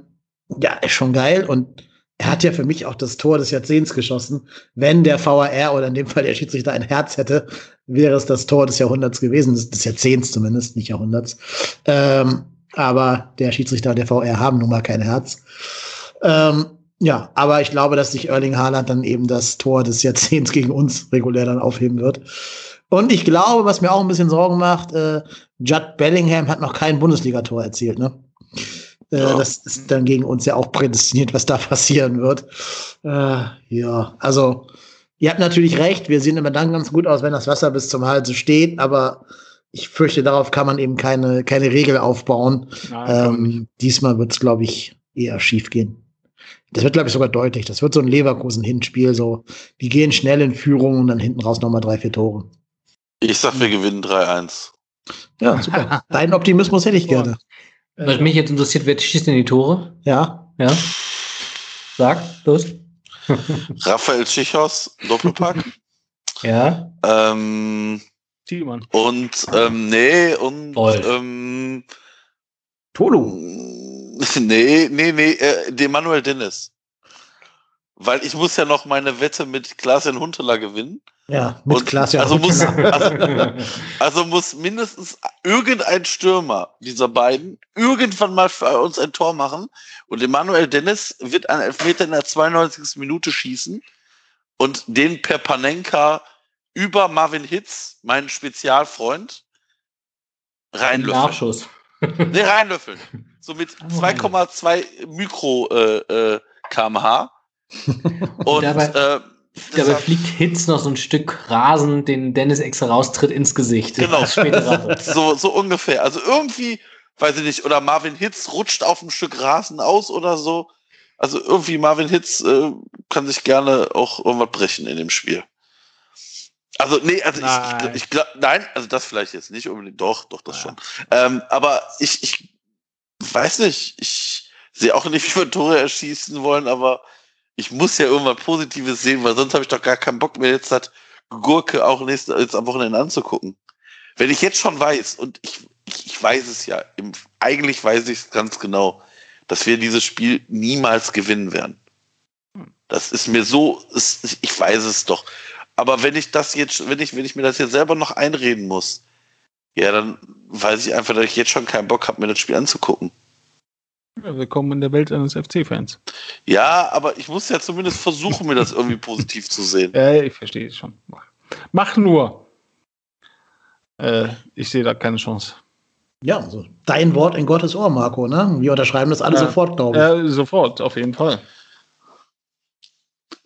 ja, ist schon geil und er hat ja für mich auch das Tor des Jahrzehnts geschossen. Wenn der VAR oder in dem Fall der Schiedsrichter ein Herz hätte, wäre es das Tor des Jahrhunderts gewesen, des, Jahrzehnts zumindest, nicht Jahrhunderts. Ähm, aber der Schiedsrichter und der VR haben nun mal kein Herz. Ähm, ja, aber ich glaube, dass sich Erling Haaland dann eben das Tor des Jahrzehnts (laughs) gegen uns regulär dann aufheben wird. Und ich glaube, was mir auch ein bisschen Sorgen macht, äh, Judd Bellingham hat noch kein Bundesligator erzielt, ne? Äh, ja. Das ist dann gegen uns ja auch prädestiniert, was da (laughs) passieren wird. Äh, ja, also ihr habt natürlich recht, wir sehen immer dann ganz gut aus, wenn das Wasser bis zum Hals steht, aber ich fürchte, darauf kann man eben keine, keine Regel aufbauen. Nein, ähm, diesmal wird es, glaube ich, eher schief gehen. Das wird, glaube ich, sogar deutlich. Das wird so ein Leverkusen-Hinspiel. So, die gehen schnell in Führung und dann hinten raus nochmal drei, vier Tore. Ich sag, wir gewinnen 3-1. Ja, super. (laughs) Deinen Optimismus hätte ich gerne. Was mich jetzt interessiert, wer schießt denn die Tore? Ja. Ja. Sag, los. (laughs) Raphael Schichos, Doppelpack. (laughs) ja. Ähm, Thielmann. Und, ähm, nee, und, ähm, Tolu. (laughs) Nee, nee, nee, äh, den Manuel Dennis. Weil ich muss ja noch meine Wette mit Klaas-Jan Huntela gewinnen. Ja, mit Klaas-Jan also muss, (laughs) also, also, muss mindestens irgendein Stürmer dieser beiden irgendwann mal für uns ein Tor machen. Und Emanuel Dennis wird einen Elfmeter in der 92. Minute schießen und den per Panenka über Marvin Hitz, meinen Spezialfreund, reinlöffeln. Nachschuss. nee, reinlöffeln. (laughs) So mit 2,2 Mikro äh, äh, kmh. (laughs) Und dabei, äh, dabei fliegt Hitz noch so ein Stück Rasen, den Dennis extra raustritt ins Gesicht. Genau. (laughs) so, so ungefähr. Also irgendwie, weiß ich nicht, oder Marvin Hitz rutscht auf ein Stück Rasen aus oder so. Also irgendwie Marvin Hitz äh, kann sich gerne auch irgendwas brechen in dem Spiel. Also, nee, also nein. ich, ich, ich glaube, nein, also das vielleicht jetzt nicht unbedingt, doch, doch, das ja. schon. Ähm, aber ich, ich weiß nicht, ich sehe auch nicht, wie wir Tore erschießen wollen, aber ich muss ja irgendwann Positives sehen, weil sonst habe ich doch gar keinen Bock mehr, jetzt hat Gurke auch nächste, jetzt am Wochenende anzugucken. Wenn ich jetzt schon weiß, und ich, ich, ich weiß es ja, im, eigentlich weiß ich es ganz genau, dass wir dieses Spiel niemals gewinnen werden. Das ist mir so, ist, ich weiß es doch. Aber wenn ich das jetzt, wenn ich, wenn ich mir das jetzt selber noch einreden muss, ja, dann weiß ich einfach, dass ich jetzt schon keinen Bock habe, mir das Spiel anzugucken. Ja, willkommen in der Welt eines FC-Fans. Ja, aber ich muss ja zumindest versuchen, mir das irgendwie (laughs) positiv zu sehen. Ja, ich verstehe es schon. Mach nur. Äh, ich sehe da keine Chance. Ja, also dein Wort in Gottes Ohr, Marco, ne? Wir unterschreiben das alle ja, sofort, glaube ich. Ja, sofort, auf jeden Fall.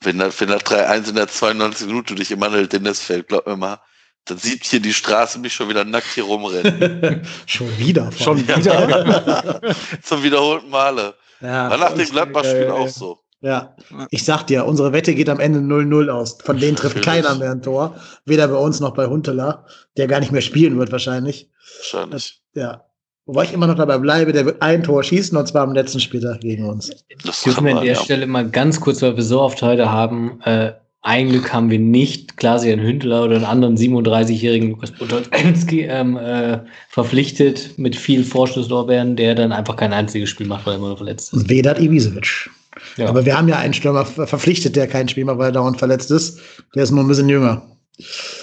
Wenn da, wenn da 3-1 in der 92 Minute durch Emanuel Dennis fällt, glaub mir mal, dann sieht hier die Straße mich schon wieder nackt hier rumrennen. (laughs) schon wieder. Schon wieder. (laughs) Zum wiederholten Male. Ja, War nach dem Gladbach-Spiel auch so. Ja, ich sag dir, unsere Wette geht am Ende 0-0 aus. Von denen trifft keiner mehr ein Tor. Weder bei uns noch bei Huntela, der gar nicht mehr spielen wird wahrscheinlich. Wahrscheinlich. Ja. Wobei ich immer noch dabei bleibe, der wird ein Tor schießen und zwar am letzten Spieltag gegen uns. Das dürfen wir an der ja. Stelle mal ganz kurz, weil wir so oft heute haben, äh, ein Glück haben wir nicht Klasian Hündler oder einen anderen 37-jährigen Lukas Podolski ähm, äh, verpflichtet mit viel Vorschusslorbeeren, der dann einfach kein einziges Spiel macht, weil er immer nur verletzt ist. Vedat Ibisevic. Ja. Aber wir haben ja einen Stürmer verpflichtet, der kein Spiel macht, weil er dauernd verletzt ist. Der ist nur ein bisschen jünger.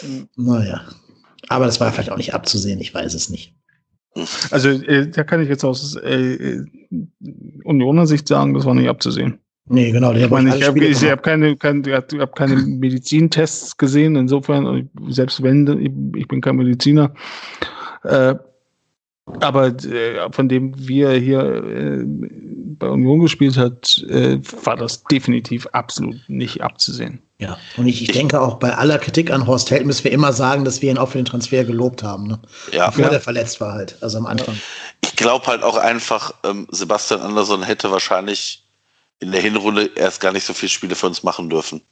Mhm. Naja. Aber das war vielleicht auch nicht abzusehen, ich weiß es nicht. Also äh, da kann ich jetzt aus äh, Unioner Sicht sagen, das war nicht abzusehen. Nee, genau. Ich, meine, ich habe hab keine, keine, hab keine Medizintests gesehen, insofern, selbst wenn, ich bin kein Mediziner, äh, aber äh, von dem, wie er hier äh, bei Union gespielt hat, äh, war das definitiv absolut nicht abzusehen. Ja, und ich, ich denke auch bei aller Kritik an Horst Held müssen wir immer sagen, dass wir ihn auch für den Transfer gelobt haben. Ne? Ja. Bevor ja. der verletzt war halt, also am Anfang. Ich glaube halt auch einfach, ähm, Sebastian Andersson hätte wahrscheinlich in der Hinrunde erst gar nicht so viele Spiele für uns machen dürfen.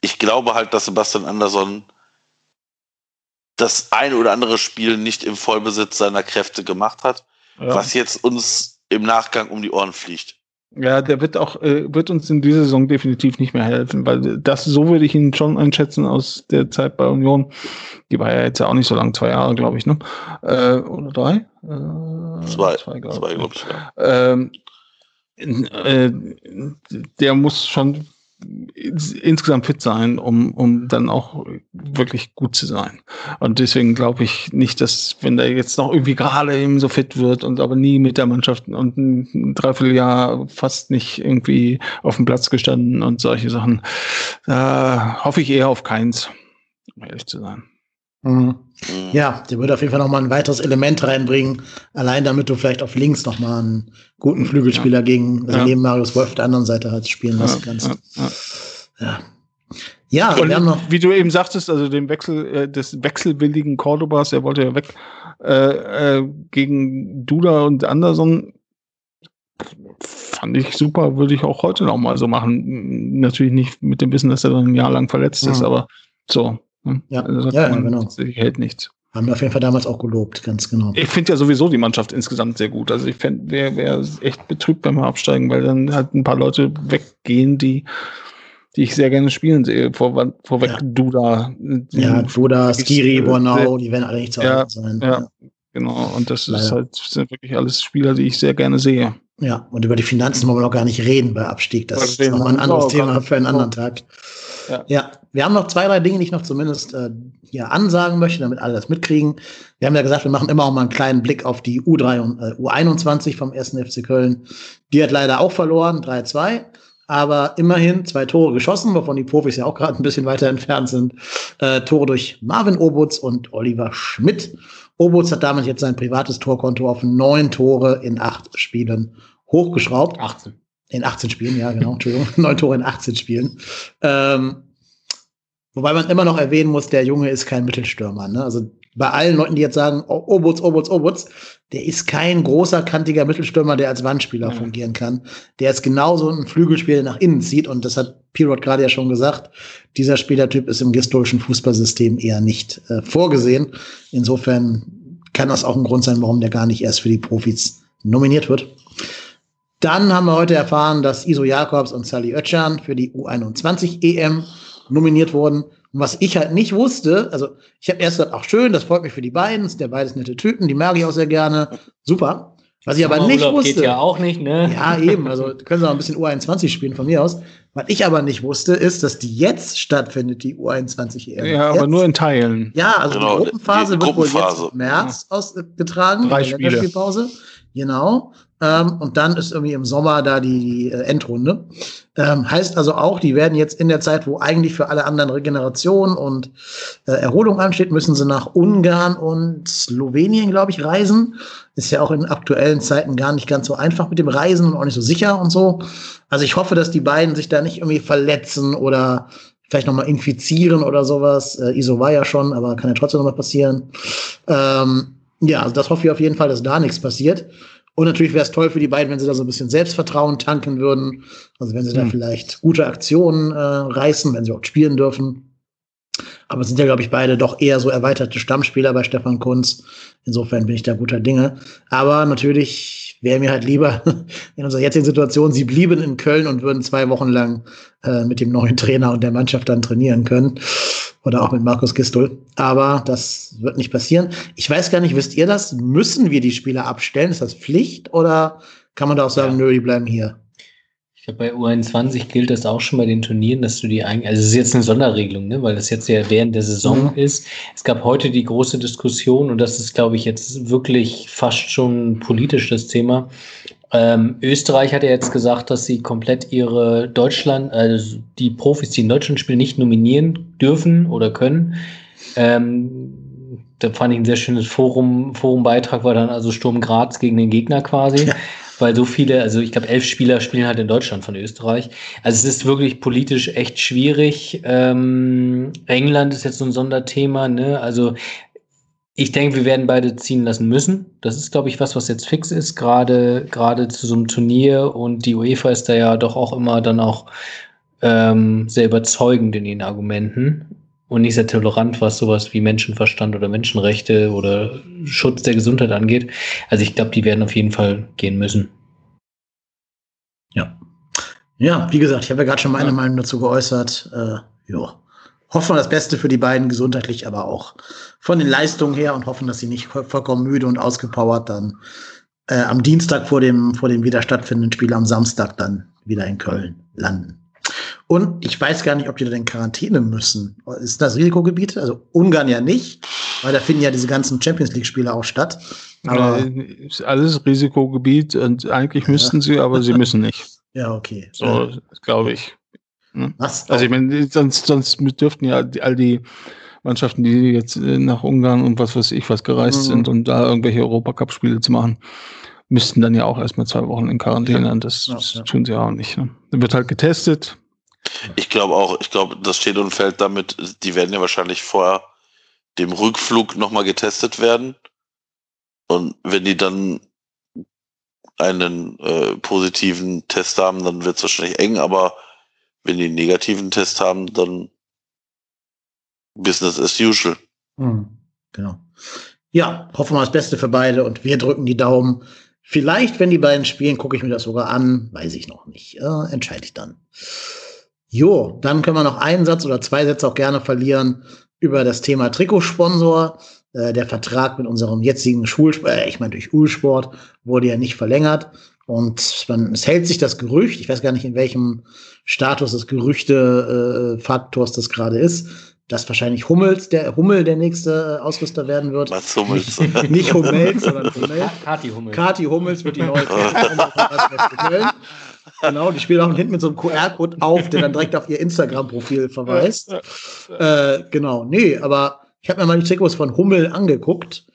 Ich glaube halt, dass Sebastian Andersson das ein oder andere Spiel nicht im Vollbesitz seiner Kräfte gemacht hat, ja. was jetzt uns im Nachgang um die Ohren fliegt. Ja, der wird auch, äh, wird uns in dieser Saison definitiv nicht mehr helfen, weil das, so würde ich ihn schon einschätzen aus der Zeit bei Union. Die war ja jetzt ja auch nicht so lang, zwei Jahre, glaube ich, ne? Äh, oder drei? Äh, zwei, zwei, glaube ich. Glaub ich ja. ähm, äh, der muss schon insgesamt fit sein, um, um dann auch wirklich gut zu sein. Und deswegen glaube ich nicht, dass, wenn der jetzt noch irgendwie gerade eben so fit wird und aber nie mit der Mannschaft und ein Dreivierteljahr fast nicht irgendwie auf dem Platz gestanden und solche Sachen, da hoffe ich eher auf keins, um ehrlich zu sein. Mhm. mhm. Ja, der würde auf jeden Fall nochmal ein weiteres Element reinbringen, allein damit du vielleicht auf links nochmal einen guten Flügelspieler ja. gegen, also ja. neben Marius Wolf der anderen Seite halt spielen lassen kannst. Ja. Ja, und wir haben noch wie du eben sagtest, also den Wechsel äh, des wechselwilligen Cordobas, der wollte ja weg äh, äh, gegen Duda und Anderson. Fand ich super, würde ich auch heute noch mal so machen. Natürlich nicht mit dem Wissen, dass er dann ein Jahr lang verletzt ist, mhm. aber so? Ja, also ja, ja genau. Hält nichts. Haben wir auf jeden Fall damals auch gelobt, ganz genau. Ich finde ja sowieso die Mannschaft insgesamt sehr gut. Also ich fände, wäre wär echt betrübt beim Absteigen, weil dann halt ein paar Leute weggehen, die, die ich sehr gerne spielen sehe. Vor, vorweg ja. Duda. Ja, Duda, Skiri, Bornau, die werden alle nicht zu ja, sein. Ja, genau. Und das Leider. ist halt, sind wirklich alles Spieler, die ich sehr gerne sehe. Ja, und über die Finanzen wollen wir noch gar nicht reden bei Abstieg. Das ist nochmal ein anderes Thema für einen anderen Tag. Ja. ja. wir haben noch zwei, drei Dinge, die ich noch zumindest äh, hier ansagen möchte, damit alle das mitkriegen. Wir haben ja gesagt, wir machen immer auch mal einen kleinen Blick auf die U3 und äh, U21 vom 1. FC Köln. Die hat leider auch verloren, 3-2. Aber immerhin zwei Tore geschossen, wovon die Profis ja auch gerade ein bisschen weiter entfernt sind. Äh, Tore durch Marvin Obutz und Oliver Schmidt. Obutz hat damit jetzt sein privates Torkonto auf neun Tore in acht Spielen hochgeschraubt. 18. In 18 Spielen, ja, genau, Entschuldigung. (laughs) Neun Tore in 18 Spielen. Ähm, wobei man immer noch erwähnen muss, der Junge ist kein Mittelstürmer. Ne? Also bei allen Leuten, die jetzt sagen, Obutz, Obutz, Obutz, der ist kein großer, kantiger Mittelstürmer, der als Wandspieler ja. fungieren kann. Der ist genauso ein Flügelspieler, der nach innen zieht. Und das hat Pirot gerade ja schon gesagt. Dieser Spielertyp ist im gistolischen Fußballsystem eher nicht äh, vorgesehen. Insofern kann das auch ein Grund sein, warum der gar nicht erst für die Profis nominiert wird. Dann haben wir heute erfahren, dass Iso Jakobs und Sally Oetschan für die U21 EM nominiert wurden. Und was ich halt nicht wusste, also ich habe erst gesagt, ach schön, das freut mich für die beiden, das sind ja beides nette Typen, die mag ich auch sehr gerne. Super. Was ich aber nicht wusste. Geht ja auch nicht, ne? Ja, eben. Also können sie auch ein bisschen U21 spielen von mir aus. Was ich aber nicht wusste, ist, dass die jetzt stattfindet, die U21 EM. Ja, jetzt. aber nur in Teilen. Ja, also genau, die Gruppenphase die wird wohl jetzt im März ja. ausgetragen. Drei Spiele. Genau. Ähm, und dann ist irgendwie im Sommer da die äh, Endrunde. Ähm, heißt also auch, die werden jetzt in der Zeit, wo eigentlich für alle anderen Regeneration und äh, Erholung ansteht, müssen sie nach Ungarn und Slowenien, glaube ich, reisen. Ist ja auch in aktuellen Zeiten gar nicht ganz so einfach mit dem Reisen und auch nicht so sicher und so. Also ich hoffe, dass die beiden sich da nicht irgendwie verletzen oder vielleicht nochmal infizieren oder sowas. Äh, ISO war ja schon, aber kann ja trotzdem nochmal passieren. Ähm, ja, also das hoffe ich auf jeden Fall, dass da nichts passiert. Und natürlich wäre es toll für die beiden, wenn sie da so ein bisschen Selbstvertrauen tanken würden. Also wenn sie hm. da vielleicht gute Aktionen äh, reißen, wenn sie auch spielen dürfen. Aber es sind ja, glaube ich, beide doch eher so erweiterte Stammspieler bei Stefan Kunz. Insofern bin ich da guter Dinge. Aber natürlich wäre mir halt lieber (laughs) in unserer jetzigen Situation, sie blieben in Köln und würden zwei Wochen lang äh, mit dem neuen Trainer und der Mannschaft dann trainieren können. Oder auch mit Markus Gistol. Aber das wird nicht passieren. Ich weiß gar nicht, wisst ihr das? Müssen wir die Spieler abstellen? Ist das Pflicht oder kann man da auch sagen, ja. nö, die bleiben hier? Ich glaube, bei U21 gilt das auch schon bei den Turnieren, dass du die eigentlich, also es ist jetzt eine Sonderregelung, ne, weil das jetzt ja während der Saison mhm. ist. Es gab heute die große Diskussion und das ist, glaube ich, jetzt wirklich fast schon politisch das Thema. Ähm, Österreich hat ja jetzt gesagt, dass sie komplett ihre Deutschland, also die Profis, die in Deutschland spielen, nicht nominieren dürfen oder können. Ähm, da fand ich ein sehr schönes Forum, Forumbeitrag war dann also Sturm Graz gegen den Gegner quasi. Ja weil so viele, also ich glaube, elf Spieler spielen halt in Deutschland von Österreich. Also es ist wirklich politisch echt schwierig. Ähm, England ist jetzt so ein Sonderthema, ne? Also ich denke, wir werden beide ziehen lassen müssen. Das ist, glaube ich, was, was jetzt fix ist, gerade gerade zu so einem Turnier und die UEFA ist da ja doch auch immer dann auch ähm, sehr überzeugend in ihren Argumenten und nicht sehr tolerant, was sowas wie Menschenverstand oder Menschenrechte oder Schutz der Gesundheit angeht. Also ich glaube, die werden auf jeden Fall gehen müssen. Ja. Ja, wie gesagt, ich habe ja gerade schon meine ja. Meinung dazu geäußert. Äh, ja. Hoffen wir das Beste für die beiden, gesundheitlich, aber auch von den Leistungen her und hoffen, dass sie nicht vollkommen müde und ausgepowert dann äh, am Dienstag vor dem, vor dem wieder stattfindenden Spiel am Samstag dann wieder in Köln landen. Und ich weiß gar nicht, ob die da in Quarantäne müssen. Ist das Risikogebiet? Also Ungarn ja nicht, weil da finden ja diese ganzen Champions League-Spiele auch statt. Aber ist alles Risikogebiet und eigentlich müssten sie, aber sie müssen nicht. (laughs) Ja, okay. So, glaube ich. Was? Also ich meine, sonst, sonst dürften ja all die Mannschaften, die jetzt nach Ungarn und was weiß ich was gereist mhm. sind, um da irgendwelche Europacup-Spiele zu machen, müssten dann ja auch erstmal zwei Wochen in Quarantäne. Ja. Das, ja, ja. tun sie auch nicht. Ne? Dann wird halt getestet. Ich glaube auch, ich glaube, das steht und fällt damit, die werden ja wahrscheinlich vor dem Rückflug nochmal getestet werden. Und wenn die dann einen äh, positiven Test haben, dann wird es wahrscheinlich eng, aber wenn die einen negativen Test haben, dann Business as usual. Mhm, genau. Ja, hoffen wir das Beste für beide und wir drücken die Daumen. Vielleicht, wenn die beiden spielen, gucke ich mir das sogar an. Weiß ich noch nicht. Äh, entscheide ich dann. Jo, dann können wir noch einen Satz oder zwei Sätze auch gerne verlieren über das Thema Trikotsponsor. Äh, der Vertrag mit unserem jetzigen Schulsport, äh, ich meine durch Ulsport, wurde ja nicht verlängert. Und man, es hält sich das Gerücht, ich weiß gar nicht, in welchem Status des Gerüchte-Faktors das gerade ist, dass wahrscheinlich Hummels, der Hummel der nächste äh, Ausrüster werden wird. Was Hummels? Nicht, (laughs) nicht Hummels, (laughs) sondern Hummels. Kati Hummels. Kati Hummels wird die neue Genau, die spielen auch hinten mit so einem QR-Code auf, der dann direkt auf ihr Instagram-Profil verweist. (laughs) äh, genau, nee, aber ich habe mir mal die Trikots von Hummel angeguckt.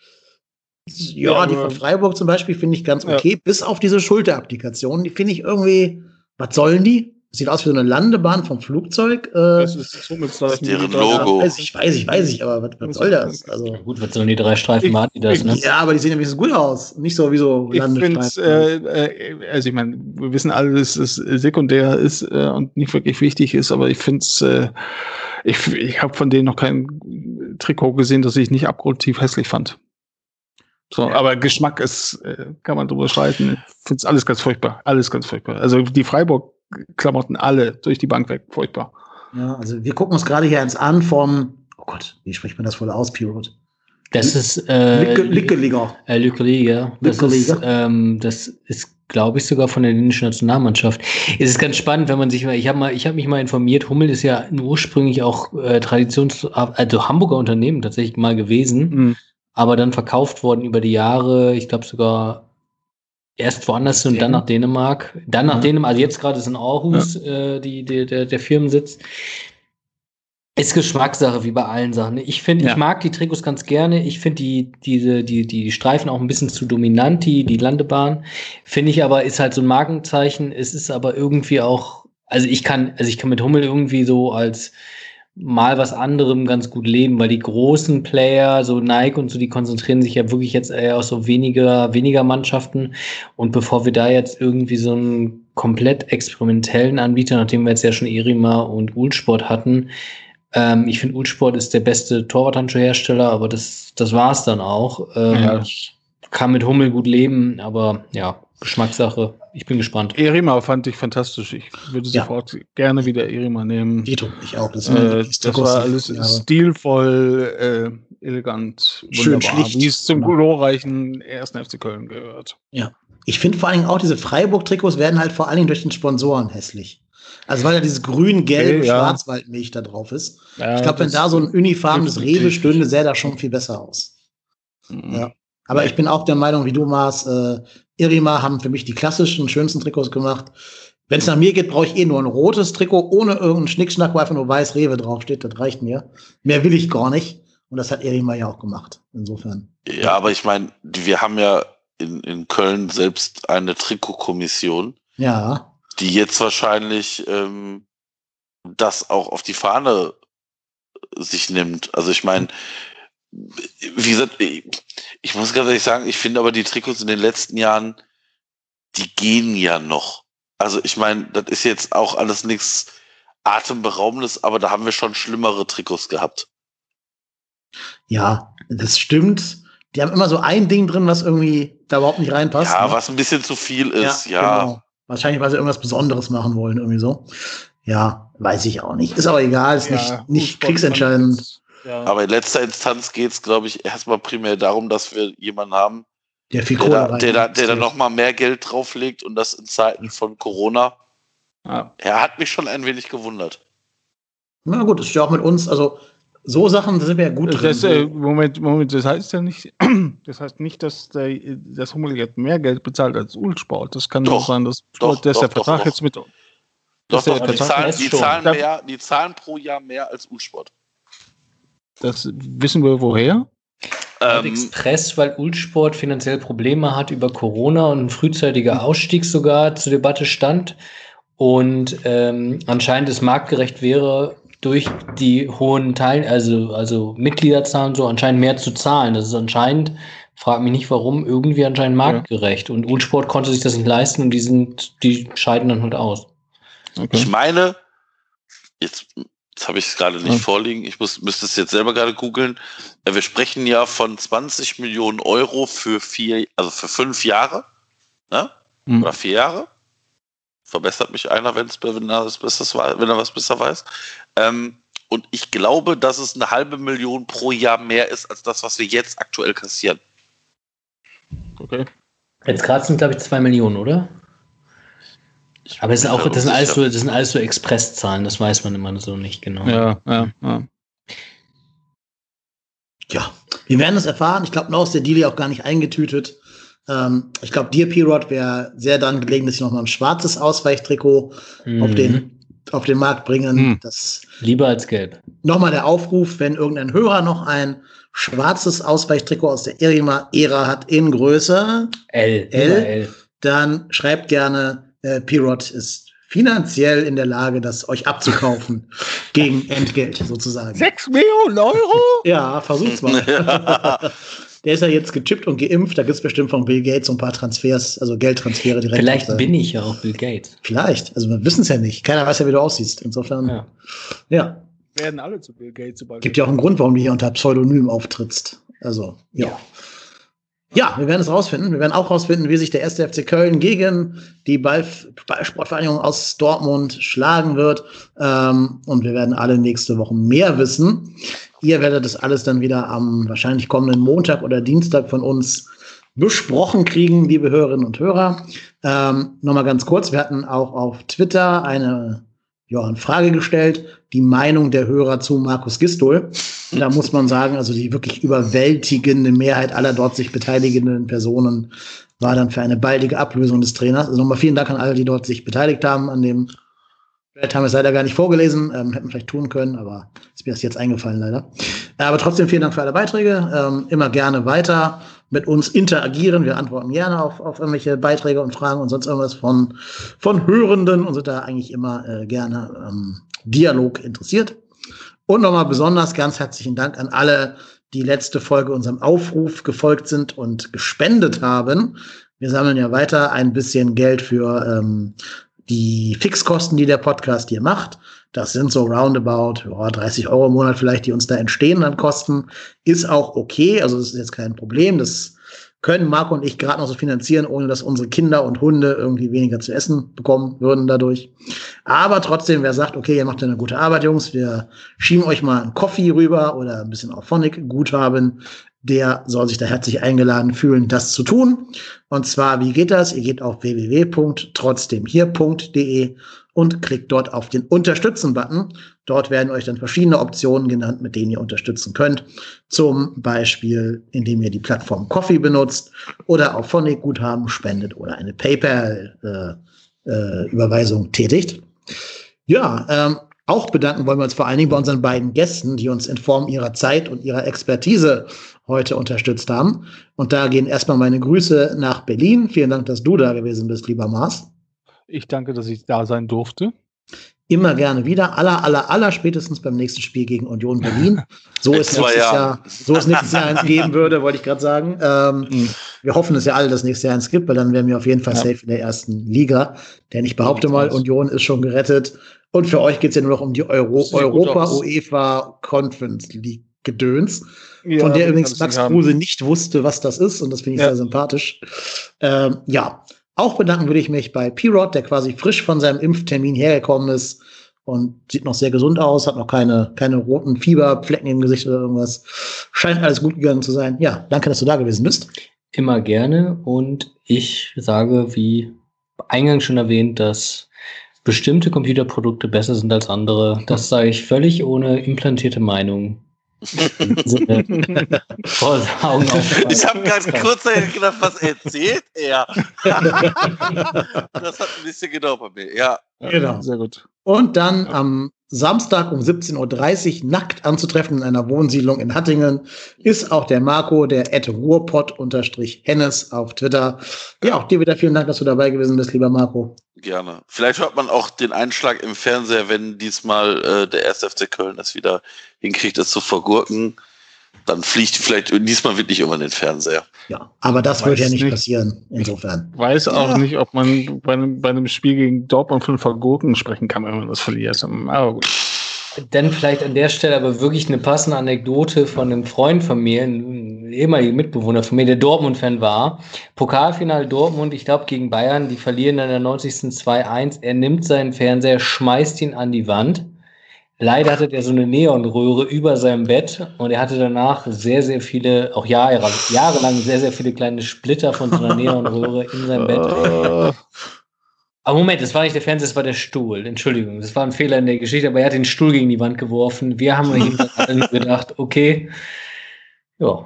Ja, ja die von Freiburg zum Beispiel finde ich ganz okay, ja. bis auf diese Schulterapplikationen. Die finde ich irgendwie, was sollen die? Sieht aus wie so eine Landebahn vom Flugzeug. Äh, das ist, das ist deren Logo. Weiß ich, weiß ich, weiß ich, aber was, was soll das? Also, ja, gut, was sollen die drei Streifen ich, das, ne? Ja, aber die sehen ja wenigstens gut aus. Nicht so wie so Landestreifen. Äh, äh, also ich meine, wir wissen alle, dass es sekundär ist äh, und nicht wirklich wichtig ist, aber ich finde es, äh, ich, ich habe von denen noch kein Trikot gesehen, das ich nicht abgrundtief hässlich fand. So, aber Geschmack ist, äh, kann man drüber streiten. Ich finde es alles ganz furchtbar. Alles ganz furchtbar. Also die Freiburg Klamotten alle durch die Bank weg. Furchtbar. Ja, also wir gucken uns gerade hier eins an vom, oh Gott, wie spricht man das wohl aus, Pirot? Das ist äh, Lickeliger. Äh, Lickeliger. Das ist, ähm, das ist glaube ich, sogar von der dänischen Nationalmannschaft. Es ist ganz spannend, wenn man sich mal, ich habe mal, ich habe mich mal informiert, Hummel ist ja ursprünglich auch äh, Traditions, also Hamburger Unternehmen tatsächlich mal gewesen, mhm. Aber dann verkauft worden über die Jahre, ich glaube sogar Erst woanders und dann nach Dänemark. Dann nach ja. Dänemark. Also jetzt gerade ist in Aarhus ja. äh, die, die, der, der Firmensitz. Ist Geschmackssache, wie bei allen Sachen. Ich finde, ja. ich mag die Trikots ganz gerne. Ich finde die, diese, die, die Streifen auch ein bisschen zu dominant, die, die Landebahn. Finde ich aber, ist halt so ein Markenzeichen. Es ist aber irgendwie auch, also ich kann, also ich kann mit Hummel irgendwie so als, mal was anderem ganz gut leben, weil die großen Player, so Nike und so, die konzentrieren sich ja wirklich jetzt eher auf so weniger, weniger Mannschaften. Und bevor wir da jetzt irgendwie so einen komplett experimentellen Anbieter, nachdem wir jetzt ja schon Erima und Ulsport hatten, ähm, ich finde Ulsport ist der beste Torwarthandschuhhersteller, aber das, das war's dann auch. Ähm, ja. Ich kann mit Hummel gut leben, aber ja, Geschmackssache. Ich bin gespannt. Erima fand ich fantastisch. Ich würde ja. sofort gerne wieder Erima nehmen. Dito, ich auch. Das, äh, das war alles Jahre. stilvoll, äh, elegant, Schön schlicht. Wie es zum genau. glorreichen ersten FC Köln gehört. Ja. Ich finde vor allen Dingen auch diese Freiburg-Trikots werden halt vor allen Dingen durch den Sponsoren hässlich. Also weil ja dieses grün-gelbe okay, ja. Schwarzwaldmilch da drauf ist. Ja, ich glaube, wenn da so ein unifarbenes Rewe stünde, sähe das schon viel besser aus. Mhm. Ja. Aber ich bin auch der Meinung, wie du Mars, äh, Irima haben für mich die klassischen, schönsten Trikots gemacht. Wenn es nach mir geht, brauche ich eh nur ein rotes Trikot ohne irgendeinen Schnickschnack, wo einfach nur weiß Rewe draufsteht. Das reicht mir. Mehr will ich gar nicht. Und das hat Irima ja auch gemacht. Insofern. Ja, aber ich meine, wir haben ja in, in Köln selbst eine Trikotkommission. Ja. Die jetzt wahrscheinlich ähm, das auch auf die Fahne sich nimmt. Also ich meine, wie gesagt, ich muss ganz ehrlich sagen, ich finde aber die Trikots in den letzten Jahren, die gehen ja noch. Also ich meine, das ist jetzt auch alles nichts atemberaubendes, aber da haben wir schon schlimmere Trikots gehabt. Ja, das stimmt. Die haben immer so ein Ding drin, was irgendwie da überhaupt nicht reinpasst. Ja, ne? was ein bisschen zu viel ist, ja. ja. Genau. Wahrscheinlich, weil sie irgendwas Besonderes machen wollen, irgendwie so. Ja, weiß ich auch nicht. Ist aber egal, ist Ja, nicht, nicht kriegsentscheidend. Ja. Aber in letzter Instanz geht es, glaube ich, erstmal primär darum, dass wir jemanden haben, Der viel der da, der da, der da investiert. noch mal mehr Geld drauflegt und das in Zeiten von Corona. ja. Er hat mich schon ein wenig gewundert. Na gut, ist ja auch mit uns, also so Sachen da sind wir ja gut drin. Das, äh, Moment, Moment, das heißt ja nicht, (clears throat) das heißt nicht, dass der, das Hummel jetzt mehr Geld bezahlt als Ulsport. Das kann Doch, sein, dass, doch, dass der doch, doch, Vertrag doch. jetzt mit. Doch, der doch, die Vertrag zahlen, die, zahlen mehr, die zahlen pro Jahr mehr als U-Sport. Das wissen wir woher. Ähm, Express, weil Ulsport finanziell Probleme hat über Corona und ein frühzeitiger Ausstieg sogar zur Debatte stand und ähm, anscheinend es marktgerecht wäre, durch die hohen Teil, also, also Mitgliederzahlen so anscheinend mehr zu zahlen. Das ist anscheinend, frag mich nicht warum, irgendwie anscheinend marktgerecht. Und Ulsport konnte sich das nicht leisten und die sind, die scheiden dann halt aus. Okay. Ich meine, jetzt, jetzt habe ich es gerade nicht Ja. vorliegen, ich muss, müsste es jetzt selber gerade googeln. Äh, Wir sprechen ja von 20 Millionen Euro für vier, also für fünf Jahre, ne? Hm. Oder vier Jahre. Verbessert mich einer, wenn's, wenn, er das besser, wenn er was besser weiß. Ähm, und ich glaube, dass es eine halbe Million pro Jahr mehr ist, als das, was wir jetzt aktuell kassieren. okay. Jetzt gerade sind, glaube ich, zwei Millionen, oder? Ich Aber es bin auch, das sind alles so, das sind alles so Expresszahlen, das weiß man immer so nicht genau. Ja, ja, ja. Ja, wir werden es erfahren. Ich glaube, noch ist der Deal ja auch gar nicht eingetütet. Ähm, ich glaube, dir, P-Rod, wäre sehr dann gelegen, dass sie nochmal ein schwarzes Ausweichtrikot auf, Mhm. den, auf den Markt bringen. Mhm. Das Lieber als gelb. nochmal der Aufruf, wenn irgendein Hörer noch ein schwarzes Ausweichtrikot aus der Erima-Ära hat in Größe, L. L? L. dann schreibt gerne, äh, P-Rod ist finanziell in der Lage, das euch abzukaufen (laughs) gegen Entgelt sozusagen. Sechs Millionen Euro? (laughs) Ja, versucht's mal. (laughs) Der ist ja jetzt gechippt und geimpft. Da gibt's bestimmt von Bill Gates so ein paar Transfers, also Geldtransfere direkt. Vielleicht auf bin ich ja auch Bill Gates. Vielleicht. Also wir wissen es ja nicht. Keiner weiß ja, wie du aussiehst. Insofern, ja. Ja. Werden alle zu Bill Gates sobald. Gibt ja auch einen Grund, warum du hier unter Pseudonym auftrittst. Also, ja. Ja, wir werden es rausfinden. Wir werden auch rausfinden, wie sich der erste FC Köln gegen die Ball Ballsportvereinigung aus Dortmund schlagen wird. Ähm, und wir werden alle nächste Woche mehr wissen. Ihr werdet das alles dann wieder am wahrscheinlich kommenden Montag oder Dienstag von uns besprochen kriegen, liebe Hörerinnen und Hörer. Ähm, Nochmal ganz kurz, wir hatten auch auf Twitter eine, ja, eine Frage gestellt, die Meinung der Hörer zu Markus Gistol. Da muss man sagen, also die wirklich überwältigende Mehrheit aller dort sich beteiligenden Personen war dann für eine baldige Ablösung des Trainers. Also nochmal vielen Dank an alle, die dort sich beteiligt haben an dem Vielleicht haben wir es leider gar nicht vorgelesen, ähm, hätten vielleicht tun können, aber ist mir das jetzt eingefallen leider. Aber trotzdem vielen Dank für alle Beiträge. Ähm, immer gerne weiter mit uns interagieren. Wir antworten gerne auf, auf irgendwelche Beiträge und Fragen und sonst irgendwas von, von Hörenden und sind da eigentlich immer äh, gerne ähm, Dialog interessiert. Und nochmal besonders ganz herzlichen Dank an alle, die letzte Folge unserem Aufruf gefolgt sind und gespendet haben. Wir sammeln ja weiter ein bisschen Geld für ähm, die Fixkosten, die der Podcast hier macht. Das sind so roundabout ja, 30 Euro im Monat vielleicht, die uns da entstehen an Kosten. Ist auch okay, also das ist jetzt kein Problem. Das können Marco und ich gerade noch so finanzieren, ohne dass unsere Kinder und Hunde irgendwie weniger zu essen bekommen würden dadurch. Aber trotzdem, wer sagt, okay, ihr macht eine gute Arbeit, Jungs, wir schieben euch mal einen Coffee rüber oder ein bisschen Auphonic Guthaben, der soll sich da herzlich eingeladen fühlen, das zu tun. Und zwar, wie geht das? Ihr geht auf www.trotzdemhier.de und klickt dort auf den Unterstützen-Button. Dort werden euch dann verschiedene Optionen genannt, mit denen ihr unterstützen könnt. Zum Beispiel, indem ihr die Plattform Coffee benutzt oder auf Phonic Guthaben spendet oder eine PayPal-Überweisung äh, äh, tätigt. Ja, ähm, auch bedanken wollen wir uns vor allen Dingen bei unseren beiden Gästen, die uns in Form ihrer Zeit und ihrer Expertise heute unterstützt haben. Und da gehen erstmal meine Grüße nach Berlin. Vielen Dank, dass du da gewesen bist, lieber Mars. Ich danke, dass ich da sein durfte. Immer gerne wieder. Aller, aller, aller spätestens beim nächsten Spiel gegen Union Berlin. So (laughs) zwei nächstes. Jahr, so es nächstes Jahr eins geben würde, wollte ich gerade sagen. Ähm, (laughs) Mhm. wir hoffen es ja alle, dass nächstes Jahr eins gibt, weil dann wären wir auf jeden Fall Ja. safe in der ersten Liga. Denn ich behaupte mal. Union ist schon gerettet. Und für euch geht es ja nur noch um die Euro Europa. UEFA Conference League Gedöns. Ja, von der übrigens Max. Kruse nicht wusste, was das ist. Und das finde ich Ja. sehr sympathisch. Ähm, ja, Auch bedanken würde ich mich bei P-Rod, der quasi frisch von seinem Impftermin hergekommen ist und sieht noch sehr gesund aus, hat noch keine, keine roten Fieberflecken im Gesicht oder irgendwas. Scheint alles gut gegangen zu sein. Ja, danke, dass du da gewesen bist. Immer gerne und ich sage, wie eingangs schon erwähnt, dass bestimmte Computerprodukte besser sind als andere. Das sage ich völlig ohne implantierte Meinung. Vor Augen (laughs) ich habe gerade kurz gedacht, was erzählt er? (laughs) das hat ein bisschen genau bei mir, ja. Genau. Sehr gut. Und dann am Samstag um 17.30 Uhr nackt anzutreffen in einer Wohnsiedlung in Hattingen ist auch der Marco, der Ed Ruhrpott-Hennes auf Twitter. Ja, auch dir wieder vielen Dank, dass du dabei gewesen bist, lieber Marco. Gerne. Vielleicht hört man auch den Einschlag im Fernseher, wenn diesmal äh, der 1. FC Köln es wieder hinkriegt, es zu vergurken. Dann fliegt vielleicht diesmal wirklich immer den Fernseher. Ja, aber das wird ja nicht, nicht, passieren, insofern. Ich weiß auch ja. nicht, ob man bei einem, bei einem Spiel gegen Dortmund von Vergurken sprechen kann, wenn man das verliert. Aber gut. Dann vielleicht an der Stelle aber wirklich eine passende Anekdote von einem Freund von mir, einem ehemaligen Mitbewohner von mir, der Dortmund-Fan war. Pokalfinale Dortmund, ich glaube gegen Bayern, die verlieren dann der 90. 2-1. Er nimmt seinen Fernseher, schmeißt ihn an die Wand. Leider hatte der so eine Neonröhre über seinem Bett und er hatte danach sehr, sehr viele, auch Jahre, jahrelang sehr, sehr viele kleine Splitter von so einer Neonröhre in seinem Bett. Aber Moment, das war nicht der Fernseher, das war der Stuhl. Entschuldigung, das war ein Fehler in der Geschichte, aber er hat den Stuhl gegen die Wand geworfen. Wir haben uns (laughs) gedacht, okay, ja.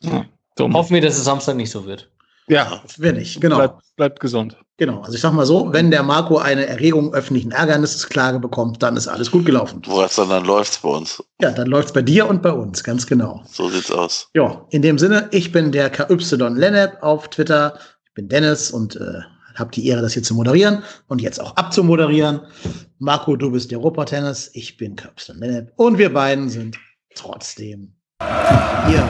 ja Hoffen wir, dass es Samstag nicht so wird. Ja, wenn nicht, genau. Bleibt, bleibt gesund. Genau, also ich sag mal so, wenn der Marco eine Erregung öffentlichen Ärgernisses Klage bekommt, dann ist alles gut gelaufen. Wo es dann, dann läuft's bei uns. Ja, dann läuft's bei dir und bei uns, ganz genau. So sieht's aus. Ja, in dem Sinne, ich bin der KY Lennep auf Twitter. Ich bin Dennis und äh, habe die Ehre, das hier zu moderieren und jetzt auch abzumoderieren. Marco, du bist der Europa-Tennis, ich bin Köpfstein und wir beiden sind trotzdem hier.